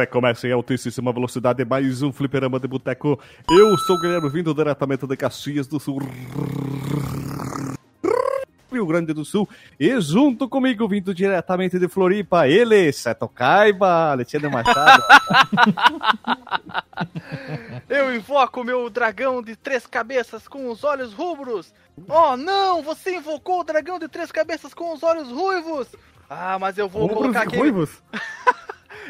Recomeça em altíssima velocidade mais um fliperama de boteco. Eu sou o Guilherme, vindo diretamente de Caxias do Sul. Rio Grande do Sul. E junto comigo, vindo diretamente de Floripa, ele, Seto Caiba, Alexandre Machado. Eu invoco meu dragão de três cabeças com os olhos rubros. Oh, não! Você invocou o dragão de três cabeças com os olhos ruivos. Ah, mas eu vou Rubros colocar aqui. ruivos?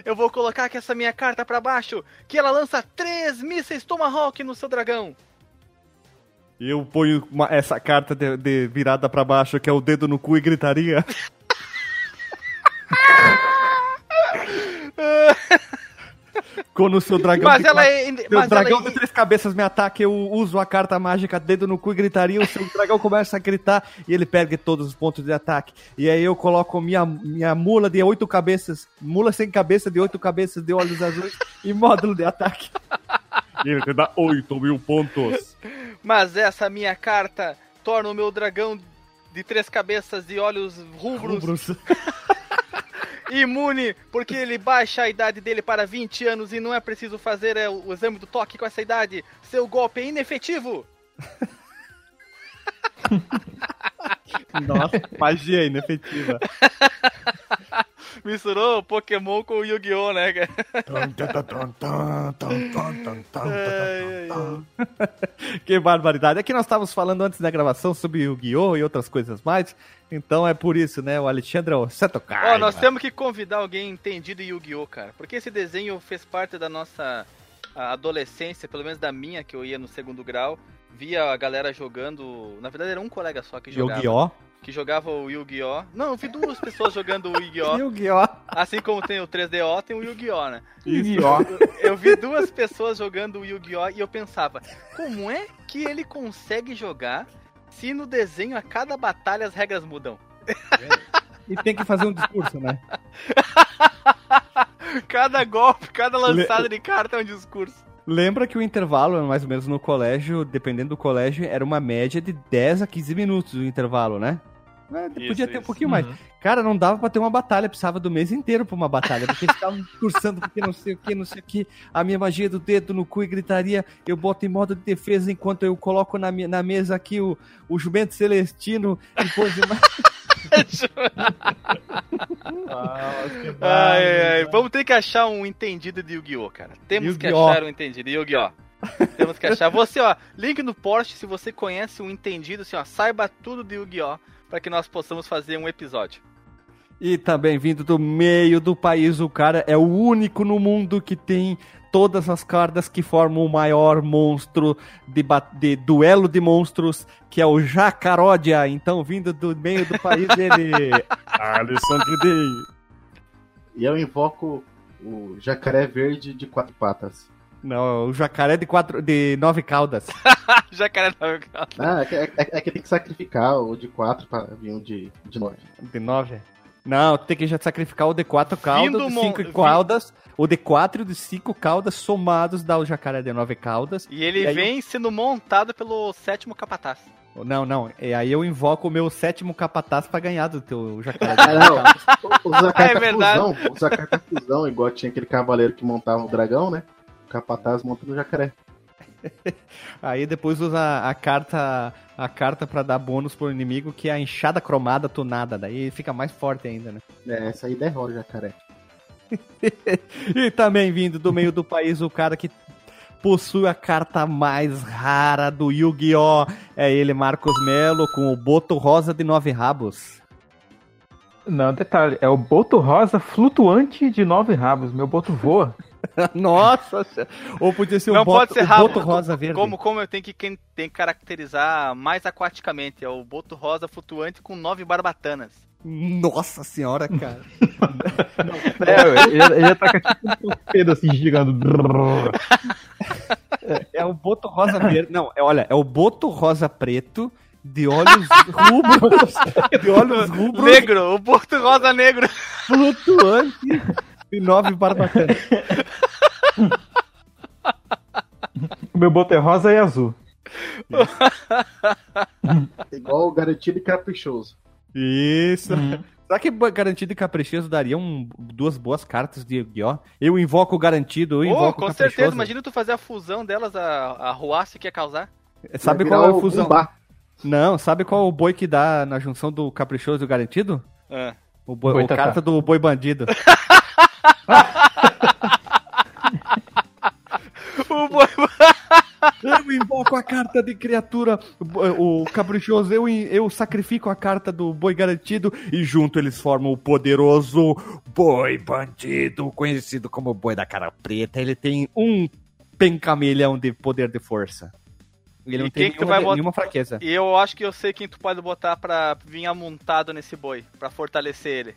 Eu vou colocar aqui essa minha carta pra baixo, que ela lança três mísseis Tomahawk no seu dragão. Eu ponho uma- essa carta de, de virada pra baixo, que é o dedo no cu e gritaria. Quando o seu dragão. Mas de ela quatro- é. Seu Mas dragão ela de é... três cabeças me ataca, eu uso a carta mágica dedo no cu e gritaria, o seu dragão começa a gritar e ele perde todos os pontos de ataque. E aí eu coloco minha, minha mula de oito cabeças, mula sem cabeça de oito cabeças de olhos azuis e módulo de ataque. E ele te dá oito mil pontos. Mas essa minha carta torna o meu dragão de três cabeças de olhos rubros, Rubros. imune, porque ele baixa a idade dele para 20 anos e não é preciso fazer é, o exame do toque com essa idade. Seu golpe é inefetivo. Nossa, magia inefetiva. Misturou Pokémon com Yu-Gi-Oh, né, cara? Que barbaridade. É que nós estávamos falando antes da gravação sobre Yu-Gi-Oh! e outras coisas mais. Então é por isso, né? O Alexandre é o Seto Ó, nós temos que convidar alguém entendido em Yu-Gi-Oh, cara. Porque esse desenho fez parte da nossa adolescência, pelo menos da minha, que eu ia no segundo grau. Via a galera jogando. Na verdade, era um colega só que jogava. Yu-Gi-Oh! Que jogava o Yu-Gi-Oh! Não, eu vi duas pessoas jogando o Yu-Gi-Oh! Yu-Gi-Oh! Assim como tem o 3DO, tem o Yu-Gi-Oh, né? Yu-Gi-Oh! Eu vi duas pessoas jogando o Yu-Gi-Oh! e eu pensava, como é que ele consegue jogar se no desenho a cada batalha as regras mudam? E tem que fazer um discurso, né? Cada golpe, cada lançada de carta é um discurso. Lembra que o intervalo, mais ou menos no colégio, dependendo do colégio, era uma média de 10 a 15 minutos o intervalo, né? É, Isso, Podia ter um isso. pouquinho mais. Cara, não dava pra ter uma batalha, precisava do mês inteiro pra uma batalha, porque eles ficavam cursando porque não sei o que, não sei o que. A minha magia do dedo no cu e gritaria, eu boto em modo de defesa enquanto eu coloco na, minha- na mesa aqui o, o jumento celestino e coisa mais. Ai, ai, vamos ter que achar um entendido de Yu-Gi-Oh, cara. Temos que Yu-Gi-Oh. achar um entendido de Yu-Gi-Oh. Temos que achar. Você, ó, link no post se você conhece um entendido, assim, ó, saiba tudo de Yu-Gi-Oh, pra que nós possamos fazer um episódio. E também vindo do meio do país, o cara é o único no mundo que tem todas as cartas que formam o maior monstro de, de duelo de monstros, que é o Jacaródia. Então, vindo do meio do país, ele. Alessandro Day. E eu invoco o jacaré verde de quatro patas. Não, o jacaré de, quatro, de nove caudas. Jacaré da Ah, é, que- é- é que tem que sacrificar o de quatro para vir um de, de nove. De nove? Não, tem que já sacrificar o de quatro caudas, mon- cinco vi- caudas. O de quatro e o de cinco caudas somados dá o jacaré de nove caudas. E ele E vem sendo montado pelo sétimo capataz. Não, não. E aí eu invoco o meu sétimo capataz pra ganhar do teu jacaré. Ah, não. Usa a carta É verdade. fusão. Usa a carta fusão, igual tinha aquele cavaleiro que montava o dragão, né? O capataz monta no jacaré. aí depois usa a carta a carta para dar bônus pro inimigo, que é a enxada cromada tunada. Daí fica mais forte ainda, né? É, essa aí derrota o jacaré. E também vindo do meio do país o cara que possui a carta mais rara do Yu-Gi-Oh! É ele, Marcos Melo, com o boto rosa de nove rabos. Não, detalhe, é o boto rosa flutuante de nove rabos. Meu boto voa. Nossa! Ou podia ser Não o boto, pode ser o rabo. boto rosa verde. Como, como eu tenho que, quem tem que caracterizar mais aquaticamente? É o boto rosa flutuante com nove barbatanas. Nossa senhora, cara. É, ele, ele ataca tipo um torpedo assim, gigando. É o boto rosa verde. Não, é, olha, é o boto rosa preto de olhos rubros. De olhos rubros Negro, o boto rosa negro. flutuante e nove barbatanas. O meu boto é rosa e azul. Igual o garantido e caprichoso. Isso. Uhum. Será que Garantido e Caprichoso dariam duas boas cartas de Yu-Gi-Oh? Eu invoco o Garantido, eu Pô, invoco o com Caprichoso. certeza, imagina tu fazer a fusão delas, a, a ruaça que ia causar. Sabe Vai qual é a o fusão? Bumbá. Não, sabe qual é o boi que dá na junção do Caprichoso e o Garantido? Ah. O, boi, Boi o carta do Boi Bandido. O boi... Eu invoco a carta de criatura, o, caprichoso, eu, eu sacrifico a carta do boi garantido e junto eles formam o poderoso boi bandido, conhecido como boi da cara preta. Ele tem um pencamelhão de poder de força. Ele não E tem quem que tu nenhuma, vai botar- nenhuma fraqueza. E eu acho que eu sei quem tu pode botar pra vir amontado nesse boi, pra fortalecer ele.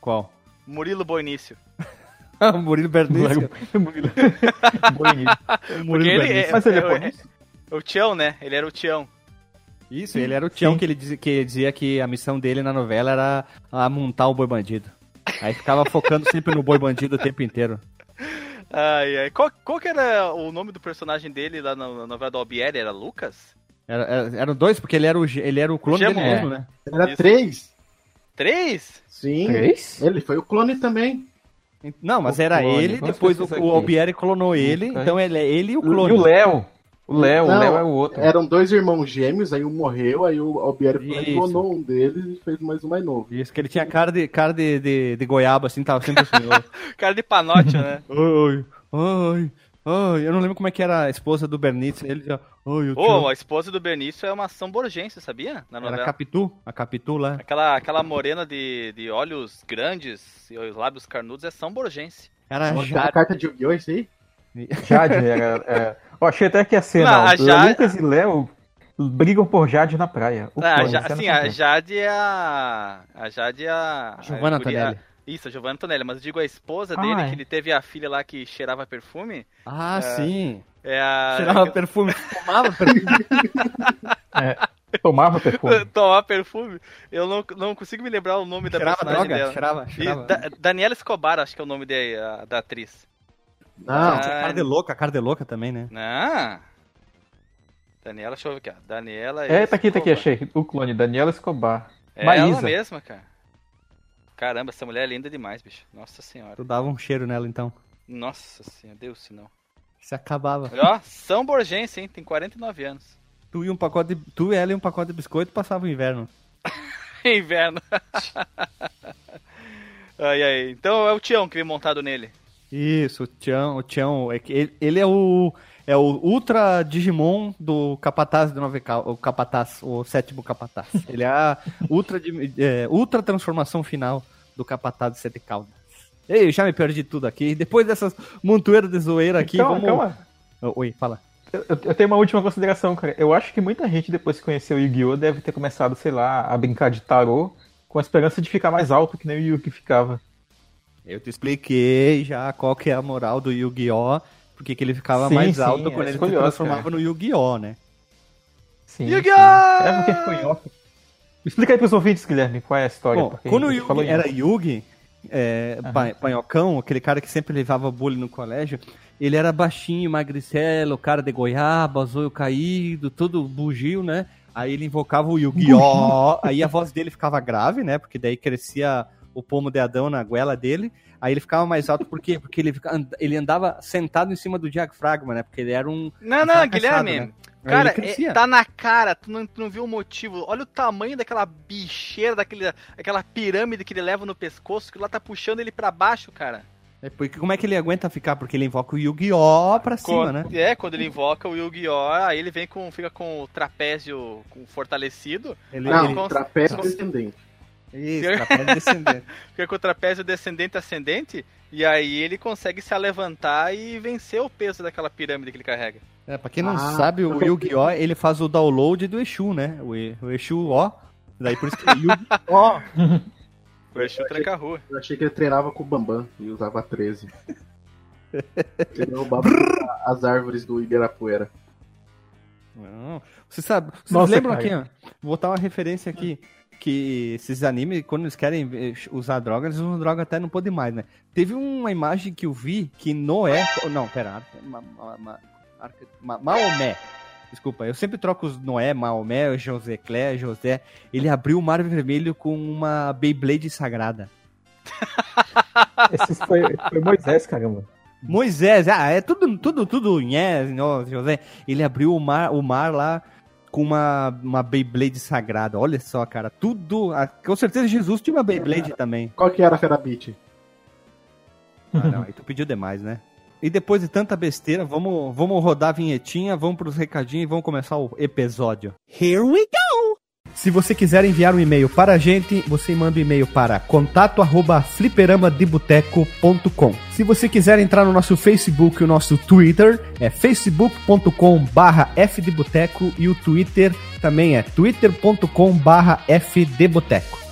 Qual? Murilo Boinício. o Murilo Bernício. Murilo. Bernício. é- Mas ele é é- Boinício? O Tião, né? Ele era o Tião. Isso, ele era o Tião que ele dizia que, dizia que a missão dele na novela era amontar o boi bandido. Aí ficava focando sempre no boi bandido o tempo inteiro. Ai, ai. Qual, qual que era o nome do personagem dele lá na, na novela do Albieri? Era Lucas? Era, era- eram dois, porque ele era o, ele era o clone Gemo, dele é. mesmo, né? Era Isso. três. Três? Sim. Três? Ele foi o clone também. Não, mas O era clone, ele, vamos depois o, o. Albieri clonou ele, Lucas. então ele é ele e o E clone. o Léo. O Léo, o Não, Léo é o outro. Eram dois irmãos gêmeos, aí um morreu, aí o Albieri e clonou um deles e fez mais um mais novo. Isso, que ele tinha cara de, cara de, de, de goiaba, assim, tava sempre assim. Cara de panote, né? Ai, ai, ai. Eu não lembro como é que era a esposa do Bernice, ele dizia, ai, eu amo. a esposa do Benício é uma São Borgense, sabia? Na Era novela. a Capitu, a Capitu lá. Aquela, aquela morena de, de olhos grandes e os lábios carnudos é São Borgense. Era Uma já... carta de Yu-Gi-Oh! isso aí? Jade era. é- Ó, achei até que a cena. Não, a Jade- Lucas e Léo brigam por Jade na praia. O Ah, clone, ja, cena assim, completa. a Jade é a. A Jade é a. Giovanna a Antonelli. Isso, a Giovanna Antonelli, mas eu digo a esposa Ah, dele, é. que ele teve a filha lá que cheirava perfume. Ah, É. sim. É a. Cheirava perfume, fumava perfume. Tomava perfume. Tomar perfume. Eu não, não consigo me lembrar o nome da cheirava personagem droga, dela. cheirava, cheirava. Da- Daniela Escobar, acho que é o nome de- a- da atriz. Não, Ah. Cara de louca, cara de louca também, né? Não. Daniela, deixa eu ver aqui, ó. Daniela É, tá aqui, tá aqui, achei. O clone, Daniela Escobar. É Maísa. ela mesma, cara. Caramba, essa mulher é linda demais, bicho. Nossa senhora. Tu dava um cheiro nela, então. Nossa senhora, Deus se não. Se acabava. Ó, São Borgense, hein? Tem 49 anos. Tu e um pacote de... Tu, ela e um pacote de biscoito passava o inverno. Inverno. ai, ai. Então é o Tião que vem montado nele. Isso, o Tião, o Tião, é que ele, ele é o é o Ultra Digimon do Capataz do Nove Cal- o Capataz, o sétimo Capataz. Ele é a Ultra, é, ultra transformação final do Capataz de Sete Caldas. Ei, eu já me perdi tudo aqui. Depois dessas montoeiras de zoeira aqui, calma, vamos... calma. Oh, Oi, fala. Eu, eu tenho uma última consideração, cara. Eu acho que muita gente, depois que conheceu o Yu-Gi-Oh! deve ter começado, sei lá, a brincar de tarô com a esperança de ficar mais alto que nem o Yu-Gi ficava. Eu te expliquei já qual que é a moral do Yu-Gi-Oh! Porque que ele ficava Sim, mais sim, alto é quando ele se transformava cara. no Yu-Gi-Oh! né? Sim. Yu-Gi-Oh! sim. É porque ficou em off. Explica aí pros ouvintes, Guilherme, qual é a história. Bom, quando o Yugi era. Yugi, é, pa- panhocão, aquele cara que sempre levava bullying no colégio, ele era baixinho, magricelo, cara de goiaba, zóio caído, todo bugio, né? Aí ele invocava o Yu-Gi-Oh! aí a voz dele ficava grave, né? Porque daí crescia o pomo de Adão na goela dele. Aí ele ficava mais alto, por quê? Porque ele, ele andava sentado em cima do diafragma, né? Porque ele era um. Não, um não, Guilherme. né? Cara, é- tá na cara, tu não, tu não viu o motivo. Olha o tamanho daquela bicheira, daquele, daquela pirâmide que ele leva no pescoço, que lá tá puxando ele pra baixo, cara. É porque como é que ele aguenta ficar? Porque ele invoca o Yu-Gi-Oh! pra cima, Quando- né? É, quando ele invoca o Yu-Gi-Oh! Aí ele vem com, fica com o trapézio com fortalecido, Ele, não, ele- cons- trapézio cons- descendente. Isso, trapézio descendente. fica com o trapézio descendente ascendente, e aí ele consegue se alevantar e vencer o peso daquela pirâmide que ele carrega. É, pra quem não Ah, sabe, o Yu-Gi-Oh! ele faz o download do Exu, né? O, E- o Exu, ó. Daí por isso que é Yu-Gi-Oh! O Exu tranca a rua. Eu achei que ele treinava com o Bambam e usava 13. ele roubava as árvores do Ibirapuera. Não. Você sabe, vocês Nossa, lembram cara. aqui, ó? Vou botar uma referência aqui. Que esses animes, quando eles querem eh, usar droga, eles usam droga até não pode mais, né? Teve uma imagem que eu vi que Noé. Não, pera. Ma, ma, ma, arca- ma- Maomé. Desculpa, eu sempre troco os Noé, Maomé, José Clé, José. Ele abriu o Mar Vermelho com uma Beyblade sagrada. Esse foi, foi Moisés, caramba. Moisés, ah, é tudo, tudo, tudo, né, José. Ele abriu o mar, o mar lá com uma, uma Beyblade sagrada. Olha só, cara, tudo. ah, Com certeza Jesus tinha uma Beyblade também. Qual que era a Ferabit? Ah, não, aí tu pediu demais, né? E depois de tanta besteira, vamos, vamos rodar a vinhetinha, vamos pros recadinhos e vamos começar o episódio. Here we go! Se você quiser enviar um e-mail para a gente, você manda um e-mail para contato@fliperamadeboteco.com. Se você quiser entrar no nosso Facebook e o nosso Twitter, é facebook.com/fdeboteco e o Twitter também é twitter.com/fdeboteco.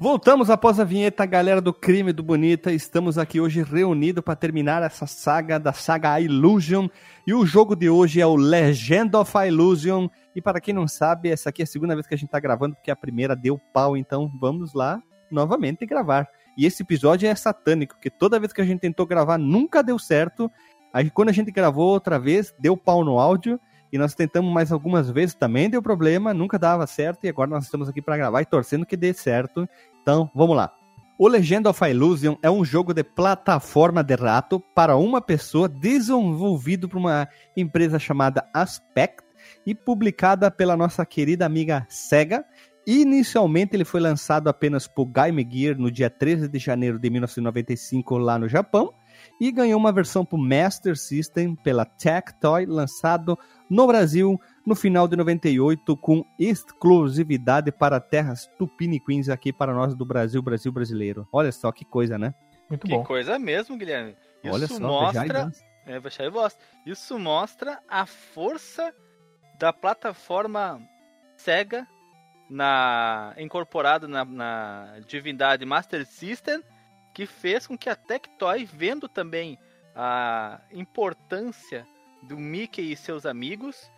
Voltamos após a vinheta, galera do crime do Bonita. Estamos aqui hoje reunidos para terminar essa saga da saga Illusion. E o jogo de hoje é o Legend of Illusion. E para quem não sabe, essa aqui é a segunda vez que a gente está gravando, porque a primeira deu pau. Então vamos lá novamente gravar. E esse episódio é satânico, porque toda vez que a gente tentou gravar nunca deu certo. Aí quando a gente gravou outra vez, deu pau no áudio. E nós tentamos mais algumas vezes, também deu problema, nunca dava certo. E agora nós estamos aqui para gravar e torcendo que dê certo. Então, vamos lá. O Legend of Illusion é um jogo de plataforma de rato para uma pessoa desenvolvido por uma empresa chamada Aspect e publicada pela nossa querida amiga Sega. Inicialmente ele foi lançado apenas por Game Gear no dia 13 de janeiro de 1995 lá no Japão e ganhou uma versão para Master System pela Tectoy, lançado no Brasil no final de 98 com exclusividade para terras tupiniquins aqui para nós do Brasil, Brasil brasileiro. Olha só que coisa, né? Muito Que bom. coisa mesmo, Guilherme. Isso Olha só, mostra. É, vai sair. Isso mostra a força da plataforma Sega na incorporada na, na divindade Master System, que fez com que a Tectoy, vendo também a importância do Mickey e seus amigos,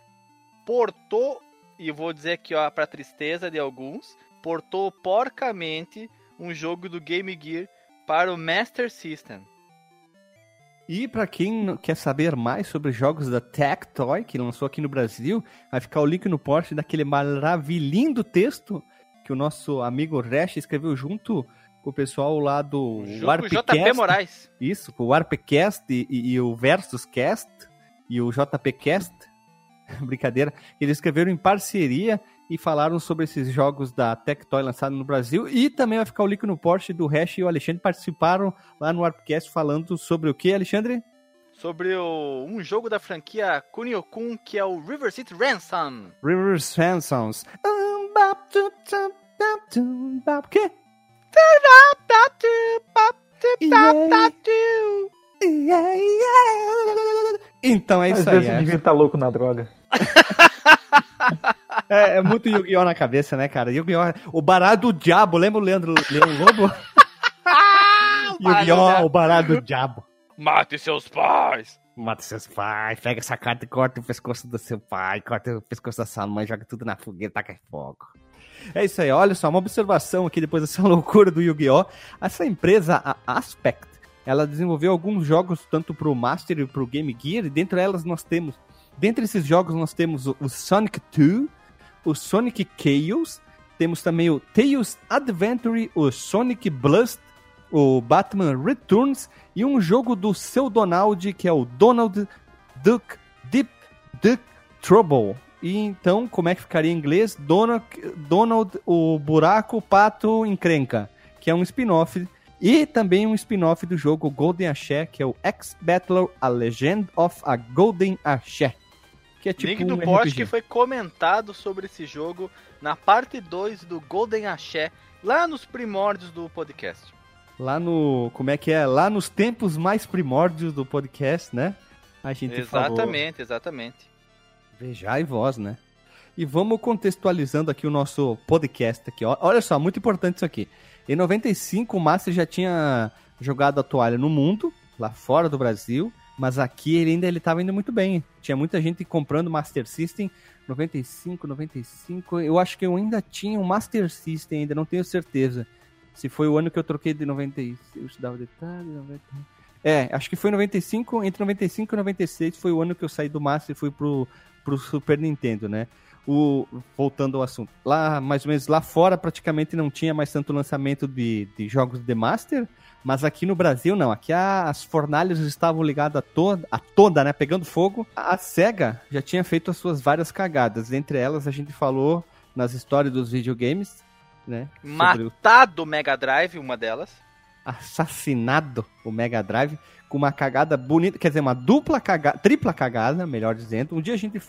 portou, e vou dizer aqui ó, para tristeza de alguns, portou porcamente um jogo do Game Gear para o Master System. E para quem quer saber mais sobre jogos da Tectoy, que lançou aqui no Brasil, vai ficar o link no post daquele maravilhindo texto que o nosso amigo Resch escreveu junto com o pessoal lá do Warpcast. JP Moraes. Isso, com o Warpcast e, e- e o Versus Cast e o JPcast. Brincadeira. Eles escreveram em parceria e falaram sobre esses jogos da Tectoy lançados no Brasil. E também vai ficar o link no post do Hash e o Alexandre participaram lá no Warpcast falando sobre o que, Alexandre? Sobre o- um jogo da franquia Kunio-kun, que é o River City Ransom. River Swansons. O quê? Então é Às isso aí. o é. devia estar louco na droga. É, é muito Yu-Gi-Oh! na cabeça, né, cara? Yu-Gi-Oh! O baralho do diabo, lembra o Leandro Leão Lobo? Yu-Gi-Oh! O baralho do diabo. Mate seus pais! Mata seus pais, pega essa carta e corta o pescoço do seu pai, corta o pescoço da sua mãe, joga tudo na fogueira, taca fogo. É isso aí, olha só, uma observação aqui depois dessa loucura do Yu-Gi-Oh! Essa empresa, a Aspect, ela desenvolveu alguns jogos tanto pro Master e pro Game Gear, e dentre elas nós temos, dentre esses jogos nós temos o, Sonic 2, o Sonic Chaos, temos também o Tails Adventure, o Sonic Blast, o Batman Returns e um jogo do seu Donald, que é o Donald Duck Deep Duck Trouble. E então, como é que ficaria em inglês? Donald, Donald o Buraco Pato Encrenca, que é um spin-off. E também um spin-off do jogo Golden Axé, que é o X-Battler A Legend of a Golden Axé. Que é tipo Link do um post que foi comentado sobre esse jogo na parte 2 do Golden Axé, lá nos primórdios do podcast. Lá no. Como é que é? Lá nos tempos mais primórdios do podcast, né? A gente falou. Exatamente, exatamente. Vejai voz, né? E vamos contextualizando aqui o nosso podcast aqui. Olha só, muito importante isso aqui. Em 95 o Master já tinha jogado a toalha no mundo, lá fora do Brasil, mas aqui ele ainda ele estava indo muito bem. Tinha muita gente comprando Master System 95, 95. Eu acho que eu ainda tinha um Master System ainda, não tenho certeza. Se foi o ano que eu troquei de 96, eu estudava detalhe, 90... É, acho que foi 95, entre 95 e 96 foi o ano que eu saí do Master e fui pro, pro Super Nintendo, né? O, voltando ao assunto, lá mais ou menos lá fora praticamente não tinha mais tanto lançamento de, de jogos de Master, mas aqui no Brasil não, aqui as fornalhas estavam ligadas a toda, a toda, né, pegando fogo. A SEGA já tinha feito as suas várias cagadas, entre elas a gente falou nas histórias dos videogames, né, Matado o Mega Drive, uma delas. assassinado o Mega Drive com uma cagada bonita, quer dizer, uma dupla cagada, tripla cagada, melhor dizendo. Um dia a gente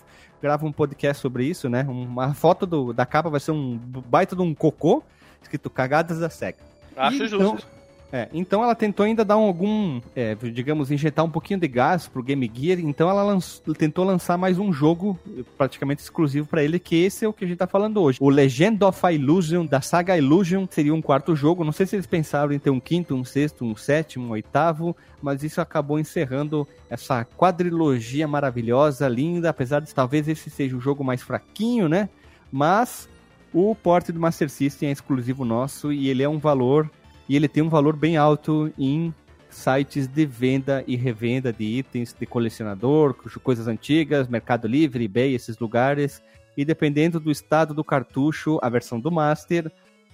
grava um podcast sobre isso, né? Uma foto do- da capa vai ser um baita de um cocô escrito cagadas da SEGA. Acho Então- justo. É, então ela tentou ainda dar um- algum, é, digamos, injetar um pouquinho de gás pro Game Gear, então ela lanç- tentou lançar mais um jogo praticamente exclusivo para ele, que esse é o que a gente tá falando hoje. O Legend of Illusion, da saga Illusion, seria um quarto jogo, não sei se eles pensaram em ter um quinto, um sexto, um sétimo, um oitavo, mas isso acabou encerrando essa quadrilogia maravilhosa, linda, apesar de talvez esse seja o jogo mais fraquinho, né? Mas o porte do Master System é exclusivo nosso e ele é um valor e ele tem um valor bem alto em sites de venda e revenda de itens de colecionador, co- coisas antigas, Mercado Livre, eBay, esses lugares. E dependendo do estado do cartucho, a versão do Master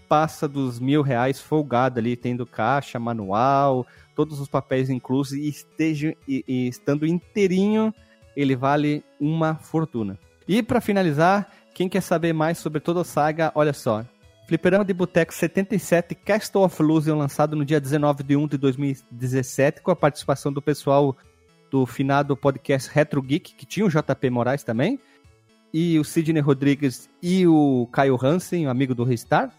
passa dos mil reais folgado ali, tendo caixa, manual, todos os papéis inclusos e, esteja, e, e estando inteirinho, ele vale uma fortuna. E para finalizar, quem quer saber mais sobre toda a saga, olha só, Fliperama de Boteco 77 Castle of Illusion, lançado no dia 19 de 1 de 2017, com a participação do pessoal do finado podcast Retro Geek, que tinha o JP Moraes também, e o Sidney Rodrigues e o Caio Hansen, amigo do Restar.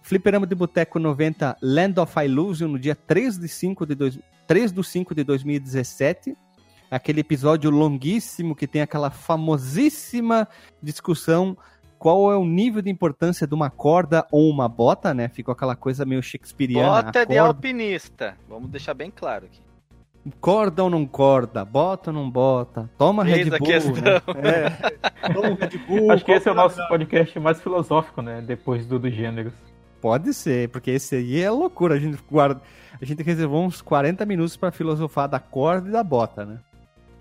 Fliperama de Boteco 90 Land of Illusion, no dia 3 de 5 de, dois, 3 do 5 de 2017. Aquele episódio longuíssimo que tem aquela famosíssima discussão qual é o nível de importância de uma corda ou uma bota, né? Ficou aquela coisa meio shakespeariana. Bota a de alpinista. Vamos deixar bem claro aqui. corda ou não corda, bota ou não bota, toma Red a Bull, questão. né? É. Toma Red Bull. Acho que esse é o nosso podcast mais filosófico, né? Depois do dos gêneros. Pode ser, porque esse aí é loucura. A gente guarda, a gente reservou uns 40 minutos para filosofar da corda e da bota, né?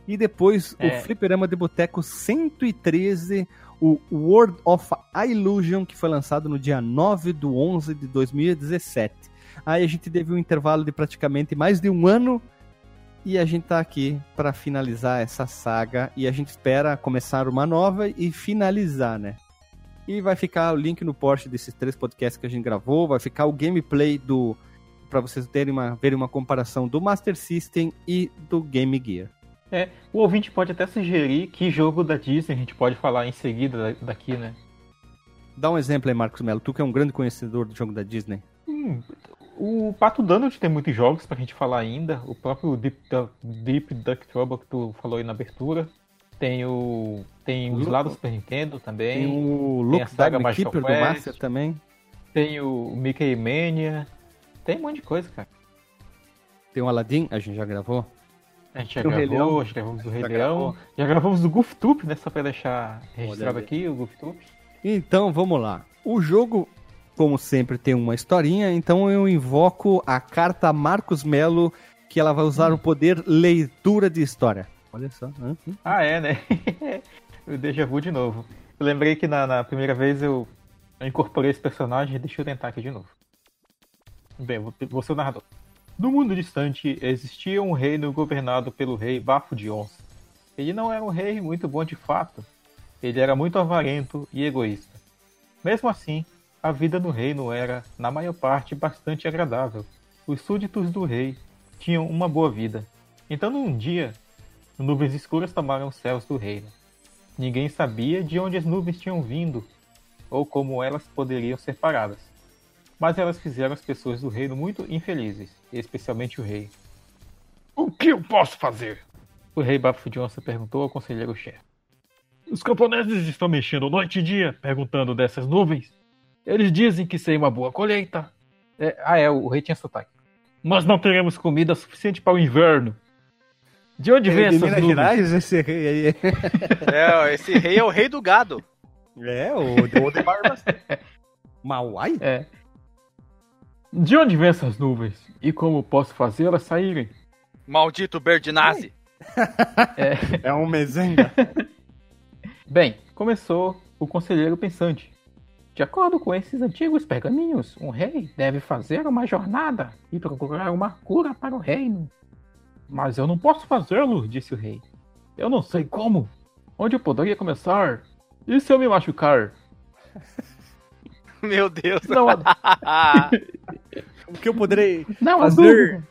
E depois É. o Fliperama de Boteco 113, o World of Illusion, que foi lançado no dia 9 do 11 de 2017. Aí a gente teve um intervalo de praticamente mais de um ano e a gente tá aqui para finalizar essa saga e a gente espera começar uma nova e finalizar, né? E vai ficar o link no post desses três podcasts que a gente gravou, vai ficar o gameplay do para vocês terem uma verem uma comparação do Master System e do Game Gear. O ouvinte pode até sugerir que jogo da Disney a gente pode falar em seguida da- daqui, né? Dá um exemplo aí, Marcos Melo, tu que é um grande conhecedor do jogo da Disney. Hum, o Pato Donald tem muitos jogos pra gente falar ainda. O próprio Deep, Du- Deep Duck Trouble que tu falou aí na abertura. Tem o. Tem os lá do Super Nintendo também. Tem o a saga Diamond Magical Keeper do. Master também. Tem o Mickey Mania. Tem um monte de coisa, cara. Tem o Aladdin, a gente já gravou. A gente já Do gravou, já gravamos do Rei Já Leão. gravou. Já gravamos do Goof Troop, né? Só pra deixar registrado Olha aqui o Goof Troop. Então, vamos lá. O jogo, como sempre, tem uma historinha, então eu invoco a carta Marcos Melo, que ela vai usar o poder leitura de história. Olha só. hã? Hum. Ah, é, né? o Deja Vu de novo. Eu lembrei que na, na primeira vez eu, eu incorporei esse personagem, deixa eu tentar aqui de novo. Bem, vou, vou ser o narrador. No mundo distante existia um reino governado pelo rei Bafo de Onça. Ele não era um rei muito bom de fato. Ele era muito avarento e egoísta. Mesmo assim, a vida no reino era, na maior parte, bastante agradável. Os súditos do rei tinham uma boa vida. Então, num dia, Nuvens escuras tomaram os céus do reino. Ninguém sabia de onde as nuvens tinham vindo ou como elas poderiam ser paradas. Mas elas fizeram as pessoas do reino muito infelizes, especialmente o rei. O que eu posso fazer? O rei Bafo de Onça perguntou ao conselheiro-chefe. Os camponeses estão mexendo noite e dia, perguntando dessas nuvens. Eles dizem que sem uma boa colheita. É, ah, é, o rei tinha sotaque. Nós não teremos comida suficiente para o inverno. De onde vem É essas Minas nuvens? Gerais, esse rei aí. É, esse rei é o rei do gado. É, o de Odebarbas. Mauai? É. De onde vem essas nuvens? E como posso fazê-las saírem? Maldito Berdinazzi. É um mezenga. Bem, começou o conselheiro pensante. De acordo com esses antigos pergaminhos, um rei deve fazer uma jornada e procurar uma cura para o reino. Mas eu não posso fazê-lo, disse o rei. Eu não sei como. Onde eu poderia começar? E se eu me machucar? Meu Deus. Não O que eu poderei não há fazer? dúvida.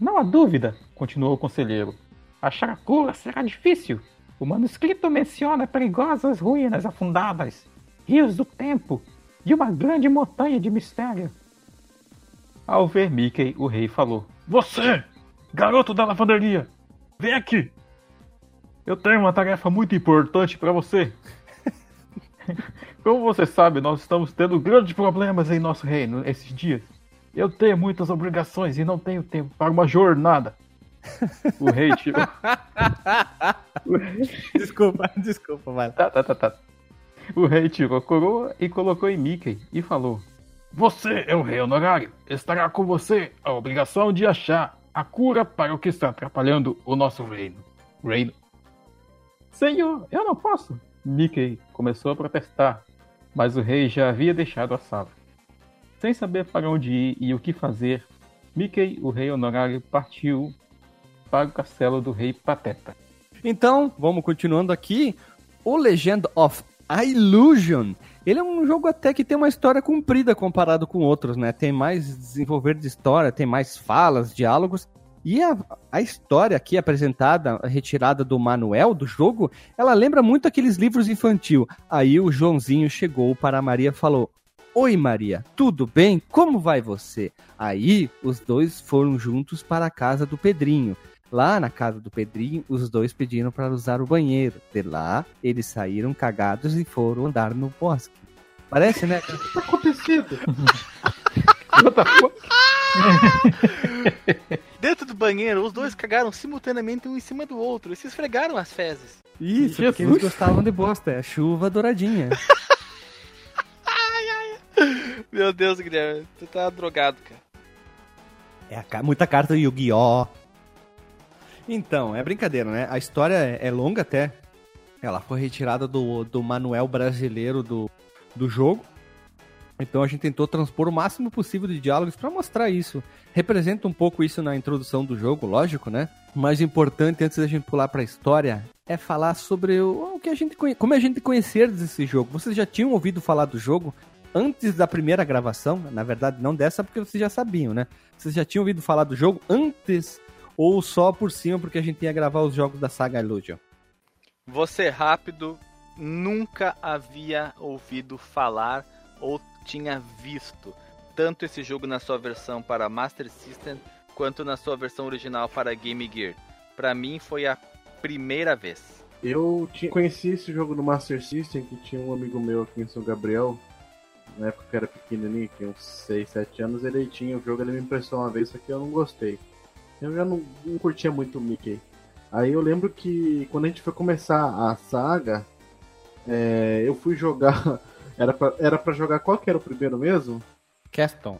não há dúvida, continuou o conselheiro. Achar a cura será difícil. O manuscrito menciona perigosas ruínas afundadas, rios do tempo e uma grande montanha de mistério. Ao ver Mickey, o rei falou: Você, garoto da lavanderia, vem aqui. Eu tenho uma tarefa muito importante para você. Como você sabe, nós estamos tendo grandes problemas em nosso reino esses dias. Eu tenho muitas obrigações e não tenho tempo para uma jornada. O rei tirou. Desculpa, desculpa, vai. lá. Tá, tá, tá, tá. O rei tirou a coroa e colocou em Mickey e falou: Você é o rei honorário. Estará com você a obrigação de achar a cura para o que está atrapalhando o nosso reino. Reino. Senhor, eu não posso. Mickey começou a protestar, mas o rei já havia deixado a sala. Sem saber para onde ir e o que fazer, Mickey, o rei honorário, partiu para o castelo do rei Pateta. Então, vamos continuando aqui. O Legend of Illusion, ele é um jogo até que tem uma história comprida comparado com outros, né? Tem mais desenvolver de história, tem mais falas, diálogos. E a, a história aqui apresentada, retirada do manual do jogo, ela lembra muito aqueles livros infantil. Aí o Joãozinho chegou para a Maria e falou: Oi Maria, tudo bem? Como vai você? Aí os dois foram juntos para a casa do Pedrinho. Lá na casa do Pedrinho, os dois pediram para usar o banheiro. De lá, eles saíram cagados e foram andar no bosque. Parece, né? O que tá acontecendo? Dentro do banheiro, os dois cagaram simultaneamente um em cima do outro e se esfregaram as fezes. Isso, porque eles gostavam de bosta. É a chuva douradinha. Meu Deus, Guilherme, tu tá drogado, cara. É ca- muita carta do Yu-Gi-Oh! Então, é brincadeira, né? A história é é longa até. Ela foi retirada do, do manual brasileiro do, do jogo. Então a gente tentou transpor o máximo possível de diálogos para mostrar isso. Representa um pouco isso na introdução do jogo, lógico, né? O mais importante, antes da gente pular para a história, é falar sobre o, o que a gente conhe... como a gente conhecer desse jogo. Vocês já tinham ouvido falar do jogo antes da primeira gravação? Na verdade, não dessa, porque vocês já sabiam, né? Vocês já tinham ouvido falar do jogo antes ou só por cima, porque a gente ia gravar os jogos da saga Illusion? Você rápido nunca havia ouvido falar ou tinha visto tanto esse jogo na sua versão para Master System quanto na sua versão original para Game Gear. Pra mim foi a primeira vez. Eu tinha, conheci esse jogo no Master System, que tinha um amigo meu aqui em São Gabriel, na época que eu era pequenininho, tinha uns 6, 7 anos, ele tinha o jogo, ele me emprestou uma vez, só que eu não gostei. Eu já não, não curtia muito o Mickey. Aí eu lembro que quando a gente foi começar a saga, é, eu fui jogar. Era pra, era pra jogar qual que era o primeiro mesmo? Caston.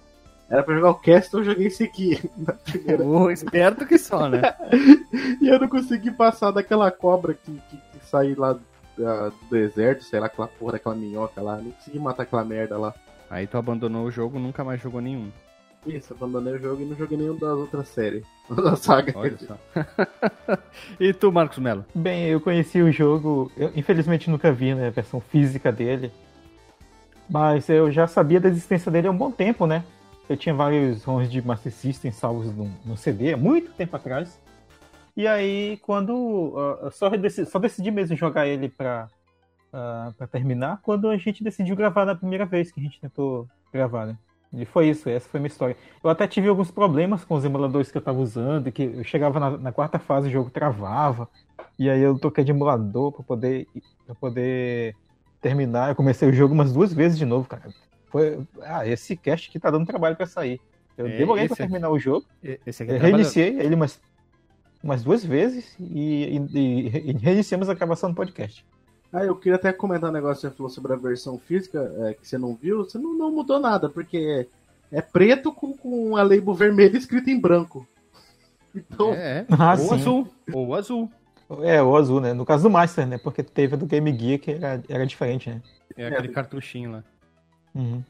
Era pra jogar o Castle, eu joguei esse aqui. na primeira. O esperto que só, né? E eu não consegui passar daquela cobra que, que, que sai lá da- do deserto, sei lá, aquela porra daquela minhoca lá. Não consegui matar aquela merda lá. Aí tu abandonou o jogo, nunca mais jogou nenhum. Isso, abandonei o jogo e não joguei nenhum das outras séries. Da saga. Olha só. e tu, Marcos Melo? Bem, eu conheci o jogo, eu infelizmente nunca vi né, a versão física dele, mas eu já sabia da existência dele há um bom tempo, né? Eu tinha vários ROMs de Master System salvos no, no CD, há muito tempo atrás. E aí, quando. eu só, decidi, só decidi mesmo jogar ele pra, ah, pra terminar, quando a gente decidiu gravar na primeira vez que a gente tentou gravar, né? E foi isso, essa foi a minha história. Eu até tive alguns problemas com os emuladores que eu tava usando, que eu chegava na, na quarta fase, o jogo travava. E aí eu toquei de emulador pra poder, pra poder terminar. Eu comecei o jogo umas duas vezes de novo, cara. Foi, ah, esse cast aqui tá dando trabalho pra sair. Eu É, demorei pra aqui- terminar o jogo. Esse aqui Eu é trabalho- reiniciei ele umas, umas duas vezes e, e- e reiniciamos a gravação do podcast. Ah, eu queria até comentar um negócio que você falou sobre a versão física, é, que você não viu. Você não, não mudou nada, porque é, é preto com, com a label vermelha escrita em branco. Então, É, é. Ah, ou sim. azul. Ou azul. É, o azul, né? No caso do Master, né? Porque teve a do Game Gear que era, era diferente, né? É aquele cartuchinho lá. Uhum.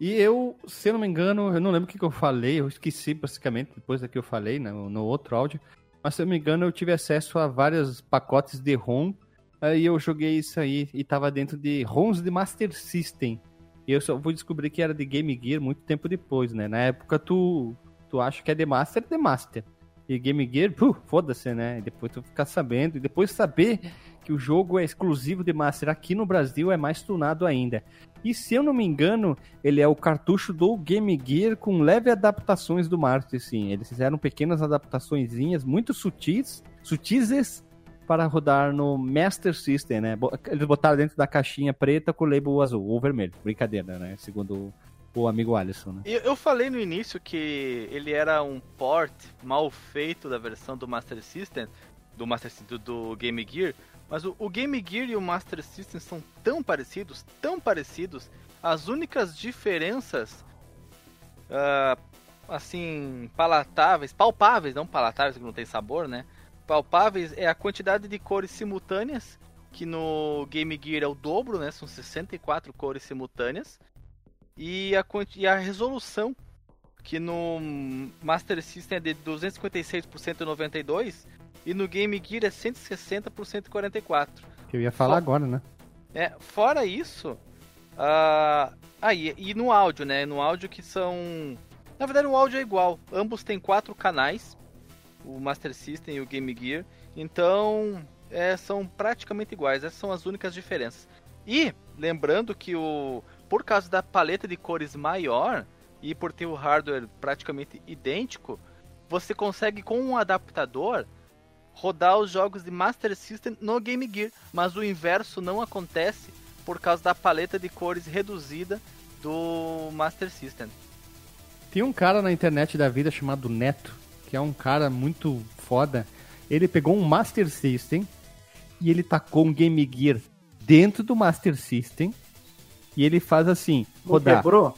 E eu, se eu não me engano, eu não lembro o que, que eu falei, eu esqueci basicamente depois da que eu falei no, no outro áudio. Mas se eu não me engano, eu tive acesso a vários pacotes de ROM. Aí eu joguei isso aí e tava dentro de ROMs de Master System. E eu só vou descobrir que era de Game Gear muito tempo depois, né? Na época tu, tu acha que é de Master, é de Master. E Game Gear, foda-se, né? E depois tu ficar sabendo. E depois saber que o jogo é exclusivo de Master aqui no Brasil é mais tunado ainda. E se eu não me engano, ele é o cartucho do Game Gear com leve adaptações do Master, sim. Eles fizeram pequenas adaptaçõezinhas muito sutis, sutizes para rodar no Master System, né? Eles botaram dentro da caixinha preta com o label azul ou vermelho. Brincadeira, né? Segundo o amigo Alisson, né? Eu, falei no início que ele era um port mal feito da versão do Master System, do Master System, do, Game Gear, mas o, o Game Gear e o Master System são tão parecidos, tão parecidos, as únicas diferenças, ah, assim, palatáveis, palpáveis, não palatáveis, que não tem sabor, né? Palpáveis é a quantidade de cores simultâneas, que no Game Gear é o dobro, né? São 64 cores simultâneas e a, e a resolução, que no Master System é de 256 por 192 e no Game Gear é 160 por 144. Que eu ia falar Só- agora, né? É, fora isso, ah, ah, e, e no áudio, né? No áudio que são. Na verdade, o áudio é igual. Ambos têm quatro canais, o Master System e o Game Gear. Então, é, são praticamente iguais. Essas são as únicas diferenças. E, lembrando que o. Por causa da paleta de cores maior e por ter o hardware praticamente idêntico, você consegue com um adaptador rodar os jogos de Master System no Game Gear, mas o inverso não acontece por causa da paleta de cores reduzida do Master System. Tem um cara na internet da vida chamado Neto, que é um cara muito foda. Ele pegou um Master System e ele tacou um Game Gear dentro do Master System e ele faz assim, não rodar. quebrou?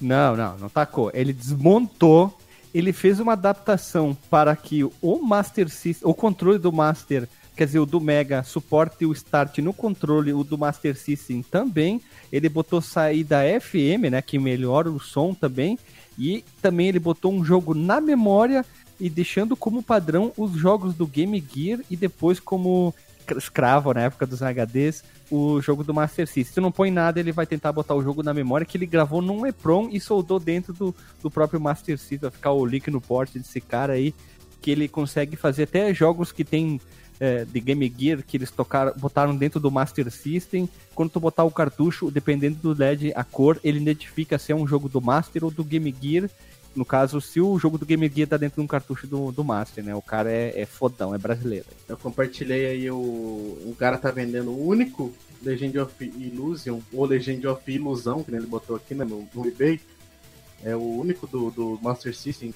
Não, não, não tacou. Ele desmontou, ele fez uma adaptação para que o Master System, o controle do Master, quer dizer, o do Mega, suporte o Start no controle, o do Master System também. Ele botou saída FM, né, que melhora o som também. E também ele botou um jogo na memória e deixando como padrão os jogos do Game Gear e depois como escravo na época dos HDs o jogo do Master System. Se não põe nada, ele vai tentar botar o jogo na memória que ele gravou num EPROM e soldou dentro do, do próprio Master System. Vai ficar o link no port desse cara aí, que ele consegue fazer até jogos que tem é, de Game Gear que eles tocaram, botaram dentro do Master System. Quando tu botar o cartucho, dependendo do LED, a cor, ele identifica se é um jogo do Master ou do Game Gear. No caso, se o jogo do Game Gear tá dentro de um cartucho do, do Master, né? O cara é, é fodão, é brasileiro. Eu compartilhei aí o. O cara tá vendendo o único Legend of Illusion, ou Legend of Ilusão, que nem ele botou aqui né, no, no eBay. É o único do, do Master System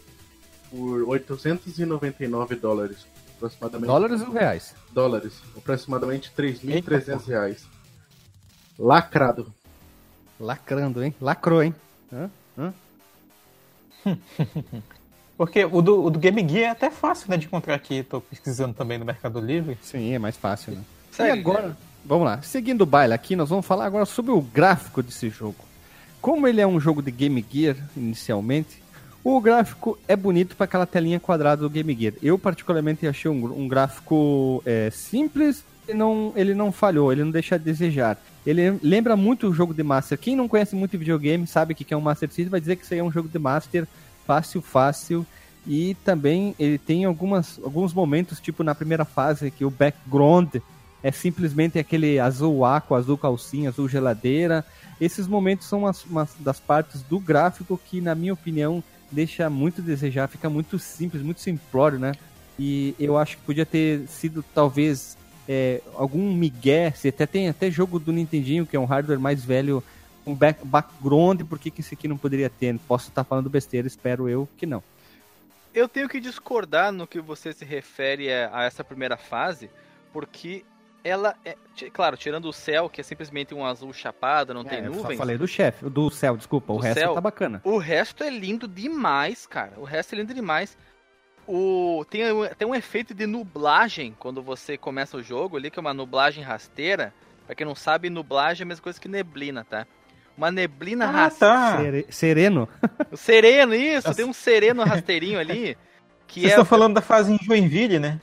por 899 dólares. Aproximadamente. Dólares ou reais? dólares. Aproximadamente 3.300 reais. Lacrado. Lacrando, hein? Lacrou, hein? Hã? Hã? Porque o do, o do Game Gear é até fácil, né, de encontrar aqui. Tô pesquisando também no Mercado Livre. Sim, é mais fácil, né? E agora, vamos lá. Seguindo o baile aqui, nós vamos falar agora sobre o gráfico desse jogo. Como ele é um jogo de Game Gear, inicialmente, o gráfico é bonito para aquela telinha quadrada do Game Gear. Eu, particularmente, achei um, um gráfico é, simples e não, ele não falhou, ele não deixa a desejar. Ele lembra muito o jogo de Master. Quem não conhece muito videogame sabe o que é um Master System, vai dizer que isso aí é um jogo de Master fácil, fácil. E também ele tem algumas, alguns momentos, tipo na primeira fase, que o background é simplesmente aquele azul aqua, azul calcinha, azul geladeira. Esses momentos são as, umas das partes do gráfico que, na minha opinião, deixa muito a desejar, fica muito simples, muito simplório, né? E eu acho que podia ter sido, talvez, é, algum migué. Se até tem até jogo do Nintendinho, que é um hardware mais velho, um back, background, por que, que esse aqui não poderia ter? Posso estar falando besteira, espero eu que não. Eu tenho que discordar no que você se refere a essa primeira fase, porque ela é. Claro, tirando o céu, que é simplesmente um azul chapado, não é, tem eu nuvens. Só falei do chefe, do céu, desculpa. O Do resto céu. tá bacana. O resto é lindo demais, cara. O resto é lindo demais. O... Tem até um efeito de nublagem quando você começa o jogo ali, que é uma nublagem rasteira. Pra quem não sabe, nublagem é a mesma coisa que neblina, tá? Uma neblina Ah, rasteira. tá. Sere- sereno? O sereno, isso, Nossa. tem um sereno rasteirinho ali. Que Vocês é estão falando da fase em Joinville, né?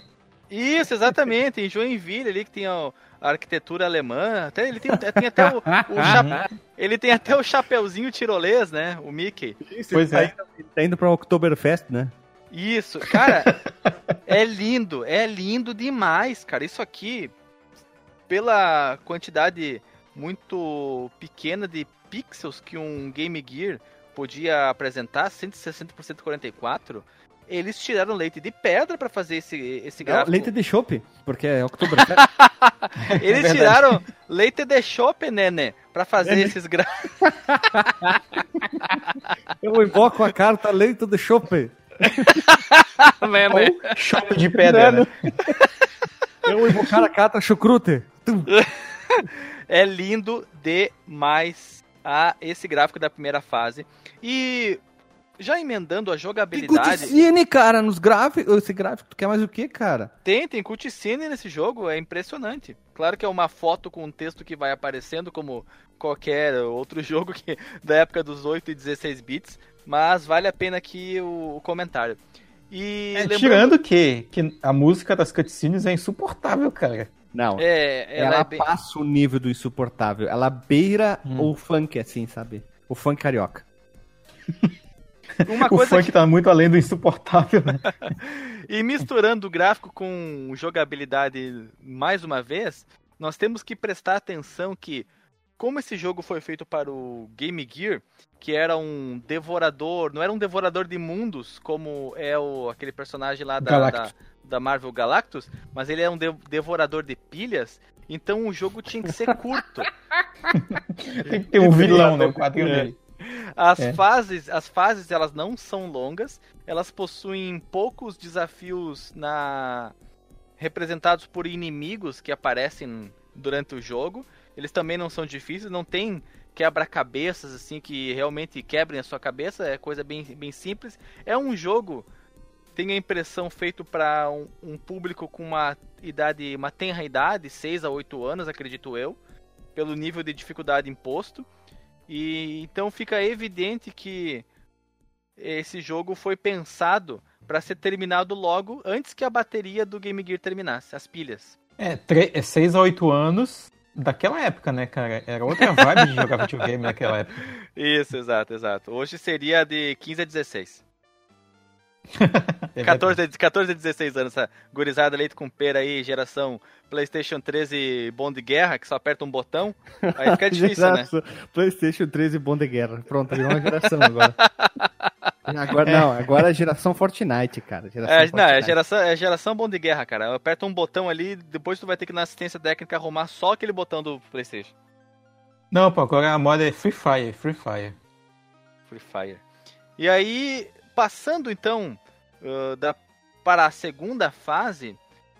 Isso, exatamente. Em Joinville ali que tem a, arquitetura alemã. Até, ele tem, tem até o, o cha- ele tem até o chapeuzinho tirolês, né? O Mickey. Pois tá é. Indo, tá indo pra Oktoberfest, né? Isso, cara, é lindo, é lindo demais, cara. Isso aqui, pela quantidade muito pequena de pixels que um Game Gear podia apresentar, 160 por 144, eles tiraram leite de pedra pra fazer esse, esse Não, gráfico. leite de chopp, porque é Oktoberfest. Eles verdade. tiraram leite de chope, né, pra fazer Né, né? esses gráficos. eu invoco a carta leite de chopp. né, Ou chope de pedra, né? Eu invocar a carta chucrute. Tum. É lindo demais a esse gráfico da primeira fase. E já emendando a Tem jogabilidade, cutscene, cara, nos gráficos. Esse gráfico, tu quer mais o que, cara? tem, tem cutscene nesse jogo, é impressionante. Claro que é uma foto com um texto que vai aparecendo como qualquer outro jogo que da época dos 8 e 16 bits, mas vale a pena aqui o, o comentário. E É, lembrando- tirando que, que a música das cutscenes é insuportável, cara. Não. é, ela, ela é bem... passa o nível do insuportável. Ela beira Hum. o funk, assim, sabe? O funk carioca. uma O coisa funk tá muito além do insuportável, né? E misturando o gráfico com jogabilidade mais uma vez, nós temos que prestar atenção que, como esse jogo foi feito para o Game Gear, que era um devorador, não era um devorador de mundos, como é o, aquele personagem lá da, da, da Marvel Galactus, mas ele é um de- devorador de pilhas, então o jogo tinha que ser curto. Tem que ter um vilão, né? O quadrinho É. dele. As É. fases, as fases elas não são longas, elas possuem poucos desafios na representados por inimigos que aparecem durante o jogo. Eles também não são difíceis, não tem quebra-cabeças assim que realmente quebrem a sua cabeça, é coisa bem, bem simples. É um jogo tenho a impressão feito para um, um público com uma idade, uma tenra idade, 6 a 8 anos, acredito eu, pelo nível de dificuldade imposto. E então fica evidente que esse jogo foi pensado para ser terminado logo antes que a bateria do Game Gear terminasse, as pilhas. É, 6 a 8 anos daquela época, né, cara? Era outra vibe de jogar videogame naquela época. Isso, exato, exato. Hoje seria de 15 a 16. É 14, a- 14 a 16 anos, essa gurizada leite com pera aí, geração PlayStation 13 bom de guerra, que só aperta um botão. Aí fica difícil, né? PlayStation 13 bom de guerra. Pronto, virou uma geração agora. agora não, agora é geração Fortnite, cara. Geração É, não, é Fortnite. geração, é geração bom de guerra, cara. Aperta um botão ali, depois tu vai ter que na assistência técnica arrumar só aquele botão do PlayStation. Não, pô, agora a moda é Free Fire, Free Fire. Free Fire. E aí, passando então uh, da, para a segunda fase,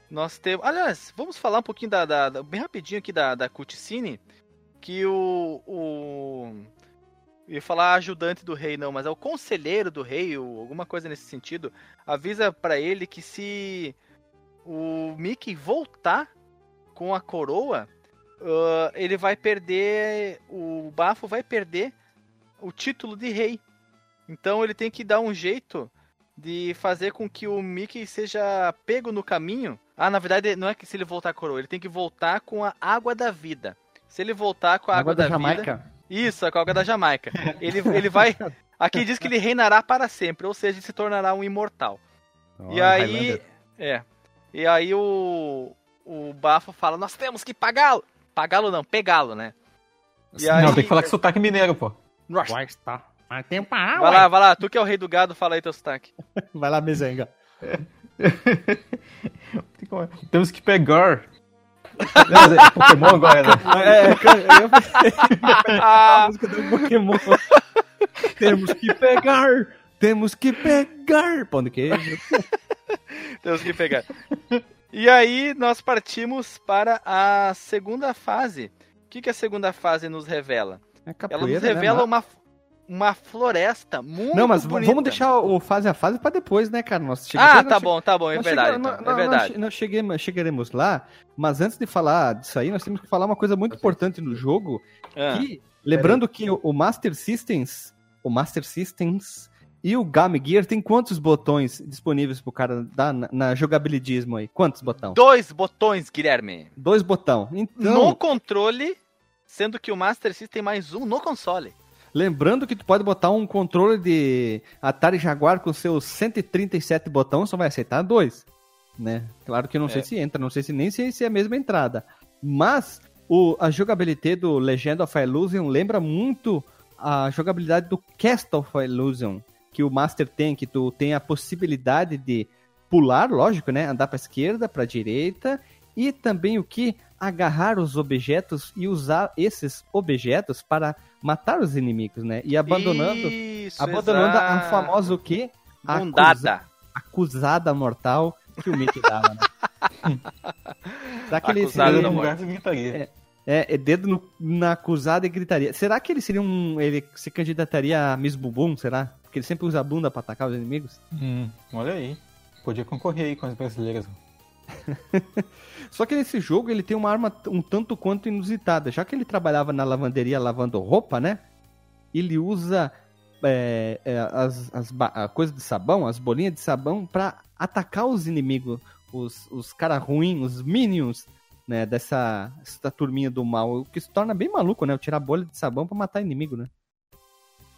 nós temos. Aliás, vamos falar um pouquinho da. da- da- bem rapidinho aqui da, da cutscene. Que o. o eu ia falar ajudante do rei, não, mas é o conselheiro do rei, ou alguma coisa nesse sentido. Avisa pra ele que se o Mickey voltar com a coroa, uh, ele vai perder. O Bafo vai perder o título de rei. Então ele tem que dar um jeito de fazer com que o Mickey seja pego no caminho. Ah, na verdade, não é que se ele voltar com a coroa, ele tem que voltar com a água da vida. Se ele voltar com a água, Água da vida. Jamaica. Isso, a água da Jamaica. Ele, ele vai. Aqui diz que ele reinará para sempre, ou seja, ele se tornará um imortal. e Ó, aí. Highlander. É. E aí o. O Bafo fala: Nós temos que pagá-lo. Pagá-lo não, pegá-lo, né? E Não, aí- tem que falar com sotaque mineiro, pô. Vai estar. Mas tem um Vai lá, vai lá, tu que é o rei do gado, fala aí teu sotaque. Vai lá, Mezenga. Temos que pegar. Não, é Pokémon agora, né? É, eu a música do Pokémon. temos que pegar, temos que pegar. Pão de queijo. Temos que pegar. E aí nós partimos para a segunda fase. O que, que a segunda fase nos revela? É Ela nos capoeira, revela né? uma, uma floresta muito Não, mas bonita. vamos deixar o fase a fase pra depois, né, cara? Nós chegamos- Ah, nós tá che- bom, tá bom, é nós verdade. chegamos- então, nós- é verdade. Nós, cheguemos, chegaremos lá, mas antes de falar disso aí, nós temos que falar uma coisa muito importante no jogo, Ah, que, lembrando que o, Master Systems, o Master Systems e o Game Gear tem quantos botões disponíveis pro cara dar na, na jogabilidismo aí? Quantos botão? Dois botões, Guilherme. Dois botão. Então, No controle, sendo que o Master System tem mais um no console. Lembrando que tu pode botar um controle de Atari Jaguar com seus 137 botões, só vai aceitar dois, né? Claro que eu não É. sei se entra, não sei se nem se, se é a mesma entrada. Mas o, a jogabilidade do Legend of Illusion lembra muito a jogabilidade do Cast of Illusion, que o Master tem, que tu tem a possibilidade de pular, lógico, né? Andar para esquerda, para direita e também o que agarrar os objetos e usar esses objetos para matar os inimigos, né? E abandonando, Isso, abandonando a famosa o quê? A acusa- Bundada. acusada mortal que o Mickey dava, né? Será que ele Acusada seria da morte. gritaria. é, é dedo no- na acusada e gritaria. Será que ele seria um. Ele se candidataria a Miss Bumbum, será? Porque ele sempre usa a bunda pra atacar os inimigos? Hum, olha aí. Podia concorrer aí com as brasileiras. Só que nesse jogo ele tem uma arma um tanto quanto inusitada. Já que ele trabalhava na lavanderia lavando roupa, né? Ele usa é, é, as, as a coisa de sabão, as bolinhas de sabão, pra atacar os inimigos, os, os caras ruins, os minions, né? Dessa, dessa turminha do mal. O que se torna bem maluco, né? Eu tirar bolha de sabão pra matar inimigo, né?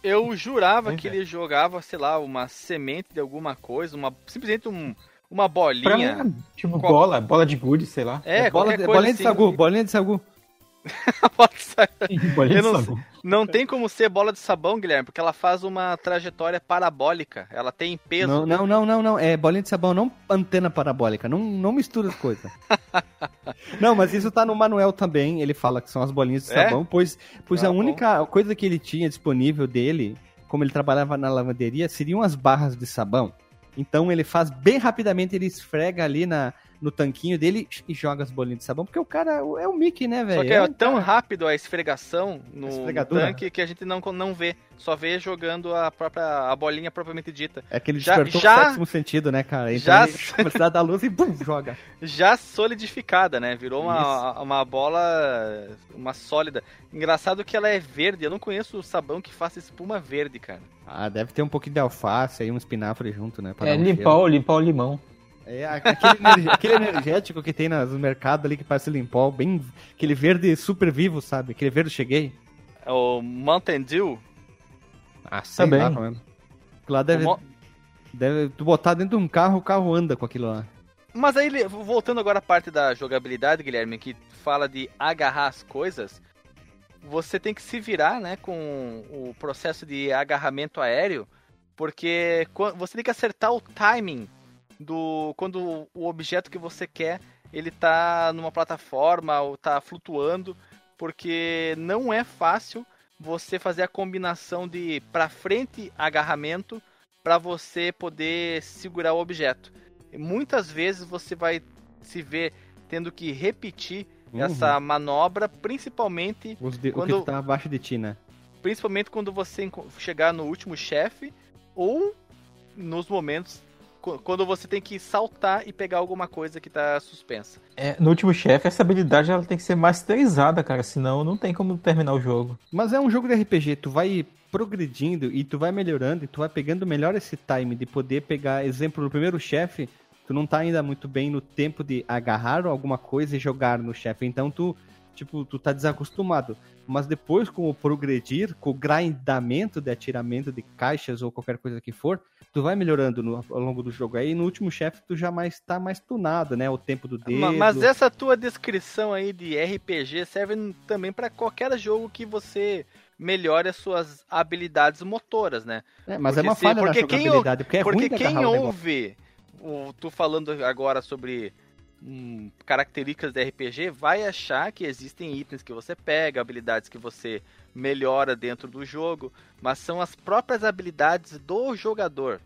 Eu jurava Pois que é. ele jogava, sei lá, uma semente de alguma coisa, uma simplesmente um, uma bolinha. mim, tipo, Qual- bola, bola de gude, sei lá. É, bola, qualquer de- coisa bolinha assim. de sagu, bolinha de sagu. Bolinha de não sagu. Não tem como ser bola de sabão, Guilherme, porque ela faz uma trajetória parabólica. Ela tem peso. Não, não, não, não, não. É bolinha de sabão, não antena parabólica. Não, não mistura as coisas. não, mas isso tá no manual também. Ele fala que são as bolinhas de É? sabão, pois, pois Ah, a bom. única coisa que ele tinha disponível dele, como ele trabalhava na lavanderia, seriam as barras de sabão. Então ele faz bem rapidamente, ele esfrega ali na, no tanquinho dele e joga as bolinhas de sabão, porque o cara é o Mickey, né, velho? Só que é, um tão cara- rápido a esfregação no, A no tanque que a gente não, não vê. Só vê jogando a própria a bolinha propriamente dita. É que ele Já- despertou já- o sétimo sentido, né, cara? Então já- ele começa a dar luz e pum, joga. Já solidificada, né? Virou uma, uma bola. Uma sólida. Engraçado que ela é verde. Eu não conheço o sabão que faça espuma verde, cara. Ah, deve ter um pouquinho de alface aí, um espinafre junto, né? pra É, dar um limpar, limpar o limão. É, aquele, aquele energético que tem nos mercados ali que parece limpol, bem. Aquele verde super vivo, sabe? Aquele verde cheguei. É O Mountain Dew. Ah, sei Também. lá, mano. Lá deve, Mo- deve. Tu botar dentro de um carro, o carro anda com aquilo lá. Mas aí, voltando agora à parte da jogabilidade, Guilherme, que fala de agarrar as coisas, você tem que se virar, né, com o processo de agarramento aéreo, porque você tem que acertar o timing do quando o objeto que você quer ele tá numa plataforma ou tá flutuando, porque não é fácil você fazer a combinação de para frente agarramento para você poder segurar o objeto. E muitas vezes você vai se ver tendo que repetir Uhum. essa manobra, principalmente de- Quando- que tá abaixo de ti, né? principalmente quando você chegar no último chefe ou nos momentos quando você tem que saltar e pegar alguma coisa que tá suspensa. É, no último chefe, essa habilidade ela tem que ser masterizada, cara. Senão não tem como terminar o jogo. Mas é um jogo de RPG, tu vai progredindo e tu vai melhorando e tu vai pegando melhor esse time de poder pegar, exemplo, no primeiro chefe, tu não tá ainda muito bem no tempo de agarrar alguma coisa e jogar no chefe, então tu, tipo, tu tá desacostumado. Mas depois, com o progredir, com o grindamento de atiramento de caixas ou qualquer coisa que for, tu vai melhorando no- ao longo do jogo. Aí no último chefe tu já mais tá mais tunado, né? O tempo do dedo. Ma- Mas essa tua descrição aí de RPG serve também para qualquer jogo que você melhore as suas habilidades motoras, né? É, mas porque é uma se- falha porque na quem jogabilidade, porque é Porque ruim de quem ouve o, tu falando agora sobre hum, características de RPG, vai achar que existem itens que você pega, habilidades que você melhora dentro do jogo, mas são as próprias habilidades do jogador.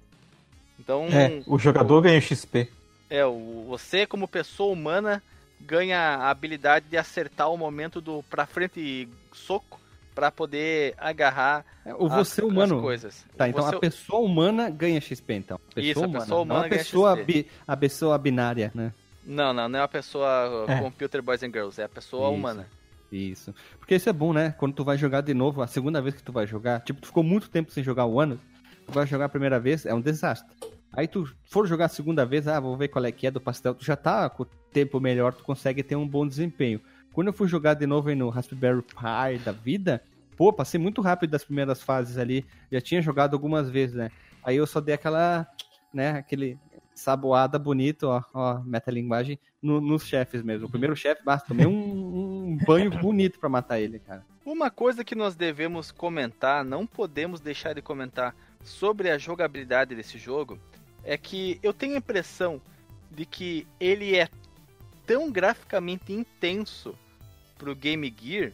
Então, É, o jogador ganha XP. é, o, você como pessoa humana ganha a habilidade de acertar o momento do pra frente e soco pra poder agarrar É, O as- você as humano. coisas. Tá, então Você- a pessoa humana ganha XP, então. Pessoa Isso, a humana, pessoa humana não a ganha pessoa, XP. bi- a pessoa binária, né? Não, não, não é uma pessoa É. computer boys and girls, é a pessoa Isso. humana. Isso. Porque isso é bom, né? Quando tu vai jogar de novo, a segunda vez que tu vai jogar, tipo, tu ficou muito tempo sem jogar o ano, tu vai jogar a primeira vez, é um desastre. Aí tu for jogar a segunda vez, ah, vou ver qual é que é do pastel, tu já tá com o tempo melhor, tu consegue ter um bom desempenho. Quando eu fui jogar de novo aí no Raspberry Pi da vida, pô, passei muito rápido das primeiras fases ali, já tinha jogado algumas vezes, né? Aí eu só dei aquela, né, aquele saboada bonito, ó, ó, metalinguagem, no, nos chefes mesmo. O primeiro chefe, basta, tomei um, um banho bonito pra matar ele, cara. Uma coisa que nós devemos comentar, não podemos deixar de comentar sobre a jogabilidade desse jogo, é que eu tenho a impressão de que ele é tão graficamente intenso pro Game Gear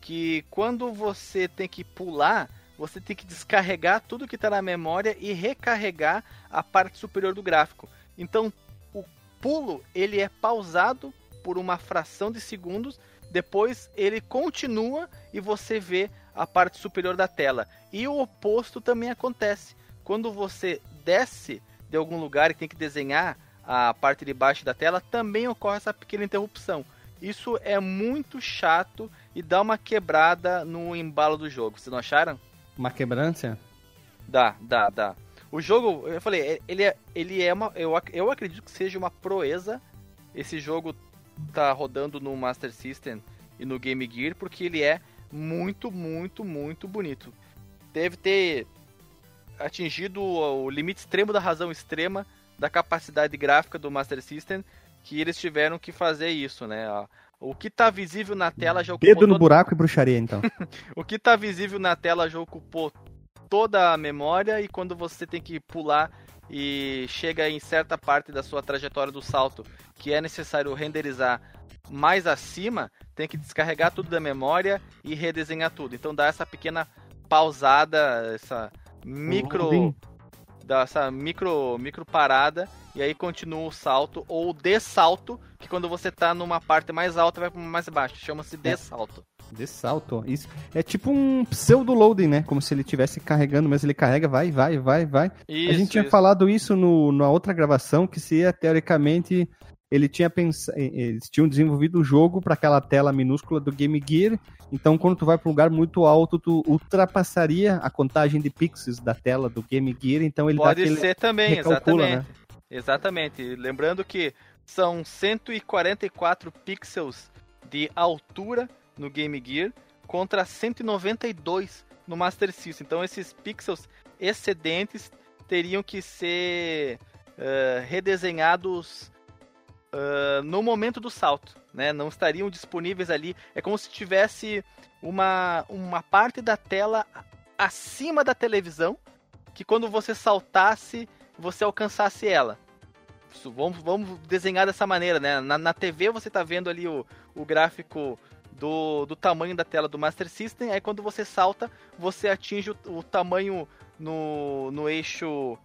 que quando você tem que pular, você tem que descarregar tudo que está na memória e recarregar a parte superior do gráfico. Então, o pulo ele é pausado por uma fração de segundos, depois ele continua e você vê a parte superior da tela. E o oposto também acontece. Quando você desce de algum lugar e tem que desenhar a parte de baixo da tela, também ocorre essa pequena interrupção. Isso é muito chato e dá uma quebrada no embalo do jogo. Vocês não acharam? Uma quebrância? Dá, dá, dá. O jogo, eu falei, ele é, ele é uma. Eu, eu acredito que seja uma proeza. Esse jogo tá rodando no Master System e no Game Gear, porque ele é muito, muito, muito bonito. Deve ter atingido o limite extremo da razão extrema da capacidade gráfica do Master System, que eles tiveram que fazer isso, né? O que tá visível na tela já ocupou Dedo no todo- buraco e bruxaria, então. o que tá visível na tela já ocupou toda a memória e quando você tem que pular e chega em certa parte da sua trajetória do salto que é necessário renderizar mais acima, tem que descarregar tudo da memória e redesenhar tudo. Então dá essa pequena pausada, essa micro Loading. dá essa micro micro parada e aí continua o salto ou o dessalto, que quando você tá numa parte mais alta vai para mais baixo, chama-se dessalto. De salto. Isso. É tipo um pseudo-loading, né? Como se ele estivesse carregando, mas ele carrega, vai, vai, vai, vai. Isso, a gente tinha isso. falado isso no, na outra gravação, que se teoricamente, ele tinha pensado. Eles tinham desenvolvido o jogo para aquela tela minúscula do Game Gear. Então, quando tu vai para um lugar muito alto, tu ultrapassaria a contagem de pixels da tela do Game Gear. Então ele dá Pode aquele. ser também, recalcula, exatamente. né? Exatamente. Lembrando que são 144 pixels de altura no Game Gear contra 192 no Master System. Então esses pixels excedentes teriam que ser eh, redesenhados eh, no momento do salto, né? Não estariam disponíveis ali. É como se tivesse uma, uma parte da tela acima da televisão que quando você saltasse você alcançasse ela. Vamos, vamos desenhar dessa maneira, né? Na, na TV você tá vendo ali o, o gráfico do, do tamanho da tela do Master System, aí quando você salta, você atinge o, o tamanho no, no eixo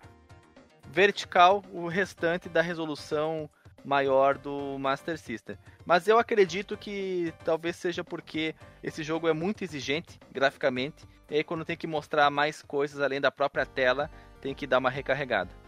vertical, o restante da resolução maior do Master System. Mas eu acredito que talvez seja porque esse jogo é muito exigente graficamente, e aí quando tem que mostrar mais coisas além da própria tela, tem que dar uma recarregada.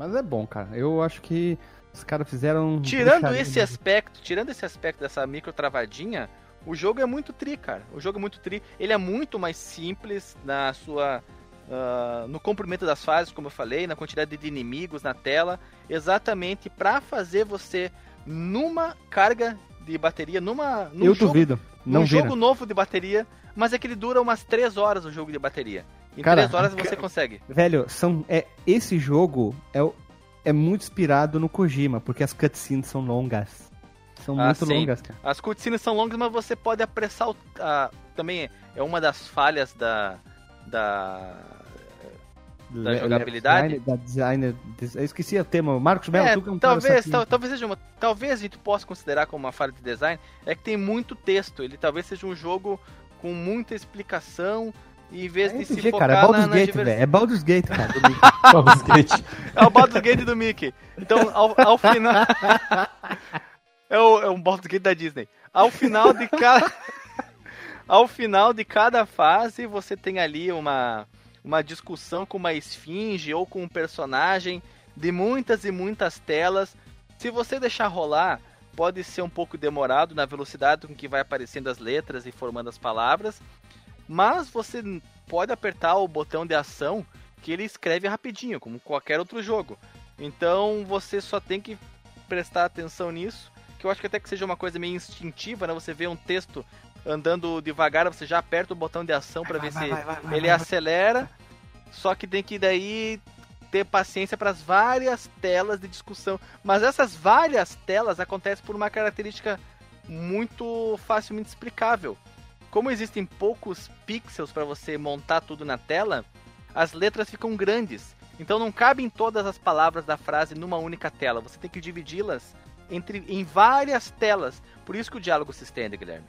Mas é bom, cara. Eu acho que os caras fizeram. Tirando esse mesmo. aspecto, tirando esse aspecto dessa micro travadinha, o jogo é muito tri, cara. O jogo é muito tri. Ele é muito mais simples na sua. ah, no comprimento das fases, como eu falei, na quantidade de inimigos na tela, exatamente pra fazer você numa carga de bateria, numa num Eu jogo, duvido. Não jogo novo de bateria, mas é que ele dura umas 3 horas o jogo de bateria. Em Cara, 3 horas você consegue. Velho, são, é, esse jogo é, é muito inspirado no Kojima, porque as cutscenes são longas. São Ah, muito sim. longas, cara. As cutscenes são longas, mas você pode apressar o. a- também é uma das falhas da. da da jogabilidade. Da designer, eu esqueci o tema. Marcos Melo, É, tu que é um talvez, tal- talvez seja uma, talvez a gente possa considerar como uma falha de design, é que tem muito texto. Ele talvez seja um jogo com muita explicação em vez É de se RPG, focar cara, é na, Baldur's na Gate. É Baldur's Gate, cara. Baldur's Gate. É o Baldur's Gate do Mickey. Então, ao, ao final. é, o, é um Baldur's Gate da Disney. Ao final de cada. ao final de cada fase, você tem ali uma, uma discussão com uma esfinge ou com um personagem de muitas e muitas telas. Se você deixar rolar, pode ser um pouco demorado na velocidade com que vai aparecendo as letras e formando as palavras. Mas você pode apertar o botão de ação que ele escreve rapidinho, como qualquer outro jogo. Então você só tem que prestar atenção nisso, que eu acho que até que seja uma coisa meio instintiva, né? Você vê um texto andando devagar, você já aperta o botão de ação para ver se ele acelera. Só que tem que daí ter paciência para as várias telas de discussão. Mas essas várias telas acontecem por uma característica muito facilmente explicável. Como existem poucos pixels para você montar tudo na tela, as letras ficam grandes. Então não cabem todas as palavras da frase numa única tela. Você tem que dividi-las entre em várias telas. Por isso que o diálogo se estende, Guilherme.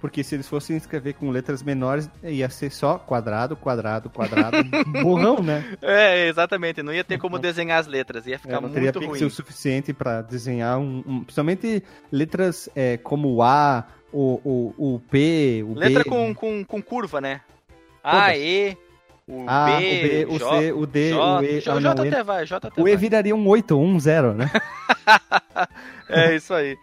Porque se eles fossem escrever com letras menores, ia ser só quadrado, quadrado, quadrado, borrão, né? É, exatamente. Não ia ter como desenhar as letras. Ia É, ficar não teria muito pixel ruim. suficiente para desenhar um, um- Principalmente letras é, como A, o, o, o P, o Letra B. com, com, com curva, né? Todas. A, E, o A, B, o B, o J, C, o D, J, o E. J, ah, J não, até vai, J até o E vai. viraria um 8 ou um 0, né? É isso aí.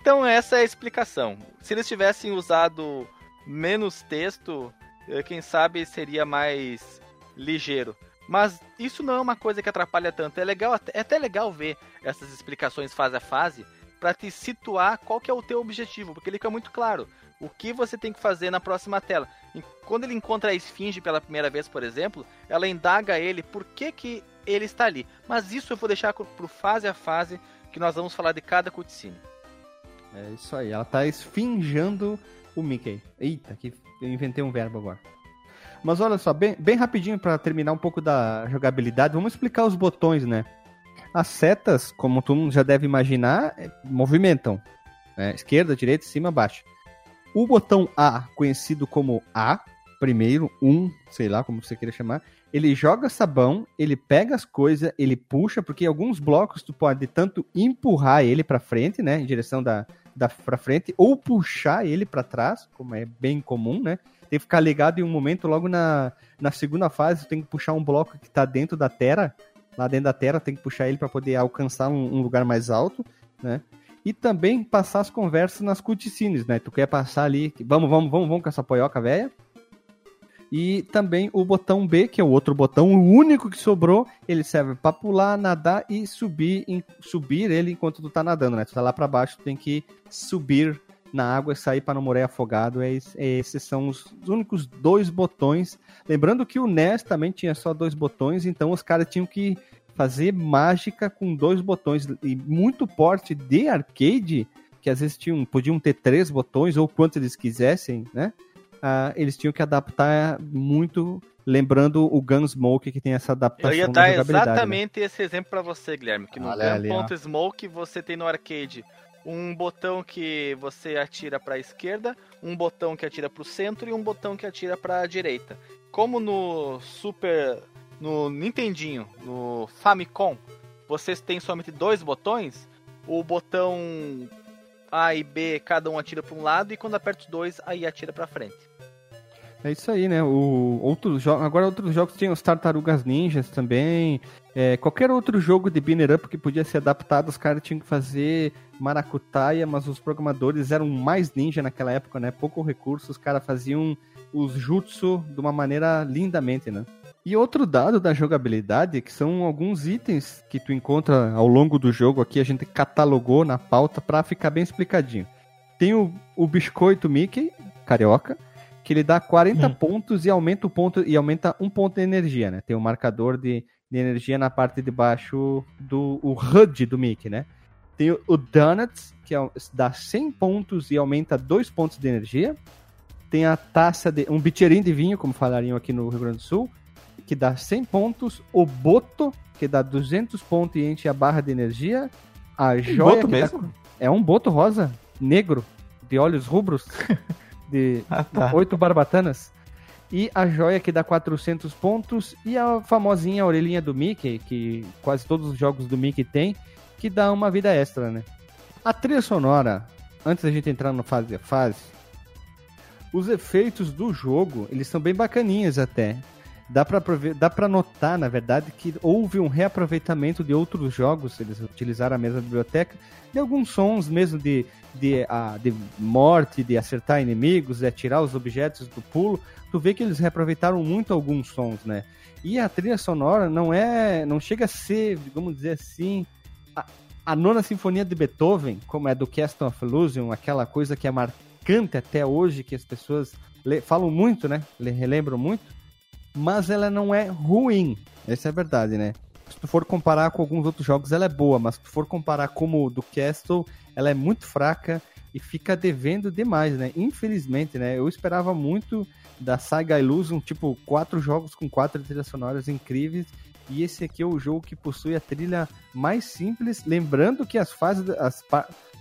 Então essa é a explicação. Se eles tivessem usado menos texto, eh, quem sabe seria mais ligeiro. Mas isso não é uma coisa que atrapalha tanto. É legal, é até legal ver essas explicações fase a fase para te situar qual que é o teu objetivo, porque ele fica muito claro o que você tem que fazer na próxima tela. E quando ele encontra a esfinge pela primeira vez, por exemplo, ela indaga ele por que, que ele está ali. Mas isso eu vou deixar pro fase a fase que nós vamos falar de cada cutscene. É isso aí, ela tá esfinjando o Mickey. Eita, que eu inventei um verbo agora. Mas olha só, bem, bem rapidinho para terminar um pouco da jogabilidade, vamos explicar os botões, né? As setas, como todo mundo já deve imaginar, é, movimentam. né? Esquerda, direita, cima, baixo. O botão A, conhecido como A, primeiro, um, sei lá como você queira chamar, ele joga sabão, ele pega as coisas, ele puxa, porque alguns blocos tu pode tanto empurrar ele para frente, né, em direção da, da para frente, ou puxar ele para trás, como é bem comum, né? Tem que ficar ligado em um momento, logo na, na segunda fase, tu tem que puxar um bloco que tá dentro da terra, lá dentro da terra, tem que puxar ele para poder alcançar um, um lugar mais alto, né? E também passar as conversas nas cutscenes, né? Tu quer passar ali, vamos, vamos, vamos, vamos com essa poioca velha. E também o botão B, que é o outro botão, o único que sobrou, ele serve para pular, nadar e subir, em- subir ele enquanto tu tá nadando, né? Tu tá lá para baixo, tu tem que subir na água e sair para não morrer afogado. É, é, esses são os, os únicos dois botões. Lembrando que o NES também tinha só dois botões, então os caras tinham que fazer mágica com dois botões e muito porte de arcade, que às vezes tinham, podiam ter três botões ou quantos eles quisessem, né? Ah, eles tinham que adaptar muito, lembrando o Gunsmoke que tem essa adaptação Eu ia da dar né? exatamente esse exemplo pra você, Guilherme. Que no. Gun.Smoke Smoke você tem no arcade um botão que você atira pra esquerda, um botão que atira pro centro e um botão que atira pra direita. Como no Super. no Nintendinho, no Famicom, vocês têm somente dois botões, o botão A e B, cada um atira pra um lado, e quando aperta os dois, aí atira pra frente. É isso aí, né? O, outros jo- Agora outros jogos tinham os Tartarugas Ninjas também. É, qualquer outro jogo de Binner Up que podia ser adaptado, os caras tinham que fazer maracutaia, mas os programadores eram mais ninja naquela época, né? Pouco recurso, os caras faziam os jutsu de uma maneira lindamente, né? E outro dado da jogabilidade, que são alguns itens que tu encontra ao longo do jogo aqui, a gente catalogou na pauta pra ficar bem explicadinho. Tem o, o biscoito Mickey, carioca, que ele dá 40 Hum. pontos e aumenta o ponto e aumenta um ponto de energia, né? Tem um marcador de, de energia na parte de baixo do o HUD do Mickey, né? Tem o, o Donuts, que é, dá 100 pontos e aumenta 2 pontos de energia. Tem a taça de um bicheirinho de vinho, como falariam aqui no Rio Grande do Sul. que dá 100 pontos, o Boto, que dá 200 pontos e enche a barra de energia, a joia Boto dá- mesmo? é um Boto rosa, negro, de olhos rubros, de Ah, tá. oito barbatanas. E a joia que dá 400 pontos. E a famosinha orelhinha do Mickey, que quase todos os jogos do Mickey tem, que dá uma vida extra, né? A trilha sonora, antes da gente entrar no fase a fase, os efeitos do jogo, eles são bem bacaninhas até. Dá pra, dá pra notar, na verdade, que houve um reaproveitamento de outros jogos, eles utilizaram a mesma biblioteca, de alguns sons mesmo de, de, ah, de morte, de acertar inimigos, de atirar os objetos do pulo. Tu vê que eles reaproveitaram muito alguns sons, né? E a trilha sonora não é. não chega a ser, vamos dizer assim, a, a nona sinfonia de Beethoven, como é do Castle of Illusion, aquela coisa que é marcante até hoje, que as pessoas falam muito, né? Le- relembram muito. Mas ela não é ruim. Essa é a verdade, né? Se tu for comparar com alguns outros jogos, ela é boa, mas se tu for comparar como o do Castle, ela é muito fraca e fica devendo demais, né? Infelizmente, né? Eu esperava muito da Saga Illusion, tipo, quatro jogos com quatro trilhas sonoras incríveis. E esse aqui é o jogo que possui a trilha mais simples, lembrando que as fases, as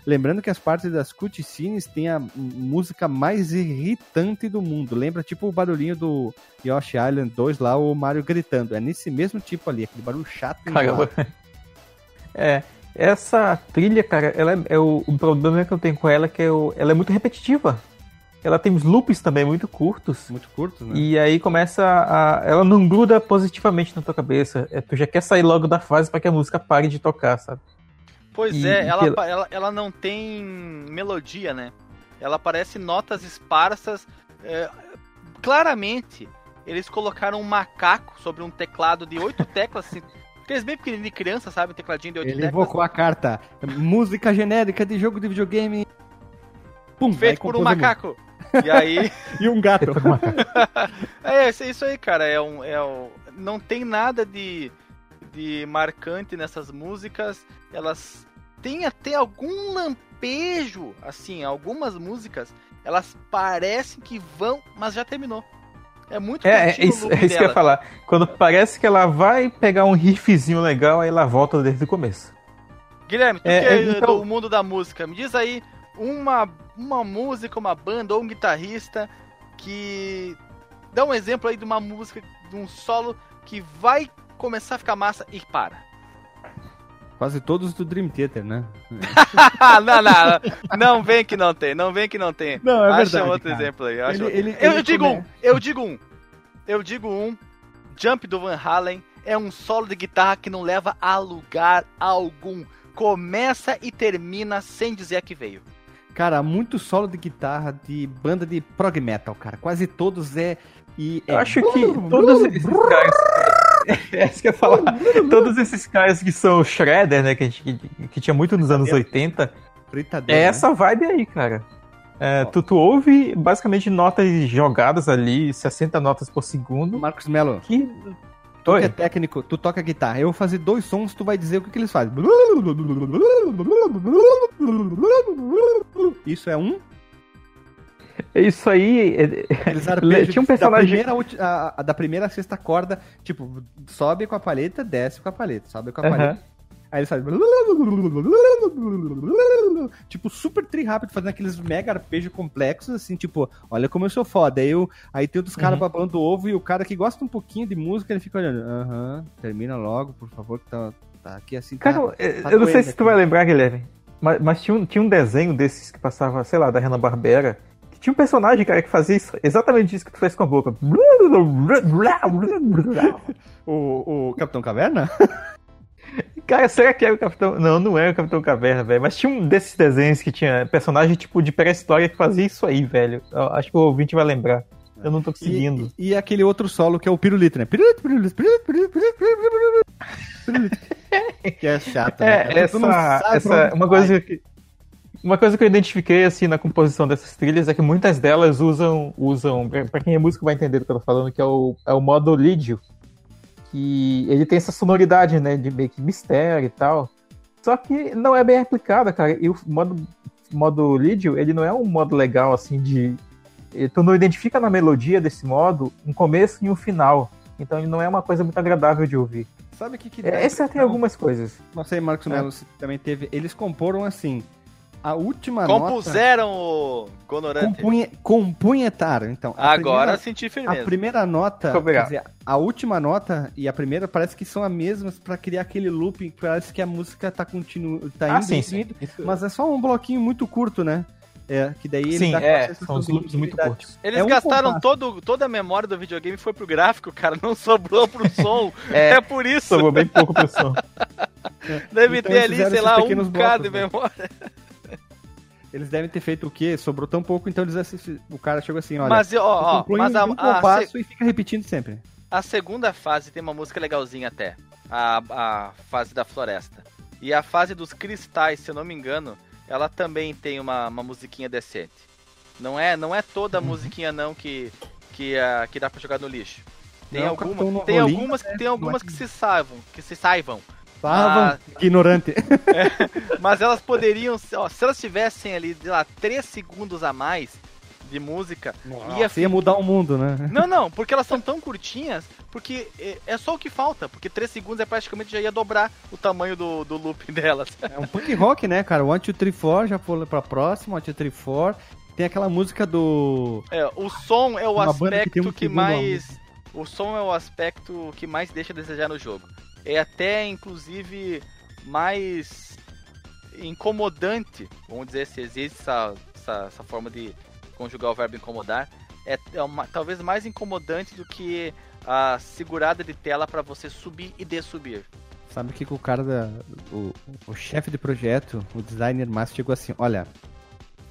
lembrando que as partes das cutscenes têm a música mais irritante do mundo. Lembra tipo o barulhinho do Yoshi Island 2 lá, o Mario gritando. É nesse mesmo tipo ali, aquele barulho chato. Caramba. É, essa trilha, cara, ela é, é o, o problema que eu tenho com ela é que eu- ela é muito repetitiva. Ela tem os loops também muito curtos. Muito curto, né? E aí começa a. Ela não gruda positivamente na tua cabeça. É, tu já quer sair logo da fase pra que a música pare de tocar, sabe? Pois E- é, e ela, pa- ela, ela não tem melodia, né? Ela parece notas esparsas. é, claramente, eles colocaram um macaco sobre um teclado de oito teclas, assim, aqueles bem pequenininhos de criança, sabe? Um tecladinho de oito Ele teclas. invocou a carta música genérica de jogo de videogame. Pum, Feito por um macaco. E aí. E um gato. É, isso isso aí, cara. É um, é um, não tem nada de, de marcante nessas músicas. Elas têm até algum lampejo, assim, algumas músicas, elas parecem que vão, mas já terminou. É muito É, é isso, é isso que eu ia falar. Quando parece que ela vai pegar um riffzinho legal, aí ela volta desde o começo. Guilherme, tu É, que é é, então- do mundo da música, me diz aí uma, uma música, uma banda ou um guitarrista que dá um exemplo aí de uma música, de um solo que vai começar a ficar massa e para. Quase todos do Dream Theater, né? Não, não, não, não vem que não tem, não vem que não tem. Não, é acha verdade, outro cara. exemplo aí. Ele- outro. ele- eu, ele digo come- um, eu digo um, eu digo um. Jump do Van Halen é um solo de guitarra que não leva a lugar algum. Começa e termina sem dizer a que veio. Cara, muito solo de guitarra de banda de prog metal, cara. Quase todos é. E Eu é acho que todos esses caras. É isso que eu ia falar. Todos esses caras que são Shredder, né? Que, a gente- que, que tinha muito nos anos 80. fritadeira. É né? essa vibe aí, cara. É, tu, tu ouve basicamente notas jogadas ali, 60 notas por segundo. Marcos Melo, Que. tu Oi. que é técnico, tu toca guitarra. Eu vou fazer dois sons, tu vai dizer o que, que eles fazem. Isso é um. Isso aí. é- Eles arpejam Tinha um da personagem- primeira, ulti- a- a- da primeira sexta corda, tipo, sobe com a palheta, desce com a palheta, sobe com a Aham. palheta. Aí eles fazem. Tipo, super tri rápido, fazendo aqueles mega arpejos complexos, assim, tipo, olha como eu sou foda. Aí, eu, aí tem outros caras Uhum. babando ovo e o cara que gosta um pouquinho de música, ele fica olhando. Aham, termina logo, por favor, que tá, tá aqui assim. tá- Cara, eu tá eu não sei se tu vai lembrar, Guilherme, mas, mas tinha, um, tinha um desenho desses que passava, sei lá, da Hanna-Barbera, que tinha um personagem, cara, que fazia isso- exatamente isso que tu fez com a boca. O, o Capitão Caverna? Cara, será que era o Capitão... Não, não era o Capitão Caverna, velho, mas tinha um desses desenhos que tinha personagem, tipo, de pré-história que fazia isso aí, velho. Eu acho que o ouvinte vai lembrar. Eu não tô conseguindo. E, e aquele outro solo que é o pirulito, né? Pirulito, pirulito, pirulito, pirulito, pirulito, pirulito, pirulito. Que é chato, né? É, essa, essa uma coisa que uma coisa que eu identifiquei assim na composição dessas trilhas é que muitas delas usam usam para quem é músico vai entender o que eu tô falando que é o, é o modo lídio que ele tem essa sonoridade né de meio que mistério e tal só que não é bem aplicada cara e o modo modo lídio ele não é um modo legal assim de tu não identifica na melodia desse modo um começo e um final Então ele não é uma coisa muito agradável de ouvir. Sabe o que que É, exceto em algumas coisas. Não sei, Marcos É. Melo, também teve. Eles comporam assim. A última nota. Compuseram o Gonorante. Compunha, compunhetaram, então. A Agora primeira- senti A firmeza. primeira nota, quer dizer, a última nota e a primeira parece que são as mesmas pra criar aquele looping, parece que a música tá continu, tá indo, Ah, sim, indo, sim. indo, Isso- mas é só um bloquinho muito curto, né? É, que daí ele Sim, é, são os loops muito curtos. Eles É um gastaram compasso. todo, toda a memória do videogame foi pro gráfico, cara. Não sobrou pro som. é, É, por isso. Sobrou bem pouco pro som. Deve Então ter ali, sei lá, um K blocos, de né? memória. Eles devem ter feito o quê? Sobrou tão pouco, então eles o cara chegou assim, olha, Mas, ó, ó, mas a, um a, compasso e fica repetindo sempre. A segunda fase tem uma música legalzinha até. A, a fase da floresta. E a fase dos cristais, se eu não me engano, ela também tem uma, uma musiquinha decente. Não é, não é toda a Uhum. musiquinha não que, que, ah, que dá pra jogar no lixo. Tem, Não, alguma, Capitão tem algumas, né, tem algumas é que se saibam, que se saibam. Tava ignorante. Mas elas poderiam, ó, se elas tivessem ali, sei lá, 3 segundos a mais de música, ia Ia, ia mudar o mundo, né? Não, não, porque elas são tão curtinhas, porque é- é só o que falta, porque 3 segundos é praticamente já ia dobrar o tamanho do, do looping delas. É um punk rock, né, cara? Two, three, four, já foi pra próxima, three, four. Tem aquela música do... É, o som é o Uma banda que aspecto um que mais. O som é o aspecto que mais deixa a desejar no jogo. É até, inclusive, mais incomodante, vamos dizer, se existe essa, essa, essa forma de conjugar o verbo incomodar, é, é uma- talvez mais incomodante do que a segurada de tela para você subir e dessubir. Sabe o que, o cara da... O, o chefe de projeto, o designer master, chegou assim, olha...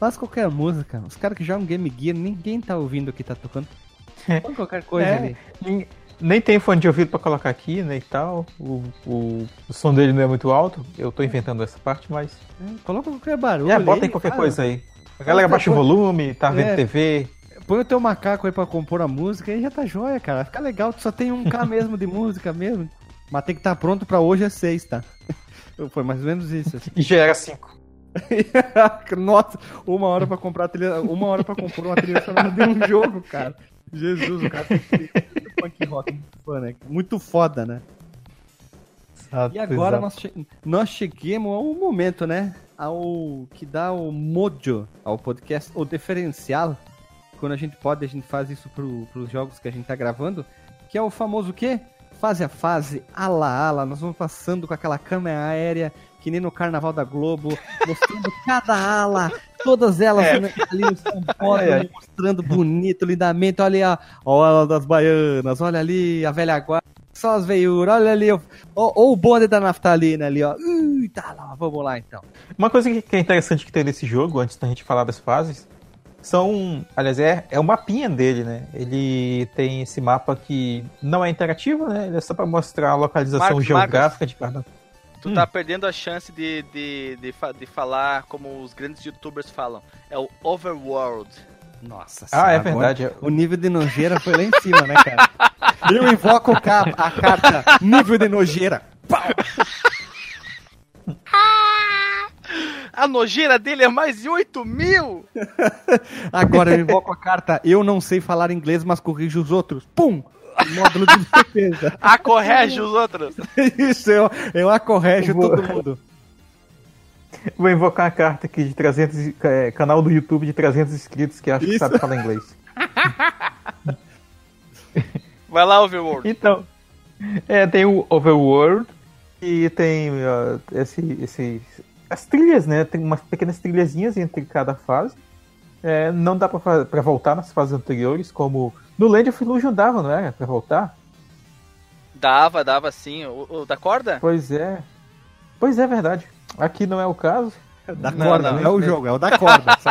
Faz qualquer música. Os caras que jogam Game Gear, ninguém tá ouvindo o que tá tocando. Põe qualquer coisa É. ali. Nem- Nem tem fone de ouvido pra colocar aqui, né, e tal. O, o, o som dele não é muito alto. Eu tô inventando essa parte, mas... É, Coloca qualquer barulho. É, bota aí qualquer fala. coisa aí. A galera baixa o volume, tá vendo É. TV. Põe o teu macaco aí pra compor a música e já tá joia, cara. Fica legal, tu só tem um K mesmo de música mesmo. Mas tem que estar pronto pra hoje às seis, tá? Foi mais ou menos isso. assim. E já era 5. Nossa, uma hora pra comprar a trilha, uma hora pra comprar uma trilha sonora de um jogo, cara. Jesus, o cara punk rock, muito fã, né? Muito foda, né? E agora nós, che nós chegamos ao momento, né? Ao que dá o mojo ao podcast, o diferencial. Quando a gente pode, a gente faz isso pro, pros jogos que a gente tá gravando. Que é o famoso quê? Fase a fase, ala a ala. Nós vamos passando com aquela câmera aérea, que nem no Carnaval da Globo, mostrando cada ala, todas elas né, ali no São Paulo, Ai, ai. mostrando bonito, lindamente. Olha ali, ó, a ala das baianas, olha ali a velha guarda. Só as veiuras, olha ali, ó, ó, o bonde da naftalina ali, ó. Ui, tá lá, vamos lá então. Uma coisa que- é interessante que tem nesse jogo, antes da gente falar das fases, são. Aliás, é, é o mapinha dele, né? Ele tem esse mapa que não é interativo, né? Ele é só pra mostrar a localização Marcos, geográfica de cada. Tu Hum. tá perdendo a chance de, de, de, fa- de falar como os grandes youtubers falam. É o Overworld. Nossa Ah, é agora verdade. O nível de nojeira foi lá em cima, né, cara? Eu invoco a carta nível de nojeira. A nojeira dele é mais de 8 mil! Agora eu invoco a carta eu não sei falar inglês, mas corrijo os outros. Pum! Módulo de defesa. A corrige os outros. Isso, eu, eu acorrejo Boa. todo mundo. Vou invocar a carta aqui de 300. e- é, canal do YouTube de 300 inscritos que acho que Isso. sabe falar inglês. Vai lá, Overworld. Então, é, tem o Overworld e tem ó, esse, esse, as trilhas, né? Tem umas pequenas trilhazinhas entre cada fase. É, não dá pra voltar nas fases anteriores, como no Land of Illusion dava, não era? Pra voltar? Dava, dava sim. O, o da corda? Pois é. Pois é, verdade. Aqui não é o caso. Da Não, corda, não. não, é o jogo, é o da corda. só.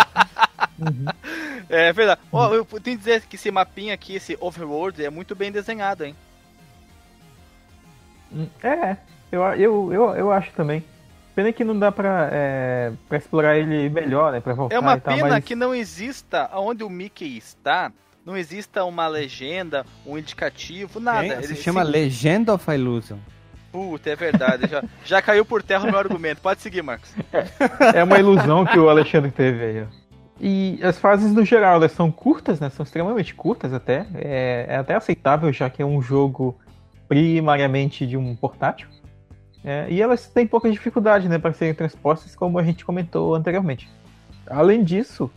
É verdade. Ó, eu tenho que dizer que esse mapinha aqui, esse Overworld, é muito bem desenhado, hein? É, eu, eu, eu, eu acho também. Pena que não dá pra, é, pra explorar ele melhor, né? Pra voltar É uma e tal, pena mas... que não exista, onde o Mickey está, não exista uma legenda, um indicativo, nada. Ele Se chama sim- Legend of Illusion. Puta, é verdade. já, já caiu por terra o meu argumento. Pode seguir, Marcos. É uma ilusão que o Alexandre teve aí, ó. E as fases no geral elas são curtas, né? São extremamente curtas até. É, é até aceitável, já que é um jogo primariamente de um portátil. É, e elas têm pouca dificuldade né, para serem transpostas, como a gente comentou anteriormente. Além disso,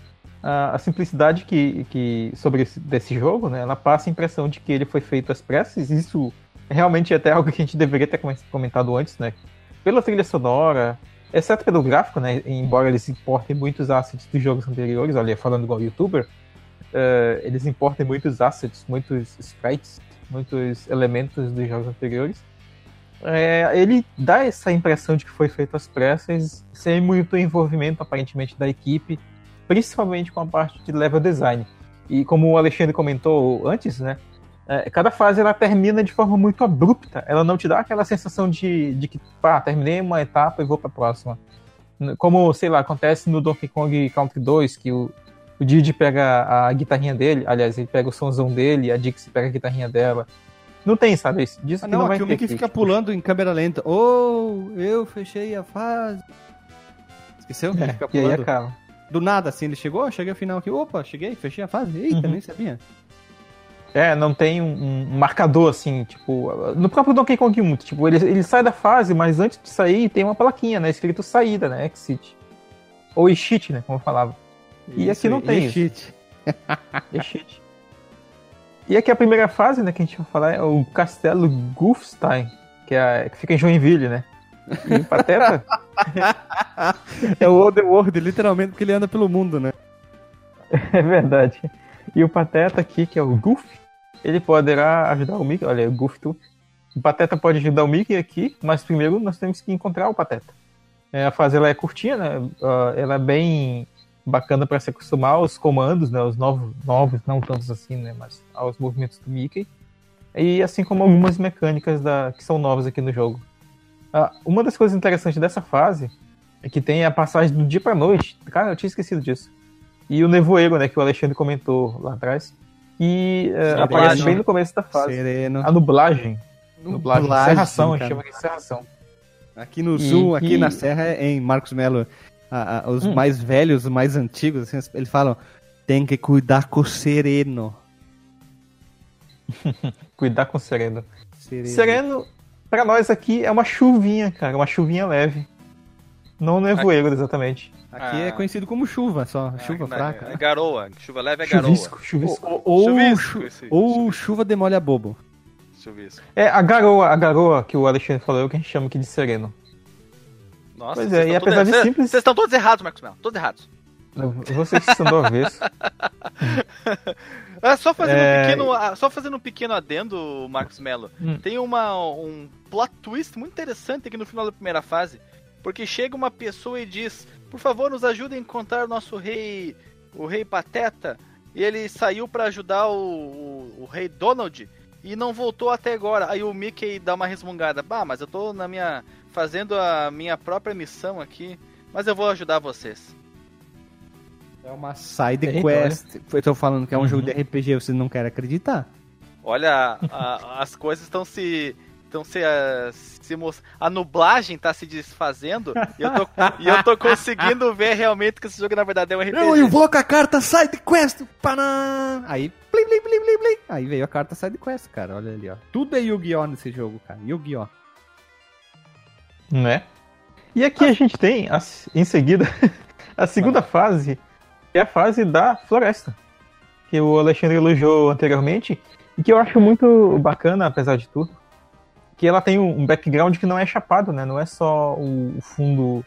a, a simplicidade que, que sobre esse, desse jogo, né, ela passa a impressão de que ele foi feito às pressas. Isso realmente é até algo que a gente deveria ter comentado antes, né? Pela trilha sonora, exceto pelo gráfico, né? Embora eles importem muitos assets dos jogos anteriores, olha, falando igual youtuber, uh, eles importem muitos assets, muitos sprites, muitos elementos dos jogos anteriores é, ele dá essa impressão de que foi feito às pressas, sem muito envolvimento, aparentemente, da equipe, principalmente com a parte de level design. E como o Alexandre comentou antes, né? É, cada fase ela termina de forma muito abrupta. Ela não te dá aquela sensação de, de que, pá, terminei uma etapa e vou para a próxima. Como, sei lá, acontece no Donkey Kong Country 2, que o, o Didi pega a guitarrinha dele, aliás, ele pega o somzão dele, a Dixie pega a guitarrinha dela, não tem, sabe? Diz ah, não, não vai o Mickey fica pulando em câmera lenta. Oh, eu fechei a fase. Esqueceu? É, fica pulando. E aí acaba. Do nada, assim, ele chegou, cheguei ao final aqui, opa, cheguei, fechei a fase. Eita, uhum. nem sabia. É, não tem um, um, marcador assim, tipo. No próprio Donkey Kong 1, tipo, ele, ele sai da fase, mas antes de sair tem uma plaquinha, né? Escrito saída, né? Exit. Ou exit, né? Como eu falava. E aqui não tem. Exit. Exit. E aqui a primeira fase, né, que a gente vai falar é o Castelo Gulfstein, que, é, que fica em Joinville, né? E o Pateta... é o World, literalmente, porque ele anda pelo mundo, né? É verdade. E o Pateta aqui, que é o Goof, ele poderá ajudar o Mickey. Olha, o Goof tu. O Pateta pode ajudar o Mickey aqui, mas primeiro nós temos que encontrar o Pateta. É, a fase ela é curtinha, né? Uh, ela é bem bacana para se acostumar aos comandos, né, os novos, novos, não tantos assim, né, mas aos movimentos do Mickey. E assim como algumas mecânicas da, que são novas aqui no jogo. Ah, uma das coisas interessantes dessa fase é que tem a passagem do dia para noite. Cara, eu tinha esquecido disso. E o nevoeiro, né, que o Alexandre comentou lá atrás. E uh, aparece bem no começo da fase. Sereno. A nublagem. Nublagem. nublagem serração, a gente chama de serração. Aqui no e, sul, aqui e... na serra, é em Marcos Melo a, a, os hum. mais velhos, os mais antigos, assim, eles falam: tem que cuidar com sereno. cuidar com sereno. Sereno, sereno para nós aqui, é uma chuvinha, cara, uma chuvinha leve. Não nevoeiro, aqui, exatamente. Aqui é ah. é conhecido como chuva, só. Ah, chuva fraca. É garoa. Chuva leve é garoa. Chuvisco, chuvisco. Ou, ou, chuvisco, ou chuva demolha bobo. Chuvisco. É, a garoa, a garoa que o Alexandre falou é o que a gente chama aqui de sereno. Nossa, pois é, e apesar de simples. Vocês estão todos errados, Marcos Melo. Todos errados. Vocês estão do avesso. É, só, fazendo é... um pequeno, ah, só fazendo um pequeno adendo, Marcos Melo. Hum. Tem uma, um plot twist muito interessante aqui no final da primeira fase. Porque chega uma pessoa e diz: Por favor, nos ajude a encontrar o nosso rei, o rei Pateta. E ele saiu para ajudar o, o, o, rei Donald e não voltou até agora. Aí o Mickey dá uma resmungada: Bah, mas eu tô na minha fazendo a minha própria missão aqui, mas eu vou ajudar vocês. É uma side Eita, quest. Eu tô falando que é um uhum. jogo de RPG, vocês não querem acreditar. Olha, a, as coisas estão se estão se, a, se a nublagem tá se desfazendo e eu, tô, e eu tô conseguindo ver realmente que esse jogo na verdade é um RPG. Eu invoco a carta Side Quest. Panã! Aí, blim, blim, blim, blim, blim. Aí veio a carta Side Quest, cara. Olha ali, ó. Tudo é Yu-Gi-Oh! nesse jogo, cara. Yu-Gi-Oh! Né? E aqui a gente tem, em seguida, a segunda fase, é a fase da floresta, que o Alexandre elogiou anteriormente, e que eu acho muito bacana, apesar de tudo, que ela tem um background que não é chapado, né? Não é só o fundo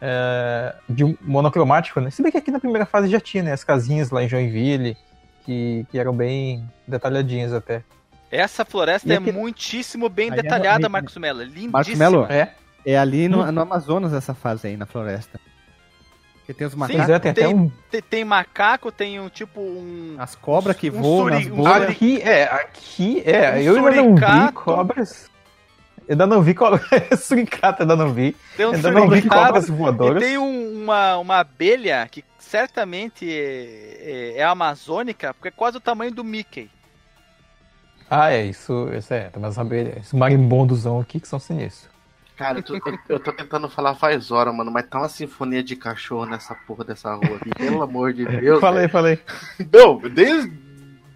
é, de monocromático, né? Se bem que aqui na primeira fase já tinha, né? As casinhas lá em Joinville, que, que eram bem detalhadinhas até. Essa floresta é aqui... muitíssimo bem Aí é detalhada, é... Marcos Mello. Lindíssima. Marcos Mello, é? É ali no, no Amazonas essa fase aí, na floresta. Que tem os macacos. Sim, tem, tem, um... tem, tem, macaco, tem um tipo um. As cobras que um voam suri, nas bolhas. Aqui é, aqui é. Um eu ainda não vi cobras. Eu ainda não vi cobras. suricato ainda não vi. Tem um ainda não vi cobras voadoras. E tem um, uma, uma abelha que certamente é, é, é, amazônica, porque é quase o tamanho do Mickey. Ah, é, isso, isso é, tem umas abelhas, esse marimbondozão aqui que são sinistros. Cara, eu tô, eu tô tentando falar faz hora, mano, mas tá uma sinfonia de cachorro nessa porra dessa rua aqui, pelo amor de Deus. falei, falei. Não, desde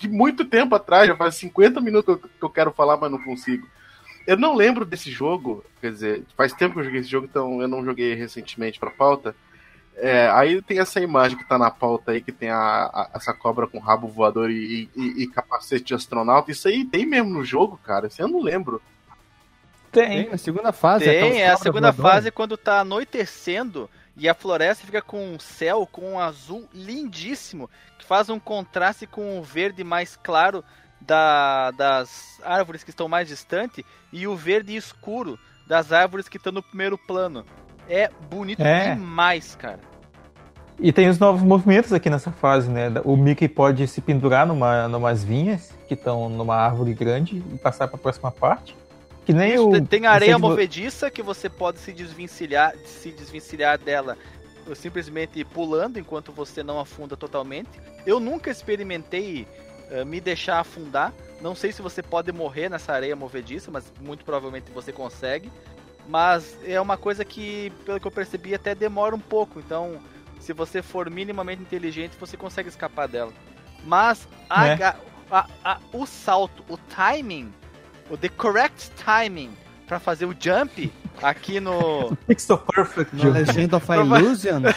muito tempo atrás, já faz 50 minutos que eu, que eu quero falar, mas não consigo. Eu não lembro desse jogo, quer dizer, faz tempo que eu joguei esse jogo, então eu não joguei recentemente pra pauta. É, aí tem essa imagem que tá na pauta aí, que tem a, a- essa cobra com rabo voador e, e- e capacete de astronauta. Isso aí tem mesmo no jogo, cara. Isso eu não lembro. Tem, Tem. na segunda fase. Tem, aquelas é a segunda voadoras. fase quando tá anoitecendo e a floresta fica com um céu com um azul lindíssimo, que faz um contraste com o verde mais claro da- das árvores que estão mais distantes e o verde escuro das árvores que estão no primeiro plano. É bonito É. demais, cara. E tem os novos movimentos aqui nessa fase, né? O Mickey pode se pendurar numa numas vinhas que estão numa árvore grande e passar para a próxima parte. Que nem Isso, o tem areia movediça que você pode se desvencilhar, se desvencilhar dela simplesmente pulando enquanto você não afunda totalmente. Eu nunca experimentei eh, me deixar afundar. Não sei se você pode morrer nessa areia movediça, mas muito provavelmente você consegue. Mas é uma coisa que, pelo que eu percebi, até demora um pouco. Então, se você for minimamente inteligente, você consegue escapar dela. Mas a Né? a- a- o salto, o timing, o the correct timing pra fazer o jump aqui no Pixel Perfect. No Jump. Legend of Illusion.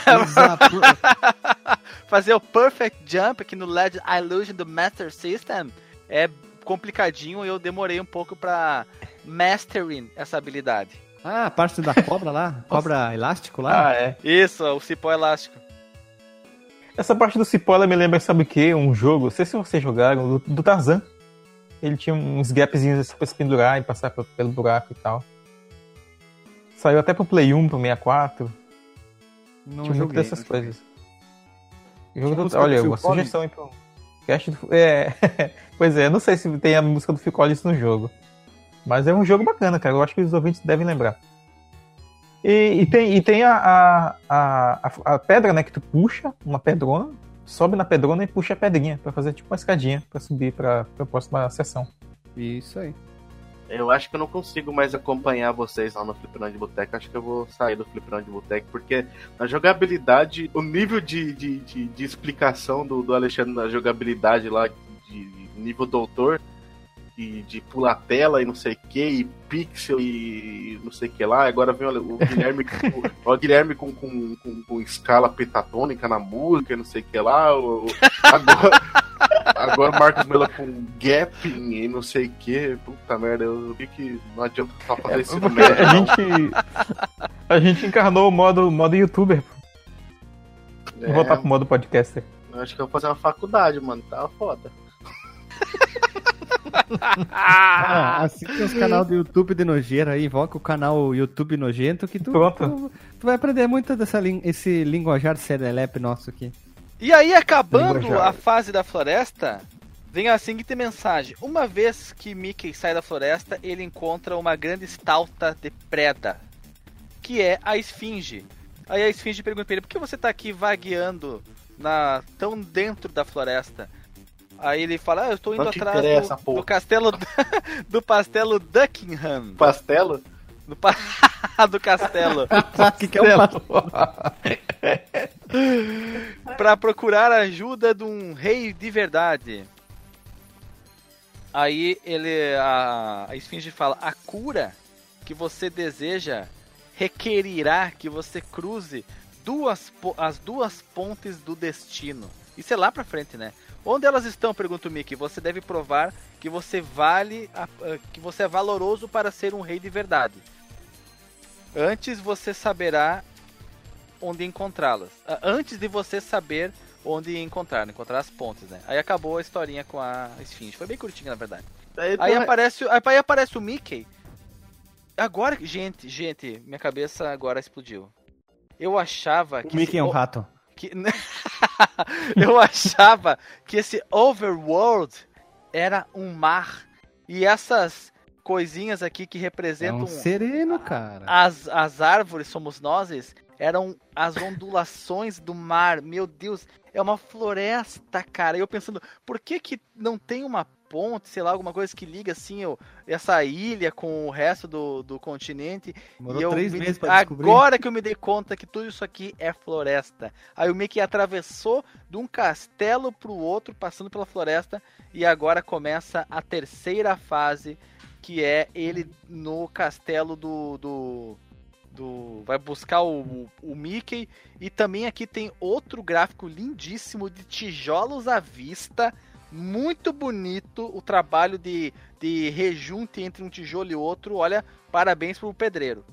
fazer o perfect jump aqui no Legend Illusion do Master System é complicadinho e eu demorei um pouco pra mastering essa habilidade. Ah, a parte da cobra lá? Cobra elástico lá? Ah, é. Isso, o cipó elástico. Essa parte do cipó ela me lembra, sabe o que? Um jogo, não sei se vocês jogaram, do, do Tarzan. Ele tinha uns gapzinhos assim pra se pendurar e passar pe- pelo buraco e tal. Saiu até pro Play 1, pro 64. não tinha muito joguei. dessas joguei. coisas. O jogo do- olha, uma sugestão aí pro cast do. É. pois é, não sei se tem a música do Phil Collins no jogo. Mas é um jogo bacana, cara. Eu acho que os ouvintes devem lembrar. E, e tem, e tem a, a, a, a- a pedra, né? Que tu puxa, uma pedrona, sobe na pedrona e puxa a pedrinha pra fazer tipo uma escadinha pra subir pra, pra próxima sessão. Isso aí. Eu acho que eu não consigo mais acompanhar vocês lá no Fliperão de Boteco. Acho que eu vou sair do Fliperão de Boteco, porque na jogabilidade, o nível de, de, de, de explicação do, do Alexandre na jogabilidade lá, de, de nível doutor, e de pular tela e não sei o que, e pixel e não sei o que lá. Agora vem o, o Guilherme, com, o Guilherme com, com, com, com escala pentatônica na música e não sei o que lá. O, o- agora, agora o Marcos Melo com gapping e não sei o que. Puta merda, eu vi que não adianta só fazer isso Porque a gente. A gente encarnou o modo, modo youtuber. Vou voltar pro modo podcaster. É, Acho que eu vou fazer uma faculdade, mano. Tá foda. Ah, assiste os canal do YouTube de nojeira aí, invoca o canal YouTube Nojento que tu, tu, tu vai aprender muito dessa esse linguajar serelepe nosso aqui. E aí, acabando Linguajar. a fase da floresta, vem a seguinte mensagem. Uma vez que Mickey sai da floresta, ele encontra uma grande estalta de preda, que é a esfinge. Aí a esfinge pergunta pra ele, por que você tá aqui vagueando na, tão dentro da floresta? Aí ele fala, ah, eu estou indo Não atrás do, porra. do castelo do pastelo Duckingham. Pastelo? Do, pa- do castelo. O que, que é um pato? para procurar a ajuda de um rei de verdade. Aí ele a, a esfinge fala: "A cura que você deseja requerirá que você cruze duas as duas pontes do destino". Isso é lá pra frente, né? Onde elas estão? Pergunta o Mickey. Você deve provar que você vale a- a- que você é valoroso para ser um rei de verdade. Antes você saberá onde encontrá-las. Ah, Antes de você saber onde encontrar, né? encontrar as pontes, né? Aí acabou a historinha com a esfinge. Foi bem curtinha, na verdade. Aí, Aí aparece, o- aí aparece o Mickey. Agora, gente, gente, minha cabeça agora explodiu. Eu achava O que Mickey esse é um o- rato. que... eu achava que esse overworld era um mar e essas coisinhas aqui que É representam um sereno, cara. as, as árvores somos nós eram as ondulações do mar. Meu Deus, é uma floresta, cara. E eu pensando, por que que não tem uma ponte, sei lá, alguma coisa que liga assim essa ilha com o resto do, do continente. Demorou e eu três me- meses pra descobrir. Agora que eu me dei conta que tudo isso aqui é floresta. Aí o Mickey atravessou de um castelo pro outro, passando pela floresta, e agora começa a terceira fase, que é ele no castelo do. do, do- vai buscar o, o Mickey. E também aqui tem outro gráfico lindíssimo de tijolos à vista. Muito bonito o trabalho de, de rejunte entre um tijolo e outro. Olha, parabéns pro pedreiro.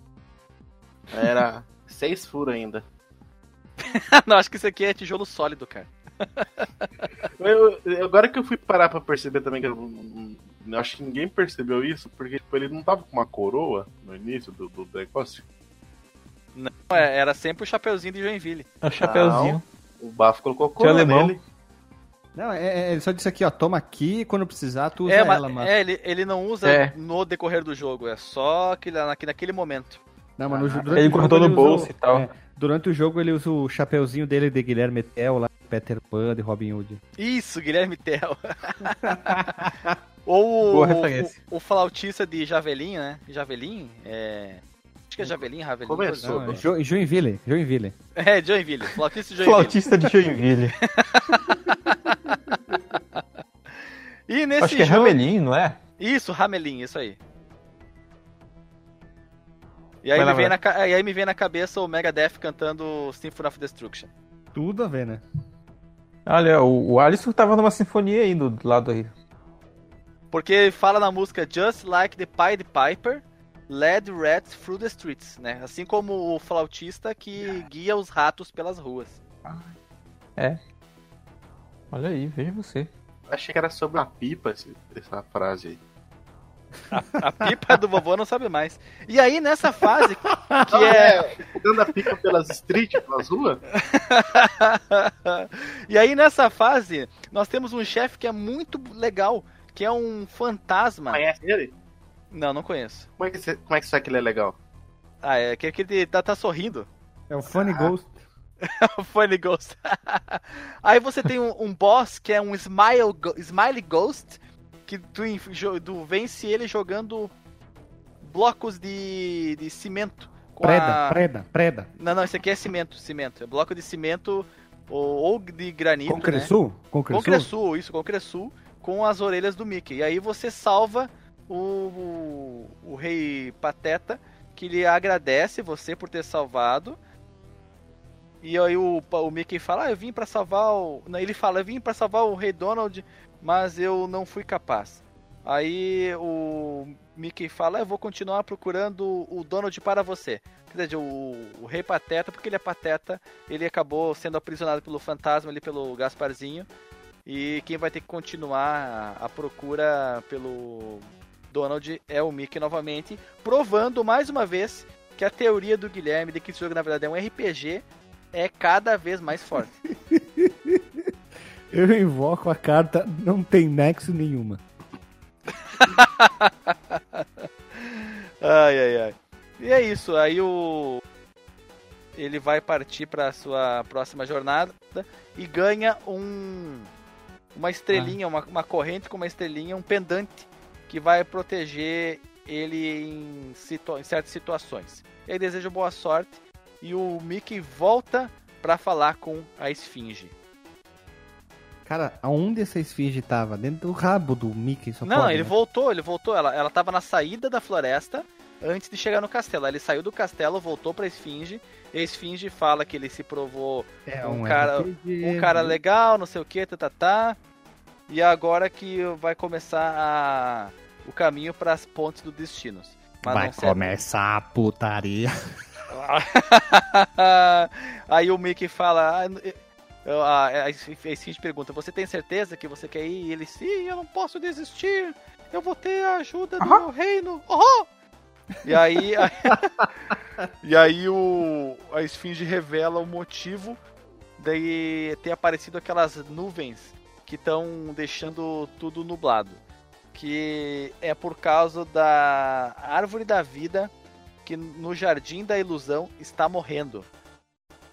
Era seis furos ainda. Não, acho que isso aqui é tijolo sólido, cara. Eu- agora que eu fui parar pra perceber também que eu, eu acho que ninguém percebeu isso, porque tipo, ele não tava com uma coroa no início do, do negócio. É, Era sempre o chapeuzinho de Joinville. É o chapeuzinho. O Bafo colocou coroa alemão. nele. Não, é, é, ele só disse aqui, ó, toma aqui, quando precisar, tu usa É, mas, ela, mas... é, ele, ele não usa É. no decorrer do jogo, é só aquele, naquele, naquele momento. Não, mas no, Ah, durante ele o jogo cortou no bolso o- e tal. é, durante o jogo ele usa o chapeuzinho dele de Guilherme Tell, lá, Peter Pan, de Robin Hood. Isso, Guilherme Tell. Ou o, o, o flautista de Javelin, né? Javelin? É... Acho que é Javelin, Ravelin. Começou. Não, é Jo- Joinville, Joinville. É, Joinville. Flautista de Joinville. Flautista de Joinville. E nesse Acho que é jogo... Ramelin, não é? Isso, Ramelin, isso aí. E aí, lá, me na, e aí me vem na cabeça o Megadeth cantando Symphony of Destruction. Tudo a ver, né? Olha, o, o Alisson tava numa sinfonia aí do, do lado aí. Porque fala na música Just Like the Pied Piper, led rats through the streets, né? Assim como o flautista que guia os ratos pelas ruas. Olha aí, veja você. Achei que era sobre a pipa essa frase aí. A pipa do vovô não sabe mais. E aí nessa fase, que é Dando a pipa pelas streets, pelas ruas? e aí nessa fase, nós temos um chefe que é muito legal, que é um fantasma. Conhece ele? Não, não conheço. Como é que você, como é que você sabe que ele é legal? Ah, é que ele tá, tá sorrindo. É o Funny Ghost. Funny Ghost. Aí você tem um, um boss que é um Smile, Smiley Ghost, que tu, tu vence ele jogando blocos de, de cimento. Preda, a- preda, preda. Não, não, esse aqui é cimento, cimento. É bloco de cimento ou, ou de granito, Com né? Cressu? Concresul, isso, Concresul, com as orelhas do Mickey. E aí você salva o, o, o rei Pateta, que lhe agradece você por ter salvado. E aí o, o Mickey fala, ah, eu vim pra salvar o... Ele fala, eu vim pra salvar o rei Donald, mas eu não fui capaz. Aí o Mickey fala, "Ah, eu vou continuar procurando o Donald para você. Quer dizer, o, o rei Pateta, porque ele é Pateta, ele acabou sendo aprisionado pelo fantasma ali, pelo Gasparzinho. E quem vai ter que continuar a procura pelo Donald é o Mickey novamente, provando mais uma vez que a teoria do Guilherme de que esse jogo na verdade é um RPG é cada vez mais forte. Eu invoco a carta, não tem nexo nenhuma. Ai, ai, ai. E é isso, aí o. Ele vai partir para sua próxima jornada e ganha um. Uma estrelinha, uma, uma corrente com uma estrelinha, um pendante que vai proteger ele em, situa- em certas situações. E aí deseja boa sorte e o Mickey volta para falar com a Esfinge. Cara, aonde essa esfinge tava? Dentro do rabo do Mickey, só Não, pode, ele né? voltou, ele voltou. Ela, ela tava na saída da floresta antes de chegar no castelo. Ele saiu do castelo, voltou pra Esfinge. E a Esfinge fala que ele se provou É um cara- RPG, um cara legal, não sei o que, tá, tá, tá. E agora que vai começar a- o caminho para as pontes do destinos. Mas Vai começar a putaria. Aí o Mickey fala. "Ah, A a Esfinge pergunta: Você tem certeza que você quer ir? E ele: Sim, eu não posso desistir. Eu vou ter a ajuda do Aham. meu reino. Oh! E aí. e aí o, a Esfinge revela o motivo de ter aparecido aquelas nuvens que estão deixando tudo nublado. Que é por causa da árvore da vida que no Jardim da Ilusão está morrendo.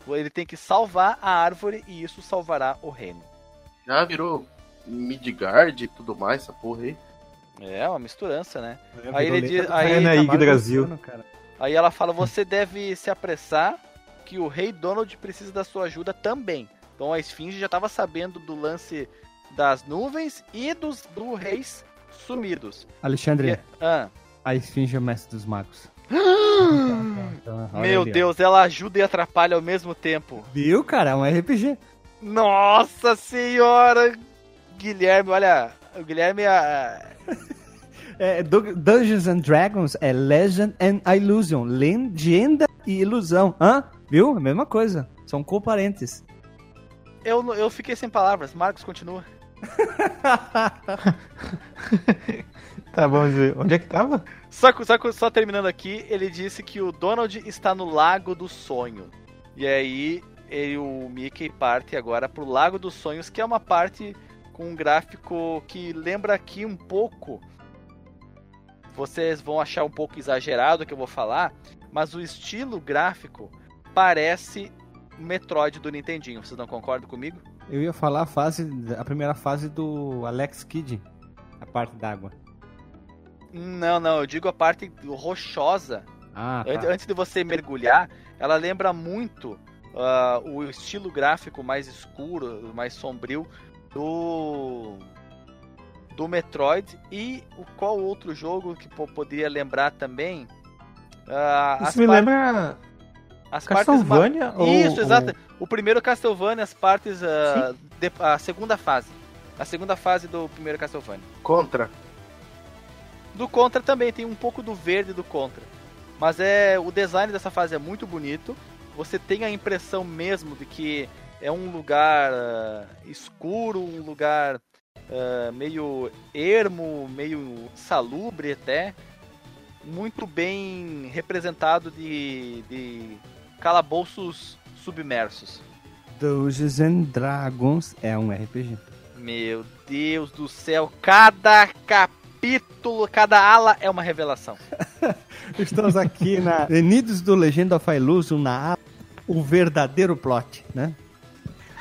Ele tem que salvar a árvore e isso salvará o reino. Já virou Midgard e tudo mais, essa porra aí. É, uma misturança, né? É, Aí ele diz- aí- É, né, Cavalo Yggdrasil. Vulcano, cara. Aí ela fala: você deve se apressar, que o rei Donald precisa da sua ajuda também. Então a Esfinge já estava sabendo do lance das nuvens e dos do reis sumidos. Alexandre, E- ah. a Esfinge é o mestre dos magos. Olha Meu. Deus, ela ajuda e atrapalha ao mesmo tempo. Viu, cara? É um RPG. Nossa senhora! Guilherme, olha, o Guilherme ah, É, Dun- Dungeons and Dragons é Legend and Illusion. Legenda e ilusão. Hã? Viu? A mesma coisa. São coparentes. eu, eu fiquei sem palavras. Marcos continua. Tá, ver. Onde é que tava? Só, só, só terminando aqui, ele disse que o Donald está no Lago do Sonho. E aí, ele, o Mickey parte agora pro Lago dos Sonhos, que é uma parte com um gráfico que lembra aqui um pouco. Vocês vão achar um pouco exagerado o que eu vou falar, mas o estilo gráfico parece o Metroid do Nintendinho. Vocês não concordam comigo? Eu ia falar a fase, a primeira fase do Alex Kidd, a parte d'água. Não, não, eu digo a parte rochosa Ah, tá. Antes de você mergulhar, ela lembra muito ah, o estilo gráfico mais escuro, mais sombrio do do Metroid e o qual outro jogo que po- poderia lembrar também? Ah, Isso as me par- lembra as partes Castlevania? ou- Isso, ou- exato. O primeiro Castlevania, as partes ah, de- a segunda fase, a segunda fase do primeiro Castlevania. Contra. Do Contra também tem um pouco do verde do Contra. Mas é o design dessa fase é muito bonito. Você tem a impressão mesmo de que é um lugar ah, escuro, um lugar ah, meio ermo, meio salubre até. Muito bem representado de, de calabouços submersos. Dungeons and Dragons é um RPG. Meu Deus do céu, cada capítulo, cada ala é uma revelação. Estamos aqui na Unidos do Legend of Illusion, na ala, o verdadeiro plot, né?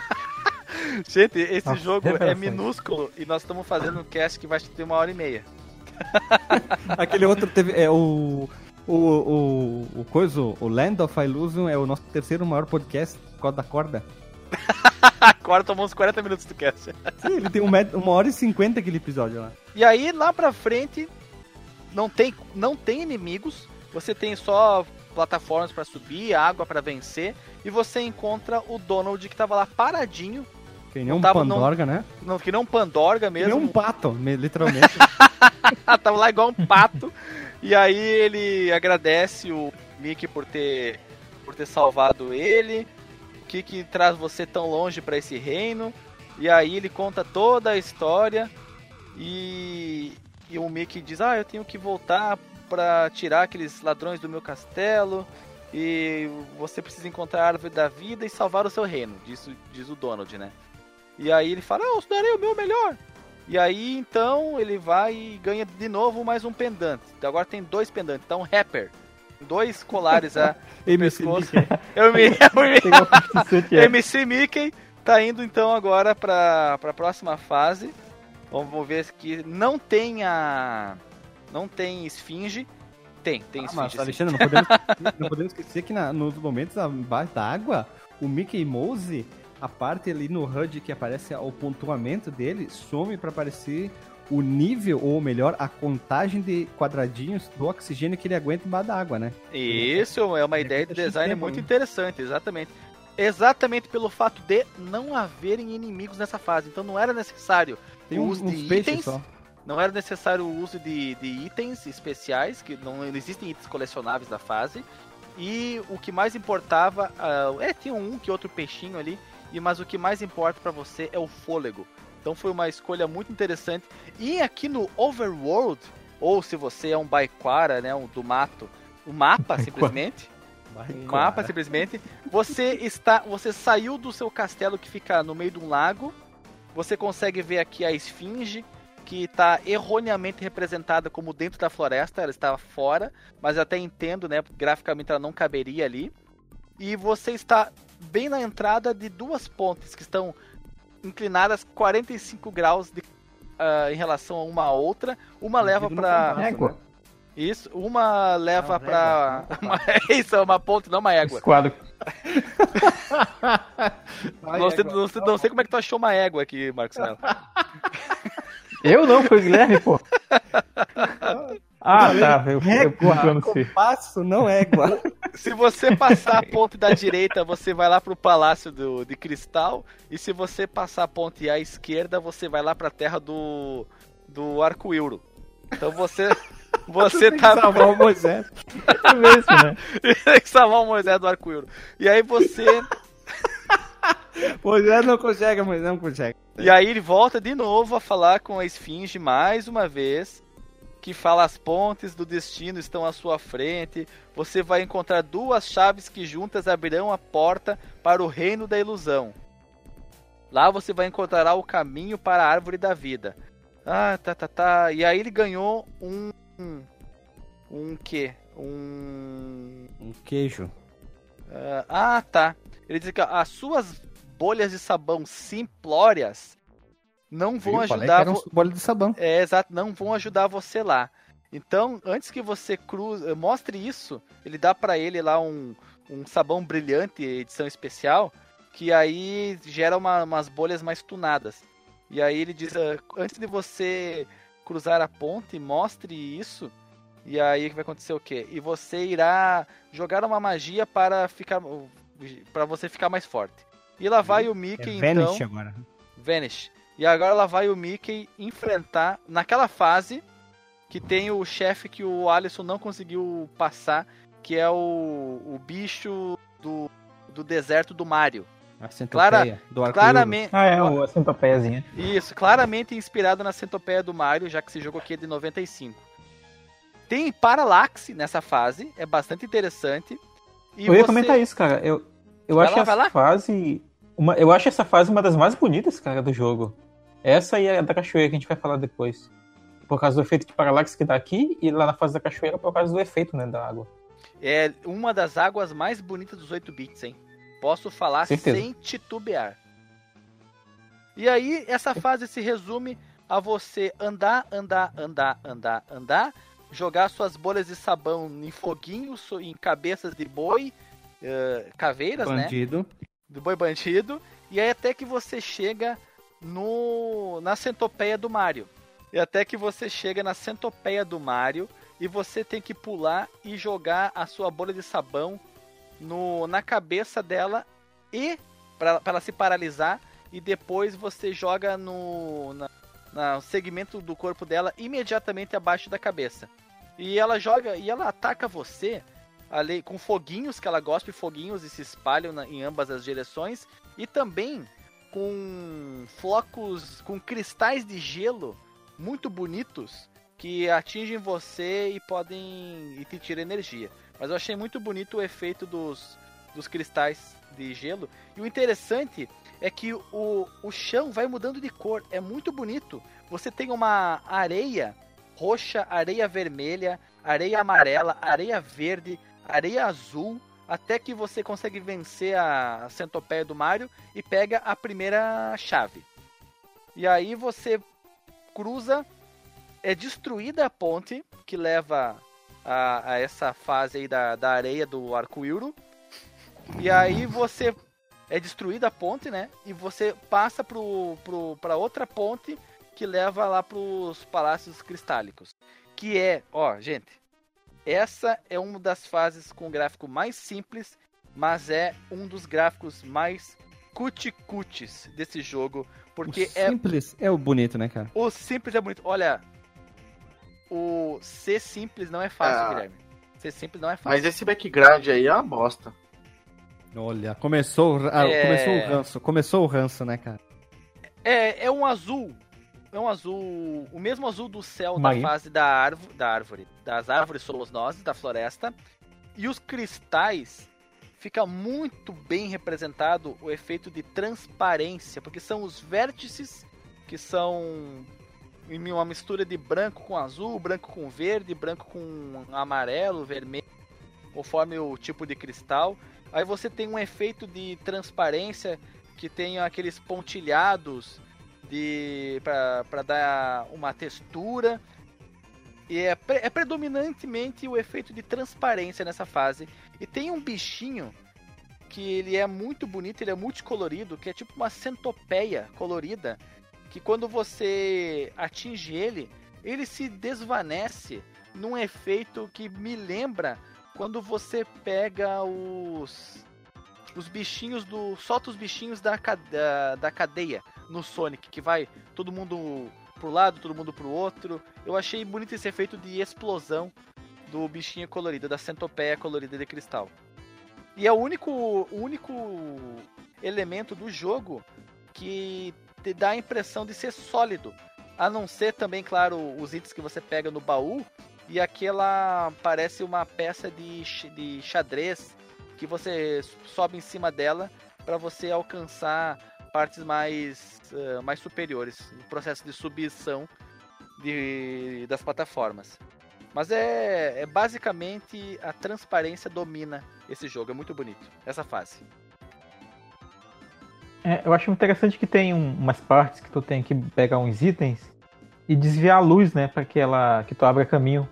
Gente, esse Nossa, jogo é minúsculo e nós estamos fazendo um cast que vai ter uma hora e meia. Aquele outro teve. É o. O, o, o coisa, o Land of Illusion é o nosso terceiro maior podcast, Corda da Corda. Agora tomou uns 40 minutos do cast. Sim, ele tem um uma hora e cinquenta aquele episódio lá. E aí, lá pra frente, não tem, não tem inimigos, você tem só plataformas pra subir, água pra vencer, e você encontra o Donald que tava lá paradinho, Que nem Não um tava- não- Pandorga, né? não- que não um Pandorga Que nem mesmo, um pato, me- literalmente. tava lá igual um pato. e aí ele agradece o Mickey por ter por ter salvado ele. Que que traz você tão longe pra esse reino? E aí ele conta toda a história e, e o Mickey diz: "Ah, eu tenho que voltar pra tirar aqueles ladrões do meu castelo." E você precisa encontrar a árvore da vida e salvar o seu reino, diz, o- diz o Donald, né? E aí ele fala: ah, Eu darei o meu melhor. E aí então ele vai e ganha de novo mais um pendante. Agora tem dois pendantes. Então, rapper. Dois colares a MC. Mickey. Eu me, eu me- Pegou a 50 Cent, é. MC Mickey tá indo então agora pra, pra próxima fase. Vamos ver se que não tem a. Não tem esfinge. Tem, tem Ah, esfinge. mas, sim. Alexandre, não podemos, não podemos esquecer que na- nos momentos abaixo da água, o Mickey Mouse, a parte ali no HUD que aparece o pontuamento dele, some para aparecer o nível, ou melhor, a contagem de quadradinhos do oxigênio que ele aguenta embaixo da água, né? Isso é uma ideia de design muito né? interessante, exatamente. Exatamente pelo fato de não haverem inimigos nessa fase. Então não era necessário Tem o uns, uso de uns peixes itens. só. Não era necessário o uso de, de itens especiais, que não existem itens colecionáveis na fase. E o que mais importava, ah, é, tinha um que outro peixinho ali, e mas o que mais importa pra você é o fôlego. Então foi uma escolha muito interessante. E aqui no Overworld, ou se você é um Baiquara, né, um do mato, o mapa simplesmente, um mapa simplesmente, você está, você saiu do seu castelo que fica no meio de um lago. Você consegue ver aqui a esfinge que está erroneamente representada como dentro da floresta, ela estava fora, mas eu até entendo, né, graficamente ela não caberia ali. E você está bem na entrada de duas pontes que estão inclinadas 45 graus de, ah, em relação a uma a outra. Uma leva pra. né? Isso, uma leva Não, pra. régua. Uma... Isso, é uma ponte, não uma égua. Esse quadro. Ai, Não sei, égua. não, sei, não sei como é que tu achou uma égua aqui, Marcos Mello. Eu não, foi o Guilherme, pô. Ah, tá. Eu, eu Régua, pronunciei. compasso, não égua. Se você passar a ponte da direita, você vai lá pro Palácio do, de Cristal. E se você passar a ponte à esquerda, você vai lá pra terra do, do Arco-Euro. Então você. Você Tem que tá. salvar o Moisés. É mesmo, né? Tem que salvar o Moisés do Arco-Euro. E aí você. Moisés não consegue, Moisés não consegue. E aí ele volta de novo a falar com a Esfinge mais uma vez. Que fala as pontes do destino estão à sua frente. Você vai encontrar duas chaves que juntas abrirão a porta para o reino da ilusão. Lá você vai encontrar o caminho para a árvore da vida. Ah, tá, tá, tá. E aí ele ganhou um. Um, um quê? Um. Um queijo. Ah, ah, tá. Ele diz que as suas bolhas de sabão simplórias não vão Viu? Falei que ajudar. vo- bolho de sabão. É, exato, não vão ajudar você lá. Então, antes que você cruze, mostre isso, ele dá pra ele lá um, um sabão brilhante, edição especial, que aí gera uma- umas bolhas mais tunadas. E aí ele diz, ah, antes de você cruzar a ponte, mostre isso. E aí vai acontecer o quê? E você irá jogar uma magia para ficar para você ficar mais forte. E lá vai o É Mickey então. Vanish agora. Vanish. E agora lá vai o Mickey enfrentar naquela fase que tem o chefe que o Alisson não conseguiu passar, que é o, o bicho do, do deserto do Mario. A centopeia Clara- do arco Claramente, Ah, é, o- a centopeiazinha. isso, claramente inspirado na centopeia do Mario, já que esse jogo aqui é de 95. Tem Parallaxe nessa fase, é bastante interessante. E eu ia você- comentar isso, cara. Eu, eu Vai acho lá. essa fase. Uma, eu acho essa fase uma das mais bonitas, cara, do jogo. Essa e a da cachoeira que a gente vai falar depois. Por causa do efeito de paralaxe que dá aqui, e lá na fase da cachoeira por causa do efeito, né, da água. É uma das águas mais bonitas dos 8 bits, hein? Posso falar Certeza. sem titubear. E aí, essa fase se resume a você andar, andar, andar, andar, andar, jogar suas bolhas de sabão em foguinhos, em cabeças de boi, eh, caveiras, né? Do boi bandido, e aí até que você chega no na centopeia do Mario. E até que você chega na centopeia do Mario e você tem que pular e jogar a sua bolha de sabão no, na cabeça dela e para ela se paralisar e depois você joga no na, na- segmento do corpo dela imediatamente abaixo da cabeça. E ela joga e ela ataca você ali com foguinhos que ela gospe foguinhos e se espalham na- em ambas as direções e também com flocos com cristais de gelo muito bonitos que atingem você e podem e te tiram energia. Mas eu achei muito bonito o efeito dos, dos cristais de gelo. E o interessante é que o, o chão vai mudando de cor. É muito bonito. Você tem uma areia roxa, areia vermelha, areia amarela, areia verde, areia azul, até que você consegue vencer a centopeia do Mario e pega a primeira chave. E aí você cruza, é destruída a ponte que leva a, a essa fase aí da, da areia do arco-íro. E aí você é destruída a ponte, né? E você passa pro, pro, outra ponte que leva lá pros palácios cristálicos. Que é, ó, gente, essa é uma das fases com gráfico mais simples, mas é um dos gráficos mais cuticutes desse jogo, porque o é simples é o bonito, né, cara? o simples é bonito. Olha, o ser simples não é fácil, Ah. Guilherme. Ser simples não é fácil. Mas esse background aí é uma bosta. Olha, começou, o- ah, É. começou o ranço, começou o ranço, né, cara? É, é um azul. É um azul. O mesmo azul do céu Marinho. da fase da, árvore, da árvore. Das árvores solosnoses, da floresta. E os cristais fica muito bem representado o efeito de transparência, porque são os vértices que são em uma mistura de branco com azul, branco com verde, branco com amarelo, vermelho, conforme o tipo de cristal. Aí você tem um efeito de transparência que tem aqueles pontilhados de para dar uma textura. E é, pre, é predominantemente o efeito de transparência nessa fase. E tem um bichinho que ele é muito bonito, ele é multicolorido, que é tipo uma centopeia colorida, que quando você atinge ele, ele se desvanece num efeito que me lembra quando você pega os os bichinhos do solta os bichinhos da, da, da cadeia no Sonic, que vai todo mundo pro lado, todo mundo pro outro. Eu achei bonito esse efeito de explosão do bichinho colorido, da centopeia colorida de cristal. E é o único, o único elemento do jogo que te dá a impressão de ser sólido. A não ser também, claro, os itens que você pega no baú e aquela parece uma peça de, de xadrez que você sobe em cima dela para você alcançar partes mais, uh, mais superiores, no processo de subção de, das plataformas. Mas é, é basicamente a transparência domina esse jogo, é muito bonito, essa fase. É, eu acho interessante que tem um, umas partes que tu tem que pegar uns itens e desviar a luz, né, para que ela que tu abra caminho,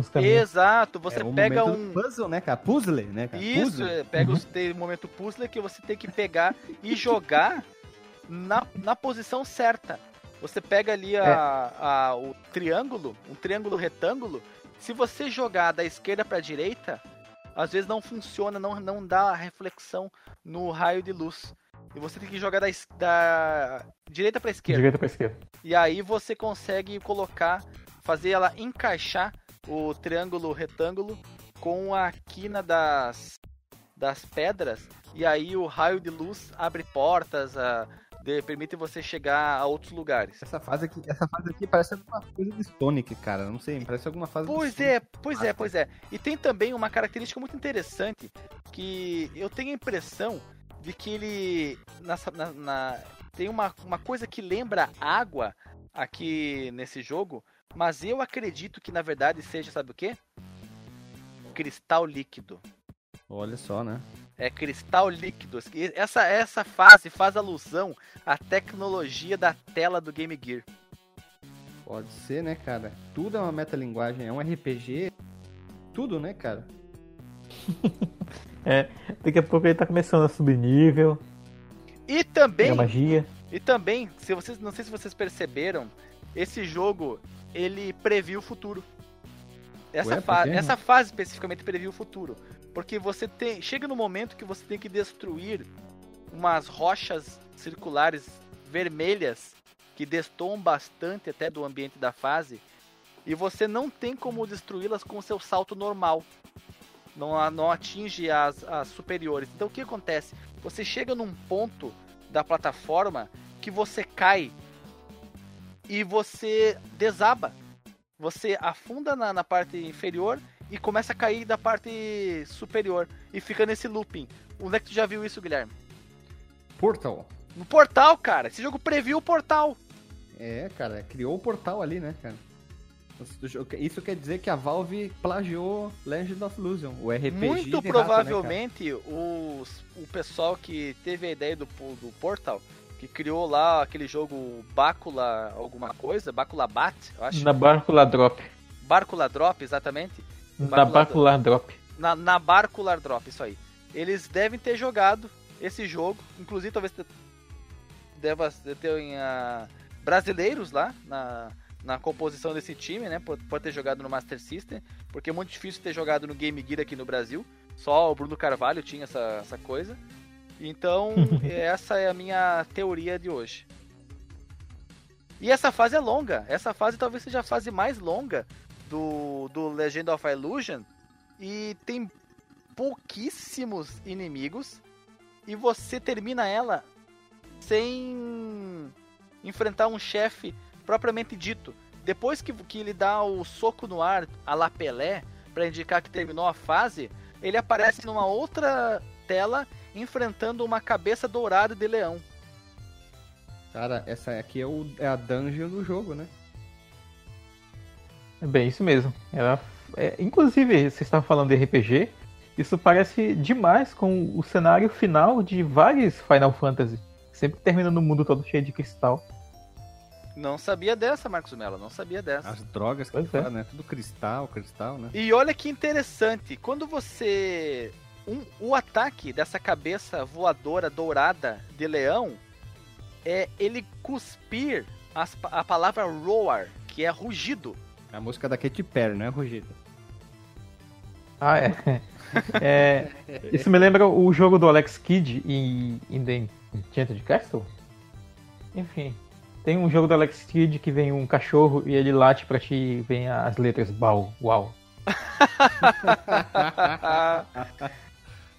uns. Exato, você é, pega um puzzle, né, cara? Puzzle, né, cara? Isso, puzzle. É, pega uhum. o momento puzzle que você tem que pegar e jogar na, na posição certa. Você pega ali a, é. a, o triângulo, um triângulo retângulo. Se você jogar da esquerda para a direita, às vezes não funciona, não, não dá reflexão no raio de luz. E você tem que jogar da, da direita para esquerda. Direita para esquerda. E aí você consegue colocar, fazer ela encaixar o triângulo retângulo com a quina das, das pedras. E aí o raio de luz abre portas, a, de, permite você chegar a outros lugares. Essa fase aqui, essa fase aqui parece alguma coisa de Sonic, cara. Não sei, parece alguma fase Pois é, pois é, pois é. E tem também uma característica muito interessante que eu tenho a impressão de que ele nessa, na, na, tem uma, uma coisa que lembra água aqui nesse jogo, mas eu acredito que na verdade seja, sabe o quê? Cristal líquido. Olha só, né? é, cristal líquido. Essa, essa fase faz alusão à tecnologia da tela do Game Gear. Pode ser, né, cara? Tudo é uma metalinguagem, é um RPG. Tudo, né, cara? é, daqui a pouco ele tá começando a subir nível. E também. magia. E também, se vocês, não sei se vocês perceberam, esse jogo ele previu o futuro. Essa, Ué, fa essa fase especificamente previu o futuro. Porque você tem. Chega no momento que você tem que destruir umas rochas circulares vermelhas que destoam bastante até do ambiente da fase. E você não tem como destruí-las com o seu salto normal. Não, não atinge as, as superiores. Então o que acontece? Você chega num ponto da plataforma que você cai e você desaba. Você afunda na, na parte inferior e começa a cair da parte superior e fica nesse looping. Onde é que tu já viu isso, Guilherme? Portal. No portal, cara. Esse jogo previu o portal. É, cara, criou o portal ali, né, cara? Isso quer dizer que a Valve plagiou Legend of Illusion, o RPG. Muito provavelmente né, o, o pessoal que teve a ideia do, do Portal, que criou lá aquele jogo Bácula alguma coisa, Bácula Bat, eu acho. Na Bácula Drop. Bácula Drop, exatamente. Na Barcular Drop. Na, na Drop, isso aí. Eles devem ter jogado esse jogo, inclusive talvez deva ter uh, brasileiros lá na, na composição desse time, né? Pode, pode ter jogado no Master System, porque é muito difícil ter jogado no Game Gear aqui no Brasil. Só o Bruno Carvalho tinha essa, essa coisa. Então, essa é a minha teoria de hoje. E essa fase é longa. Essa fase talvez seja a fase mais longa do, do Legend of Illusion e tem pouquíssimos inimigos e você termina ela sem enfrentar um chefe propriamente dito. Depois que, que ele dá o soco no ar a la Pelé para indicar que terminou a fase, ele aparece numa outra tela enfrentando uma cabeça dourada de leão. Cara, essa aqui é, o, é a dungeon do jogo, né? É bem isso mesmo. Ela, é, inclusive, vocês estavam falando de RPG. Isso parece demais com o cenário final de vários Final Fantasy. Sempre termina no mundo todo cheio de cristal. Não sabia dessa, Marcos Mello, não sabia dessa. As drogas que Pois é. né? Tudo cristal, cristal, né? E olha que interessante, quando você. Um- o ataque dessa cabeça voadora dourada de leão é ele cuspir as a palavra roar, que é rugido. A música da Katy Perry, não é Rugido? Ah, é. É, Isso me lembra o jogo do Alex Kidd em, em The Enchanted Castle? Enfim. Tem um jogo do Alex Kidd que vem um cachorro e ele late pra ti e vem as letras BAU, uau.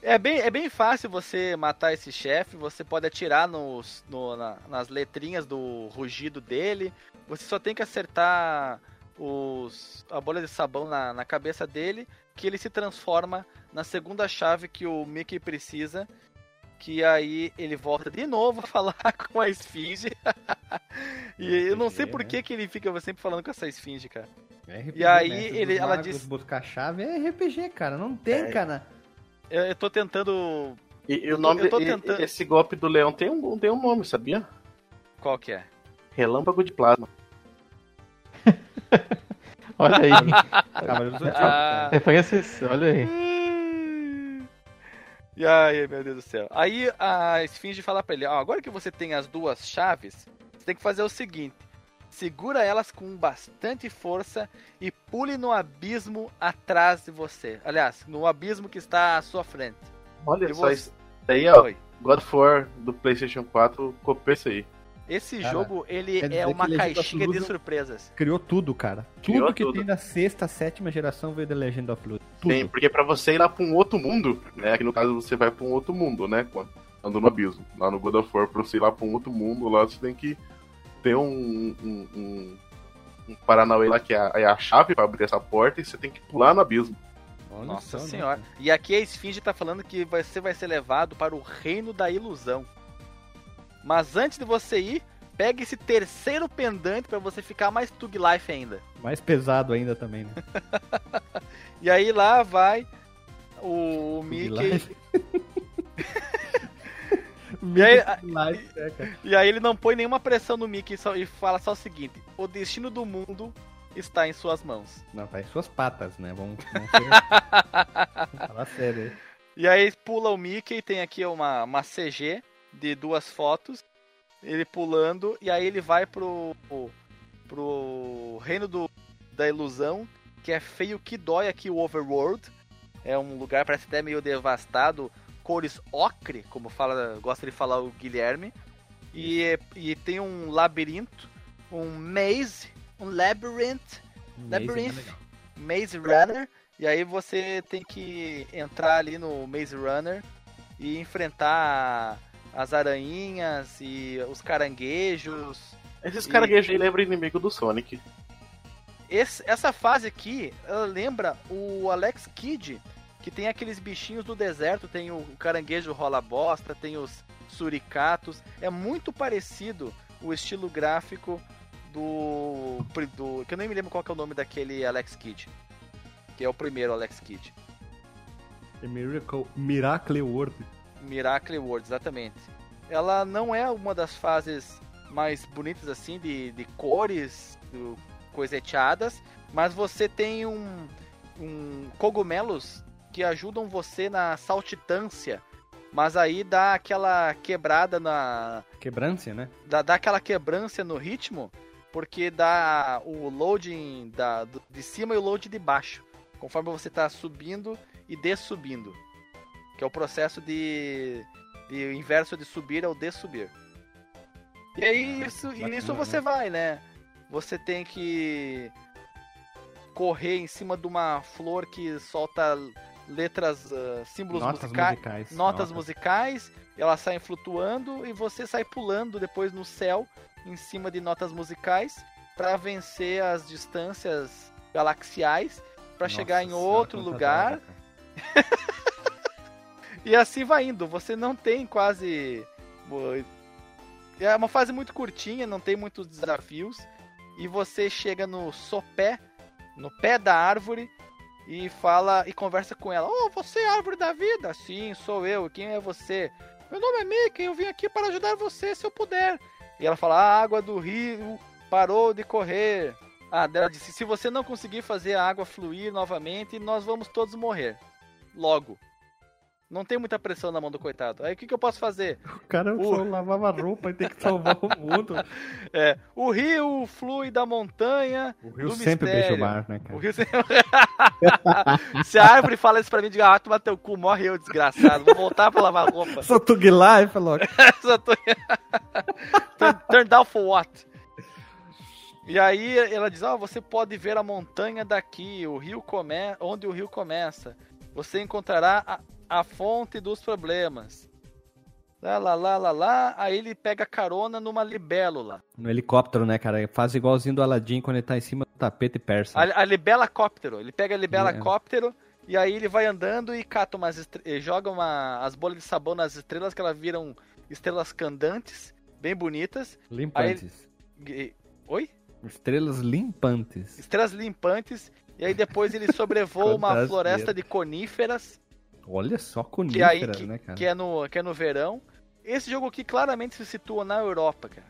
é, bem, é bem fácil você matar esse chefe, você pode atirar nos, no- na- nas letrinhas do rugido dele, você só tem que acertar os, a bolha de sabão na, na cabeça dele, que ele se transforma na segunda chave que o Mickey precisa, que aí ele volta de novo a falar com a esfinge. e eu não sei por né? que, que ele fica sempre falando com essa esfinge, cara. É RPG, E aí, Mestre ele- ela diz- buscar a chave é RPG, cara. Não tem, É. cara. Eu, eu tô tentando. E, e Eu o tô- nome eu tô e- tentando- esse golpe do leão tem um, tem um nome, sabia? Qual que é? Relâmpago de plasma. Olha aí. Ah. Referências, olha aí. E ai, meu Deus do céu. Aí a esfinge fala pra ele: ó, agora que você tem as duas chaves, você tem que fazer o seguinte: segura elas com bastante força e pule no abismo atrás de você. Aliás, no abismo que está à sua frente. Olha E só você- isso. Daí, ó, Oi. God of War do PlayStation 4 copiou isso aí. Esse Cara, jogo, ele é uma of caixinha de surpresas. Criou tudo, cara. Criou tudo que tudo. tem da sexta, sétima geração veio da Legend of Ludo. Tudo. Sim, porque pra você ir lá pra um outro mundo, né? Aqui no caso você vai pra um outro mundo, né? Quando anda no abismo. Lá no God of War, pra você ir lá pra um outro mundo, lá você tem que ter um. um, um, um Paranauê lá que é a, é a chave pra abrir essa porta e você tem que pular no abismo. Olha Nossa só, né, senhora. cara? E aqui a esfinge tá falando que você vai ser levado para o reino da ilusão. Mas antes de você ir, pega esse terceiro pendante pra você ficar mais Tug Life ainda. Mais pesado ainda também, né? E aí lá vai o Mickey. E aí, é, cara. e aí ele não põe nenhuma pressão no Mickey só- e fala só o seguinte: o destino do mundo está em suas mãos. Não, tá em suas patas, né? Vamos, vamos ser... Fala sério aí. E aí pula o Mickey, tem aqui uma, uma CG de duas fotos, ele pulando, e aí ele vai pro, pro reino do, da ilusão, que é feio que dói aqui o Overworld. É um lugar, parece até meio devastado, cores ocre, como fala, gosta de falar o Guilherme. E, e tem um labirinto, um maze, um labyrinth, Labyrinth. Maze é legal. Maze Runner. E aí você tem que entrar ali no Maze Runner e enfrentar as aranhinhas e os caranguejos. Esses E- caranguejos aí lembram inimigo do Sonic. Esse- essa fase aqui, ela lembra o Alex Kidd, que tem aqueles bichinhos do deserto, tem o caranguejo rola bosta, tem os suricatos. É muito parecido o estilo gráfico do, do que eu nem me lembro qual que é o nome daquele Alex Kidd, que é o primeiro Alex Kidd. É Miracle, Miracle World. Miracle World, exatamente. Ela não é uma das fases mais bonitas assim, de, de cores, coiseteadas, mas você tem um, um cogumelos que ajudam você na saltitância, mas aí dá aquela quebrada na. Quebrância, né? dá, dá aquela quebrância no ritmo, porque dá o loading da, de cima e o load de baixo, conforme você está subindo e dessubindo, que é o processo de, de o inverso de subir é o dessubir. E aí isso, e nisso né? você vai, né? Você tem que correr em cima de uma flor que solta letras, ah, símbolos Notas musicais musicais. notas musicais, elas saem flutuando e você sai pulando depois no céu em cima de notas musicais para vencer as distâncias galaxiais para chegar em senhora, outro lugar e assim vai indo. Você não tem quase é uma fase muito curtinha, não tem muitos desafios e você chega no sopé, no pé da árvore e fala e conversa com ela. Oh, você é árvore da vida? Sim, sou eu. Quem é você? Meu nome é Mickey, eu vim aqui para ajudar você se eu puder. E ela fala: a água do rio parou de correr. Ah, ela disse: se você não conseguir fazer a água fluir novamente, nós vamos todos morrer. Logo. Não tem muita pressão na mão do coitado. Aí o que, que eu posso fazer? O cara O- só lavava roupa e tem que salvar o mundo. É, o rio flui da montanha. O Rio do sempre mistério. beija o mar, né, O cara? rio sempre... Se a árvore fala isso pra mim, diga, ah, toma teu cu, morre eu, desgraçado. Vou voltar pra lavar roupa. Sou Tug Life, louco. Só tô- Turn- Turn down for what? E aí ela diz, ó, você pode ver a montanha daqui, o rio come... onde o rio começa. Você encontrará a, a fonte dos problemas. Lá, lá, lá, lá, lá. Aí ele pega carona numa libélula. No helicóptero, né, cara? Faz igualzinho do Aladdin quando ele tá em cima do tapete persa. A, a libelacóptero. Ele pega a libelacóptero e aí ele vai andando e cata umas estre- joga uma, as bolas de sabão nas estrelas que elas viram estrelas candantes, bem bonitas. Limpantes. Oi? Estrelas limpantes. Estrelas limpantes. E aí depois ele sobrevoa uma floresta de coníferas, Olha só que, aí, coníferas, que, né, cara? que é no, que é no verão. Esse jogo aqui claramente se situa na Europa, cara.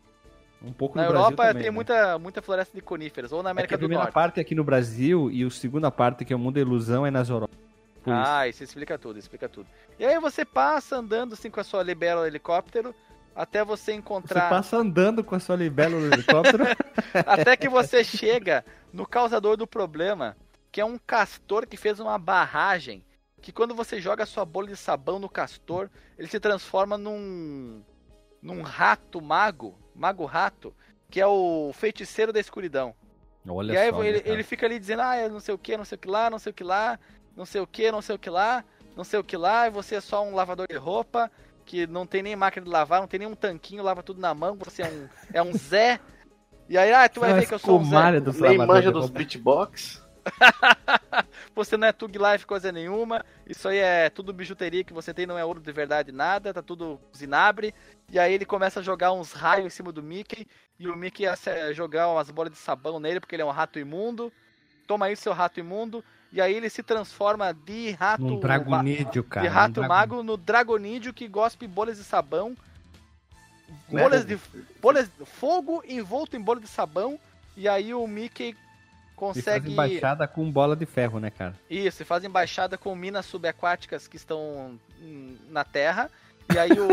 Um pouco Na no Brasil Europa também, tem né? muita, muita floresta de coníferas, ou na É América a do primeira Norte. parte é aqui no Brasil e a segunda parte, que é o Mundo da Ilusão, é nas Europa. Por isso. Ah, isso explica tudo, explica tudo. E aí você passa andando assim com a sua libelo helicóptero até você Você encontrar. passa andando com a sua libelo no helicóptero. Até que você chega no causador do problema, que é um castor que fez uma barragem. Que quando você joga a sua bolha de sabão no castor, ele se transforma num. num rato mago, mago rato, que é o feiticeiro da escuridão. Olha e aí só. né, ele, cara? ele fica ali dizendo, ah, eu não sei o que, não sei o que lá, não sei o que lá, não sei o que, não sei o que lá, não sei o que lá, e você é só um lavador de roupa, que não tem nem máquina de lavar, não tem nem um tanquinho, lava tudo na mão, você é um, é um Zé. E aí, ah, tu vai Uma ver que eu sou um Zé. dos Nem lavadores manja dos beatbox. Você não é Tug Life coisa nenhuma. Isso aí é tudo bijuteria que você tem, não é ouro de verdade nada, tá tudo zinabre. E aí ele começa a jogar uns raios em cima do Mickey. E o Mickey jogar umas bolas de sabão nele, porque ele é um rato imundo. Toma aí, seu rato imundo. E aí ele se transforma de rato. Ma- dragonídeo, cara. de rato um mago no dragonídeo que gospe bolhas de sabão. Bolhas de. Bolhas, fogo envolto em bolha de sabão. E aí o Mickey E faz consegue. embaixada com bola de ferro, né, cara? Isso, e faz embaixada com minas subaquáticas que estão na Terra. E aí o,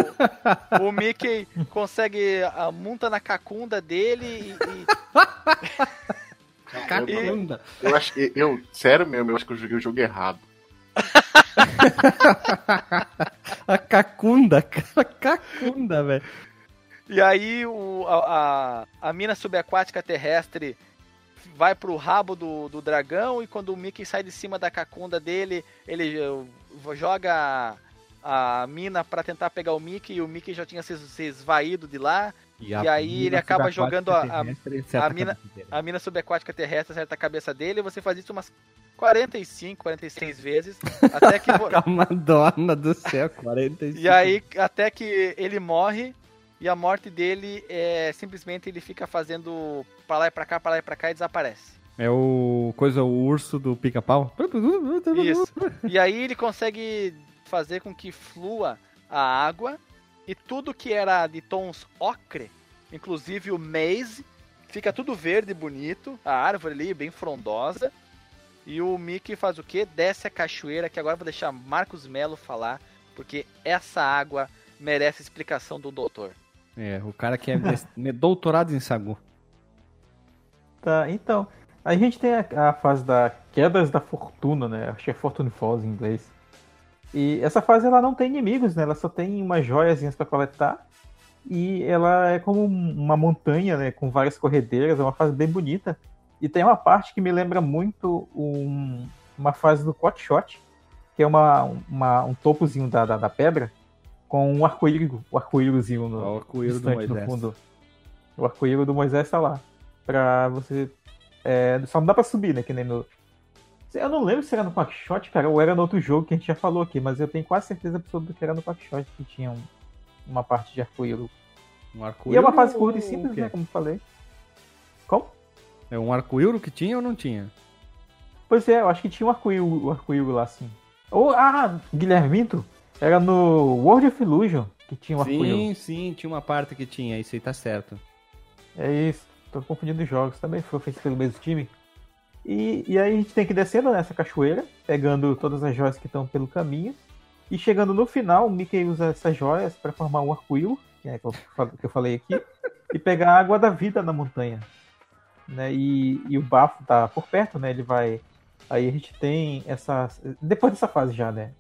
o Mickey consegue a monta na cacunda dele e, e- Cacunda. Eu acho que. Eu, sério mesmo, eu acho que eu joguei o jogo errado. A cacunda, cara. Cacunda, velho. e aí o, a, a, a mina subaquática terrestre vai pro rabo do, do dragão e quando o Mickey sai de cima da cacunda dele, ele joga a, a mina pra tentar pegar o Mickey e o Mickey já tinha se, se esvaído de lá. E aí ele acaba jogando a- a- a mina- A mina subaquática terrestre acerta a cabeça dele e você faz isso umas 45, 46 vezes. até que. Calma, dona do céu, 45. E aí, até que ele morre, e a morte dele é simplesmente ele fica fazendo pra lá e pra cá, pra lá e pra cá e desaparece. É o. Coisa, o urso do pica-pau? Isso. E aí ele consegue fazer com que flua a água e tudo que era de tons ocre, inclusive o maize, fica tudo verde e bonito, a árvore ali bem frondosa. E o Mickey faz o quê? Desce a cachoeira, que agora eu vou deixar Marcos Melo falar, porque essa água merece explicação do doutor. É, o cara que é mes- doutorado em Sagu. Tá, então. A gente tem a, a fase da Quedas da Fortuna, né? Acho que é Fortune Falls em inglês. E essa fase ela não tem inimigos, né? Ela só tem umas joiazinhas pra coletar. E ela é como um- uma montanha, né? Com várias corredeiras, é uma fase bem bonita. E tem uma parte que me lembra muito um- uma fase do Quat Shot, que é uma, uma- um topozinho da, da, da pedra, com um arco-íris, o arco-írisinho no, O arco-íris do distante no fundo. O arco-íris do Moisés tá lá. Pra você. é, só não dá pra subir, né? Que nem no. Eu não lembro se era no Quackshot, cara, ou era no outro jogo que a gente já falou aqui, mas eu tenho quase certeza absoluta que era no Quackshot que tinha um- uma parte de arco-íris. Um E arco-íris. é uma fase curta e simples, o né? Como eu falei. Como? É um arco-íris que tinha ou não tinha? Pois é, eu acho que tinha um arco-íris arco lá, assim. Ou, ah, Guilherme Minto, era no World of Illusion que tinha um arco-íris. Sim, sim, tinha uma parte que tinha, isso aí tá certo. É isso, tô confundindo os jogos, também foi feito pelo mesmo time. E, e aí a gente tem que ir descendo nessa cachoeira, pegando todas as joias que estão pelo caminho. E chegando no final, o Mickey usa essas joias para formar um arco-íris, que é que que eu falei aqui, e pegar a água da vida na montanha. Né? E, e o bafo tá por perto, né? Ele vai. Aí a gente tem essa. Depois dessa fase já, né?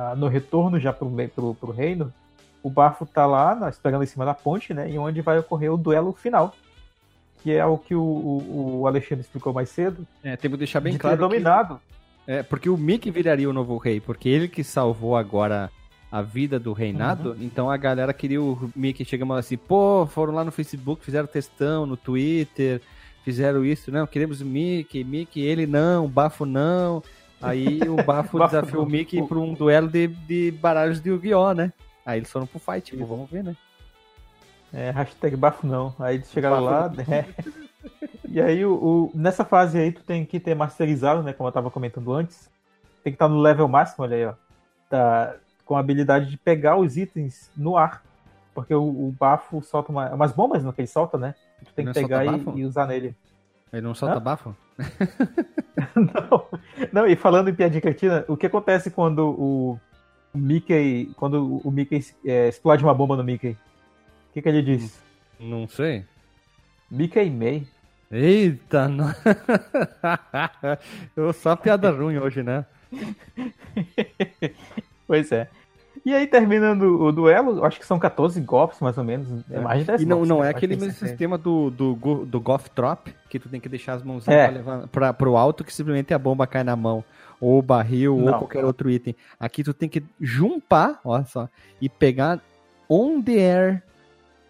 Ah, no retorno já pro, pro, pro reino, o bafo tá lá, esperando em cima da ponte, né? E onde vai ocorrer o duelo final que é o que o, o, o Alexandre explicou mais cedo. É, temos que deixar bem de claro. Ter dominado. Que, é, porque o Mickey viraria o novo rei, porque ele que salvou agora a vida do reinado, uhum. então a galera queria o Mickey chegando assim, pô, foram lá no Facebook, fizeram testão no Twitter, fizeram isso, não, queremos o Mickey, Mickey, ele não, Bafo não. Aí o Bafo desafiou o Mickey para um duelo de, de baralhos de Yu-Gi-Oh, né? Aí eles foram pro fight, tipo, vamos ver, né? É, hashtag bafo não. Aí eles chegaram lá. Né? E aí, o, o, nessa fase aí, tu tem que ter masterizado, né? Como eu tava comentando antes. Tem que estar no level máximo, olha aí, ó. Tá, com a habilidade de pegar os itens no ar. Porque o, o bafo solta uma, umas bombas no que ele solta, né? Tu tem que pegar e, e, usar nele. Ele não solta Hã? bafo? não, não, e falando em piadinha cretina, o que acontece quando o, Mickey. Quando o Mickey é, explode uma bomba no Mickey? O que, que ele disse? Não sei. Mickey May. Eita, não... eu só piada ruim hoje, né? pois é. E aí, terminando o duelo, acho que são 14 golpes, mais ou menos. É mais de 10 E não, não é aquele mesmo sistema do, do, do Golf Trop, que tu tem que deixar as mãozinhas é. pra, pro alto, que simplesmente a bomba cai na mão. Ou o barril, não. ou qualquer outro item. Aqui tu tem que jumpar, olha só, e pegar on the air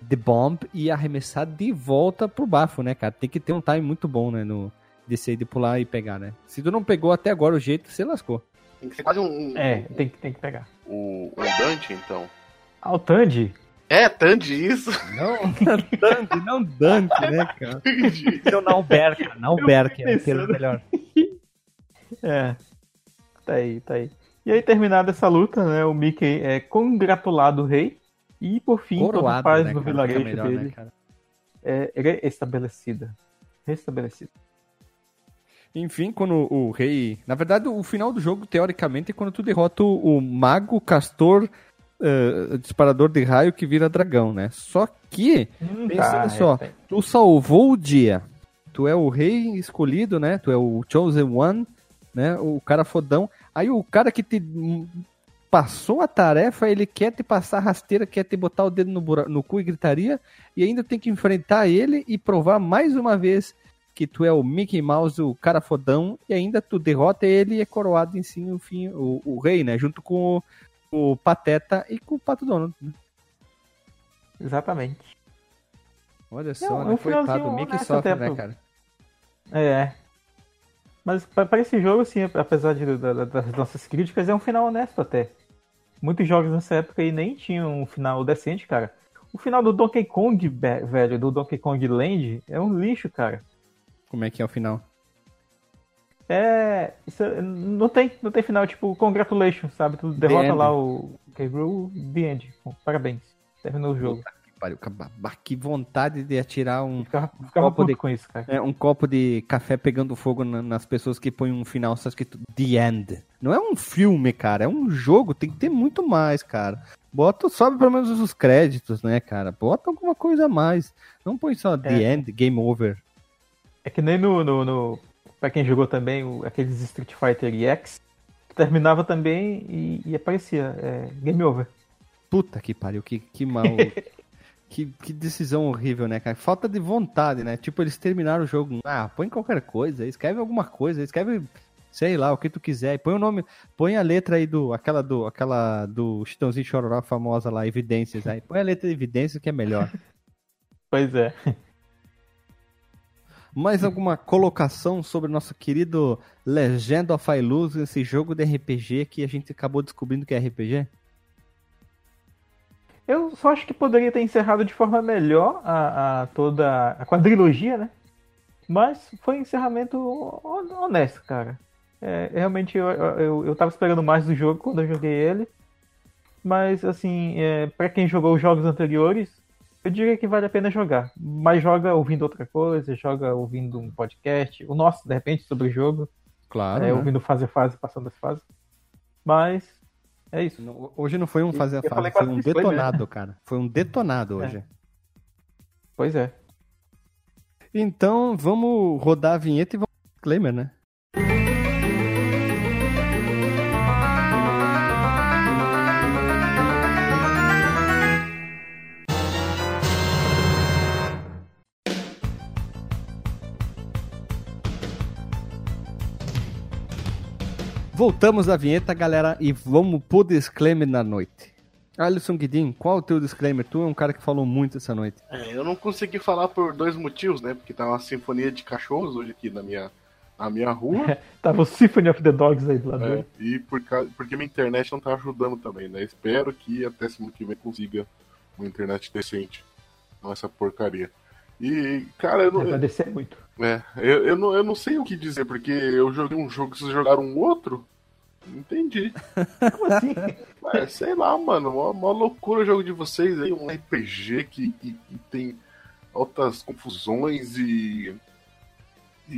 The Bomb e arremessar de volta pro bafo, né, cara? Tem que ter um time muito bom, né, no descer de pular e pegar, né? Se tu não pegou até agora o jeito, você lascou. Tem que ser quase um... É, tem, tem que pegar. O, o Dante, então. Ah, o Tandy? É, Tandy, isso. Não, Tandy, não Dante, né, cara? Então, não Berka, é o termo melhor. É, tá aí, tá aí. E aí, terminada essa luta, né, o Mickey é congratulado o rei e por fim, Coroado, toda a paz né, do vilarejo melhor, dele né, é restabelecida. Restabelecida. Enfim, quando o rei. Na verdade, o final do jogo, teoricamente, é quando tu derrota o mago castor uh, disparador de raio que vira dragão, né? Só que, hum, pensa tá, só, é, tu salvou o dia. Tu é o rei escolhido, né? Tu é o chosen one, né? O cara fodão. Aí o cara que te passou a tarefa, ele quer te passar rasteira, quer te botar o dedo no, no cu e gritaria, e ainda tem que enfrentar ele e provar mais uma vez que tu é o Mickey Mouse, o cara fodão, e ainda tu derrota ele e é coroado em si, enfim, o, o rei, né? Junto com o, o, Pateta e com o Pato Donald. Né? Exatamente. Olha só, Não, né? Coitado, o Mickey sofre, tempo. né, cara? É. Mas para esse jogo, assim, apesar de, das nossas críticas, é um final honesto até. Muitos jogos nessa época aí nem tinham um final decente, cara. O final do Donkey Kong, velho, do Donkey Kong Land, é um lixo, cara. Como é que é o final? É. Isso, não, tem, não tem final, tipo, congratulations, sabe? Tu derrota lá o Gabriel, the end. Parabéns. Terminou o jogo. Que vontade de atirar um, ficava, ficava copo de, com isso, cara. É, um copo de café pegando fogo na, nas pessoas que põem um final só escrito The End. Não é um filme, cara. É um jogo. Tem que ter muito mais, cara. Bota, sobe pelo menos os créditos, né, cara? Bota alguma coisa a mais. Não põe só The é. End, Game Over. É que nem no, no, no pra quem jogou também o, aqueles Street Fighter EX, terminava também e, e aparecia é, Game Over. Puta que pariu, que, que mal. Que, que decisão horrível, né, cara? Falta de vontade, né? Tipo, eles terminaram o jogo. Ah, põe qualquer coisa, escreve alguma coisa, escreve, sei lá, o que tu quiser. Põe o nome, põe a letra aí do. Aquela do. Aquela do Chitãozinho Chororó famosa lá, Evidências aí. Põe a letra de evidências que é melhor. pois é. Mais alguma colocação sobre nosso querido Legend of Illusion, esse jogo de RPG que a gente acabou descobrindo que é RPG? Eu só acho que poderia ter encerrado de forma melhor a, a toda a quadrilogia, né? Mas foi um encerramento honesto, cara. É, realmente eu, eu, eu tava esperando mais do jogo quando eu joguei ele. Mas assim, é, para quem jogou os jogos anteriores, eu diria que vale a pena jogar. Mas joga ouvindo outra coisa, joga ouvindo um podcast, o nosso, de repente, sobre o jogo. Claro. É, né? ouvindo fase a fase, passando as fases. Mas é isso. Não, Hoje não foi um fazer a fase, foi um spoiler. detonado, cara. Foi um detonado hoje. Pois é. Então, vamos rodar a vinheta e vamos disclaimer, né? Voltamos à vinheta, galera, e vamos pro disclaimer da noite. Alisson Guidin, qual é o teu disclaimer? Tu é um cara que falou muito essa noite. É, eu não consegui falar por dois motivos, né? Porque tá uma sinfonia de cachorros hoje aqui na minha, na minha rua. Tava o Symphony of the Dogs aí do lado É, e por causa, porque minha internet não tá ajudando também, né? Espero que até semana que vem consiga uma internet decente. Não essa porcaria. E, cara, eu não, Vai descer muito. é, eu, eu, não, eu não sei o que dizer, porque eu joguei um jogo, vocês jogaram um outro? Não Entendi. Como assim? É, sei lá, mano, uma, uma loucura o jogo de vocês aí, um RPG que, que- que tem altas confusões e, e,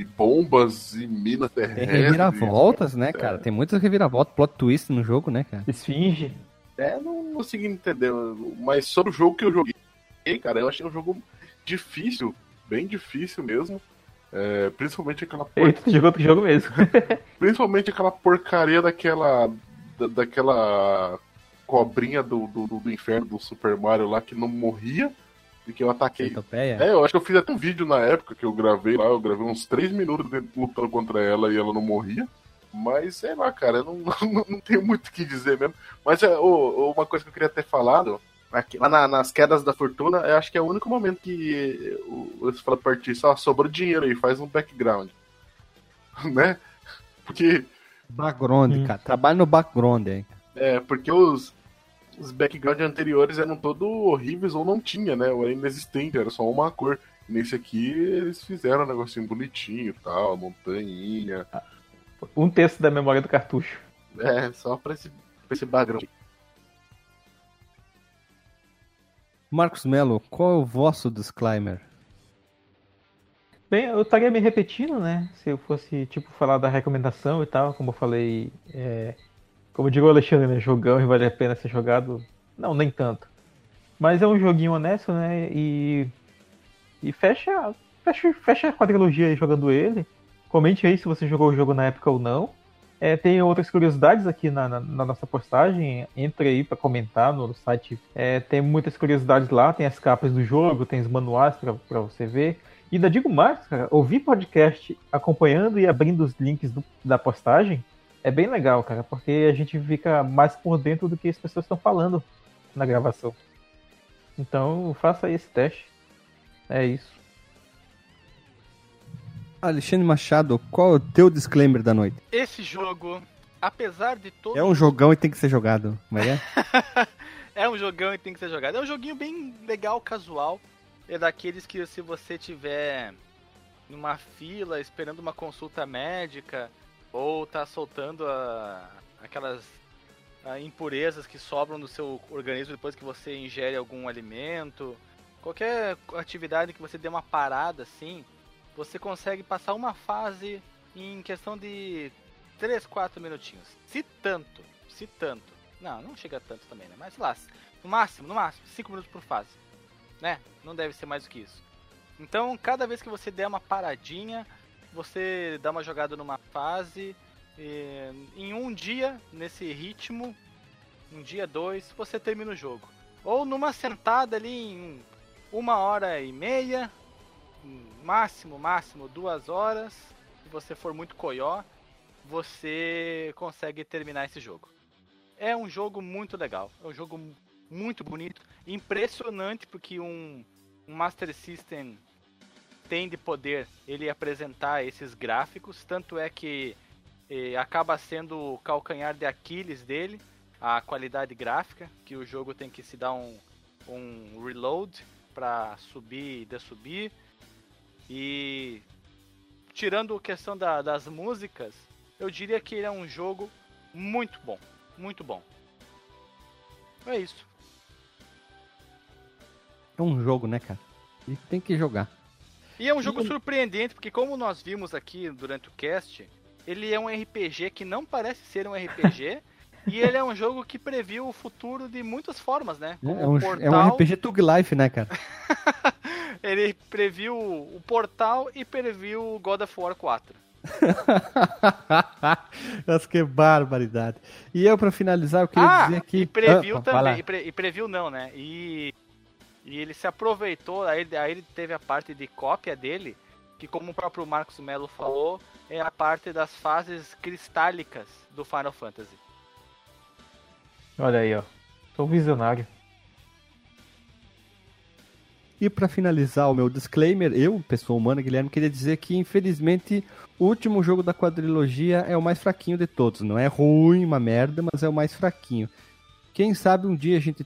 e bombas e minas Tem terrestres. reviravoltas, né, cara? Tem muitas reviravoltas, plot twist no jogo, né, cara? Esfinge. É, não consegui entender. Mas sobre o jogo que eu joguei, cara, eu achei um jogo difícil, bem difícil mesmo. É, principalmente aquela por- Eita, jogou outro jogo mesmo. principalmente aquela porcaria daquela da- daquela cobrinha do, do, do inferno do Super Mario lá que não morria e que eu ataquei. Centopeia? É, eu acho que eu fiz até um vídeo na época que eu gravei lá, eu gravei uns 3 minutos lutando contra ela e ela não morria. Mas sei lá, cara, eu não, não, não tenho muito o que dizer mesmo. Mas é, ô, uma coisa que eu queria ter falado, aqui, lá na- nas quedas da fortuna, eu acho que é o único momento que você fala pra artista, ó, sobrou dinheiro aí, faz um background. né? Porque, Background, Hum. cara. Trabalha no background aí. é, porque os, os backgrounds anteriores eram todos horríveis ou não tinha, né? Ou era inexistente, era só uma cor. Nesse aqui eles fizeram um negocinho bonitinho e tal, montanhinha. Um terço da memória do cartucho. É, só pra esse, pra esse background. Marcos Melo, qual é o vosso disclaimer? Bem, eu estaria me repetindo, né? Se eu fosse, tipo, falar da recomendação e tal, como eu falei, é, como digo o Alexandre, né? Jogão e vale a pena ser jogado. Não, nem tanto. Mas é um joguinho honesto, né? E. E fecha. Fecha, fecha a quadrilogia aí jogando ele. Comente aí se você jogou o jogo na época ou não. É, tem outras curiosidades aqui na, na- na nossa postagem. Entre aí para comentar no site. É, tem muitas curiosidades lá. Tem as capas do jogo, tem os manuais para você ver. E ainda digo mais, cara, ouvir podcast acompanhando e abrindo os links do- da postagem é bem legal, cara, porque a gente fica mais por dentro do que as pessoas estão falando na gravação. Então, faça esse teste. É isso. Alexandre Machado, qual é o teu disclaimer da noite? Esse jogo, apesar de todo. É um jogão e tem que ser jogado. Como é é? Um jogão e tem que ser jogado. É um joguinho bem legal, casual. É daqueles que se você tiver numa fila esperando uma consulta médica ou tá soltando a- aquelas ah, impurezas que sobram do seu organismo depois que você ingere algum alimento, qualquer atividade que você dê uma parada assim, você consegue passar uma fase em questão de 3, 4 minutinhos. Se tanto, se tanto. Não, não chega tanto também, né? Mas sei lá, no máximo, no máximo, 5 minutos por fase. Né? Não deve ser mais do que isso. Então, cada vez que você der uma paradinha, você dá uma jogada numa fase. e em um dia, nesse ritmo, um dia, dois, você termina o jogo. Ou numa sentada ali em uma hora e meia, máximo, máximo duas horas. Se você for muito coió, você consegue terminar esse jogo. É um jogo muito legal, é um jogo muito bonito, impressionante porque um, um Master System tem de poder ele apresentar esses gráficos, tanto é que eh, acaba sendo o calcanhar de Aquiles dele, a qualidade gráfica, que o jogo tem que se dar um, um reload para subir e desubir. E tirando a questão da- das músicas, eu diria que ele é um jogo muito bom. Muito bom. É isso. É um jogo, né, cara? E tem que jogar. E é um jogo E- surpreendente, porque como nós vimos aqui durante o cast, ele é um RPG que não parece ser um RPG. e ele é um jogo que previu o futuro de muitas formas, né? Como É o um, é um RPG Tug Life, né, cara? Ele previu o Portal e previu o God of War 4. Nossa, que barbaridade. E eu, pra finalizar, eu queria ah, dizer que. e previu Ah, também. E, pre- e previu não, né? E, e ele se aproveitou, aí, aí ele teve a parte de cópia dele, que como o próprio Marcos Melo falou, é a parte das fases cristálicas do Final Fantasy. Olha aí, ó. Sou um visionário. E pra finalizar o meu disclaimer, eu, pessoa humana, Guilherme, queria dizer que, infelizmente, o último jogo da quadrilogia é o mais fraquinho de todos. Não é ruim, uma merda, mas é o mais fraquinho. Quem sabe um dia a gente,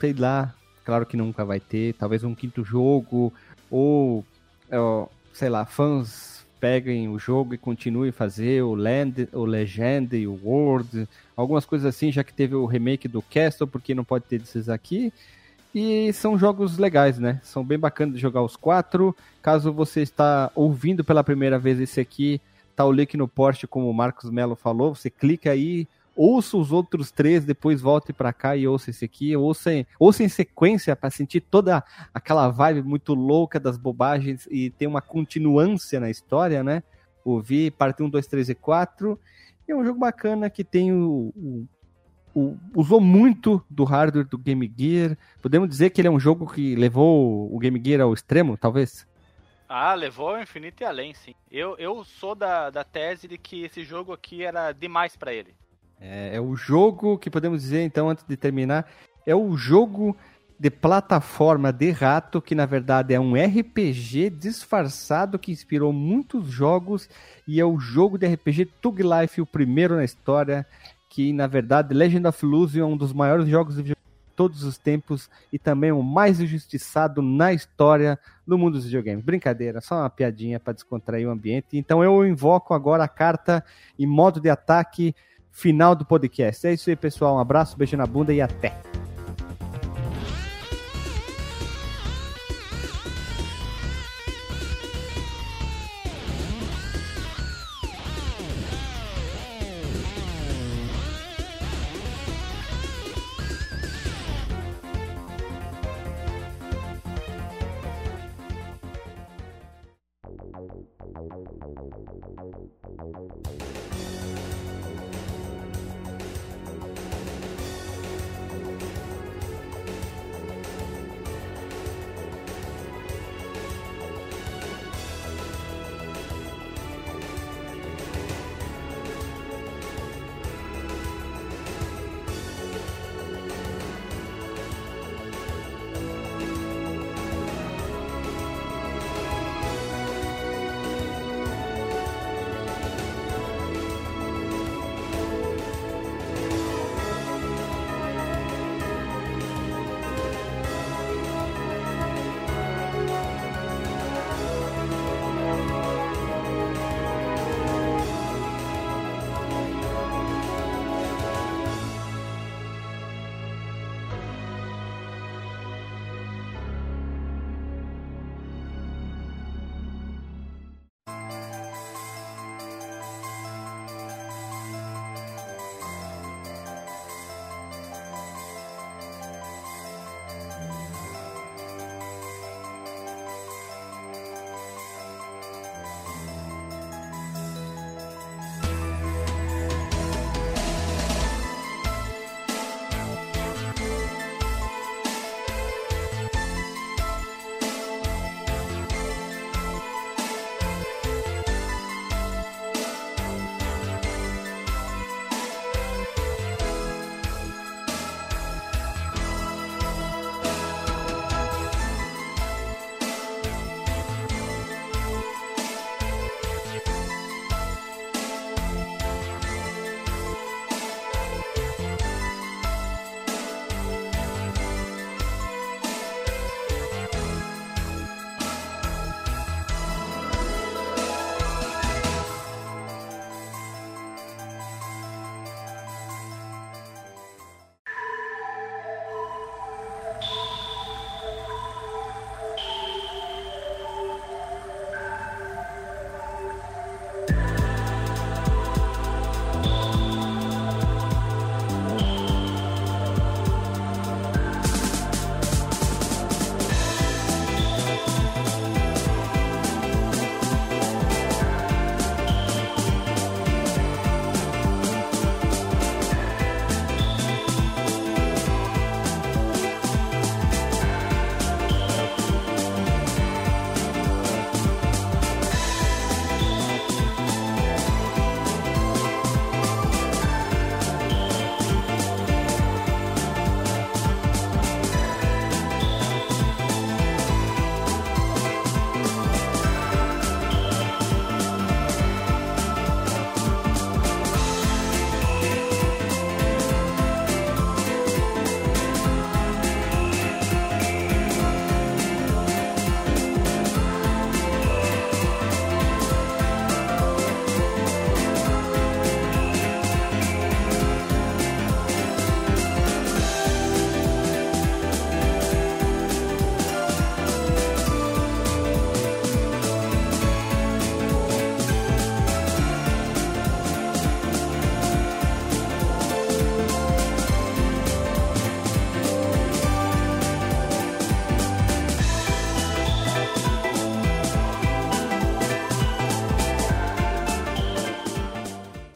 sei lá, claro que nunca vai ter, talvez um quinto jogo, ou, ó, sei lá, fãs peguem o jogo e continuem a fazer o Land, o Legend e o World, algumas coisas assim, já que teve o remake do Castle, porque não pode ter desses aqui. E são jogos legais, né? São bem bacanas de jogar os quatro. Caso você está ouvindo pela primeira vez esse aqui, tá o link no post, como o Marcos Melo falou. Você clica aí, ouça os outros três, depois volte para cá e ouça esse aqui. Ouça em, ouça em sequência para sentir toda aquela vibe muito louca das bobagens e ter uma continuância na história, né? Ouvir parte 1, 2, 3 e 4. E é um jogo bacana que tem o, o o- usou muito do hardware do Game Gear. Podemos dizer que ele é um jogo que levou o Game Gear ao extremo, talvez? Ah, levou ao infinito e além, sim. Eu, eu sou da, da tese de que esse jogo aqui era demais pra ele. É, é o jogo que podemos dizer, então, antes de terminar, é o jogo de plataforma de rato, que na verdade é um RPG disfarçado que inspirou muitos jogos e é o jogo de RPG Tug Life, o primeiro na história, que na verdade Legend of Illusion é um dos maiores jogos de todos os tempos e também o mais injustiçado na história do mundo dos videogames. Brincadeira, só uma piadinha para descontrair o ambiente. Então eu invoco agora a carta em modo de ataque final do podcast. É isso aí, pessoal. Um abraço, beijo na bunda e até.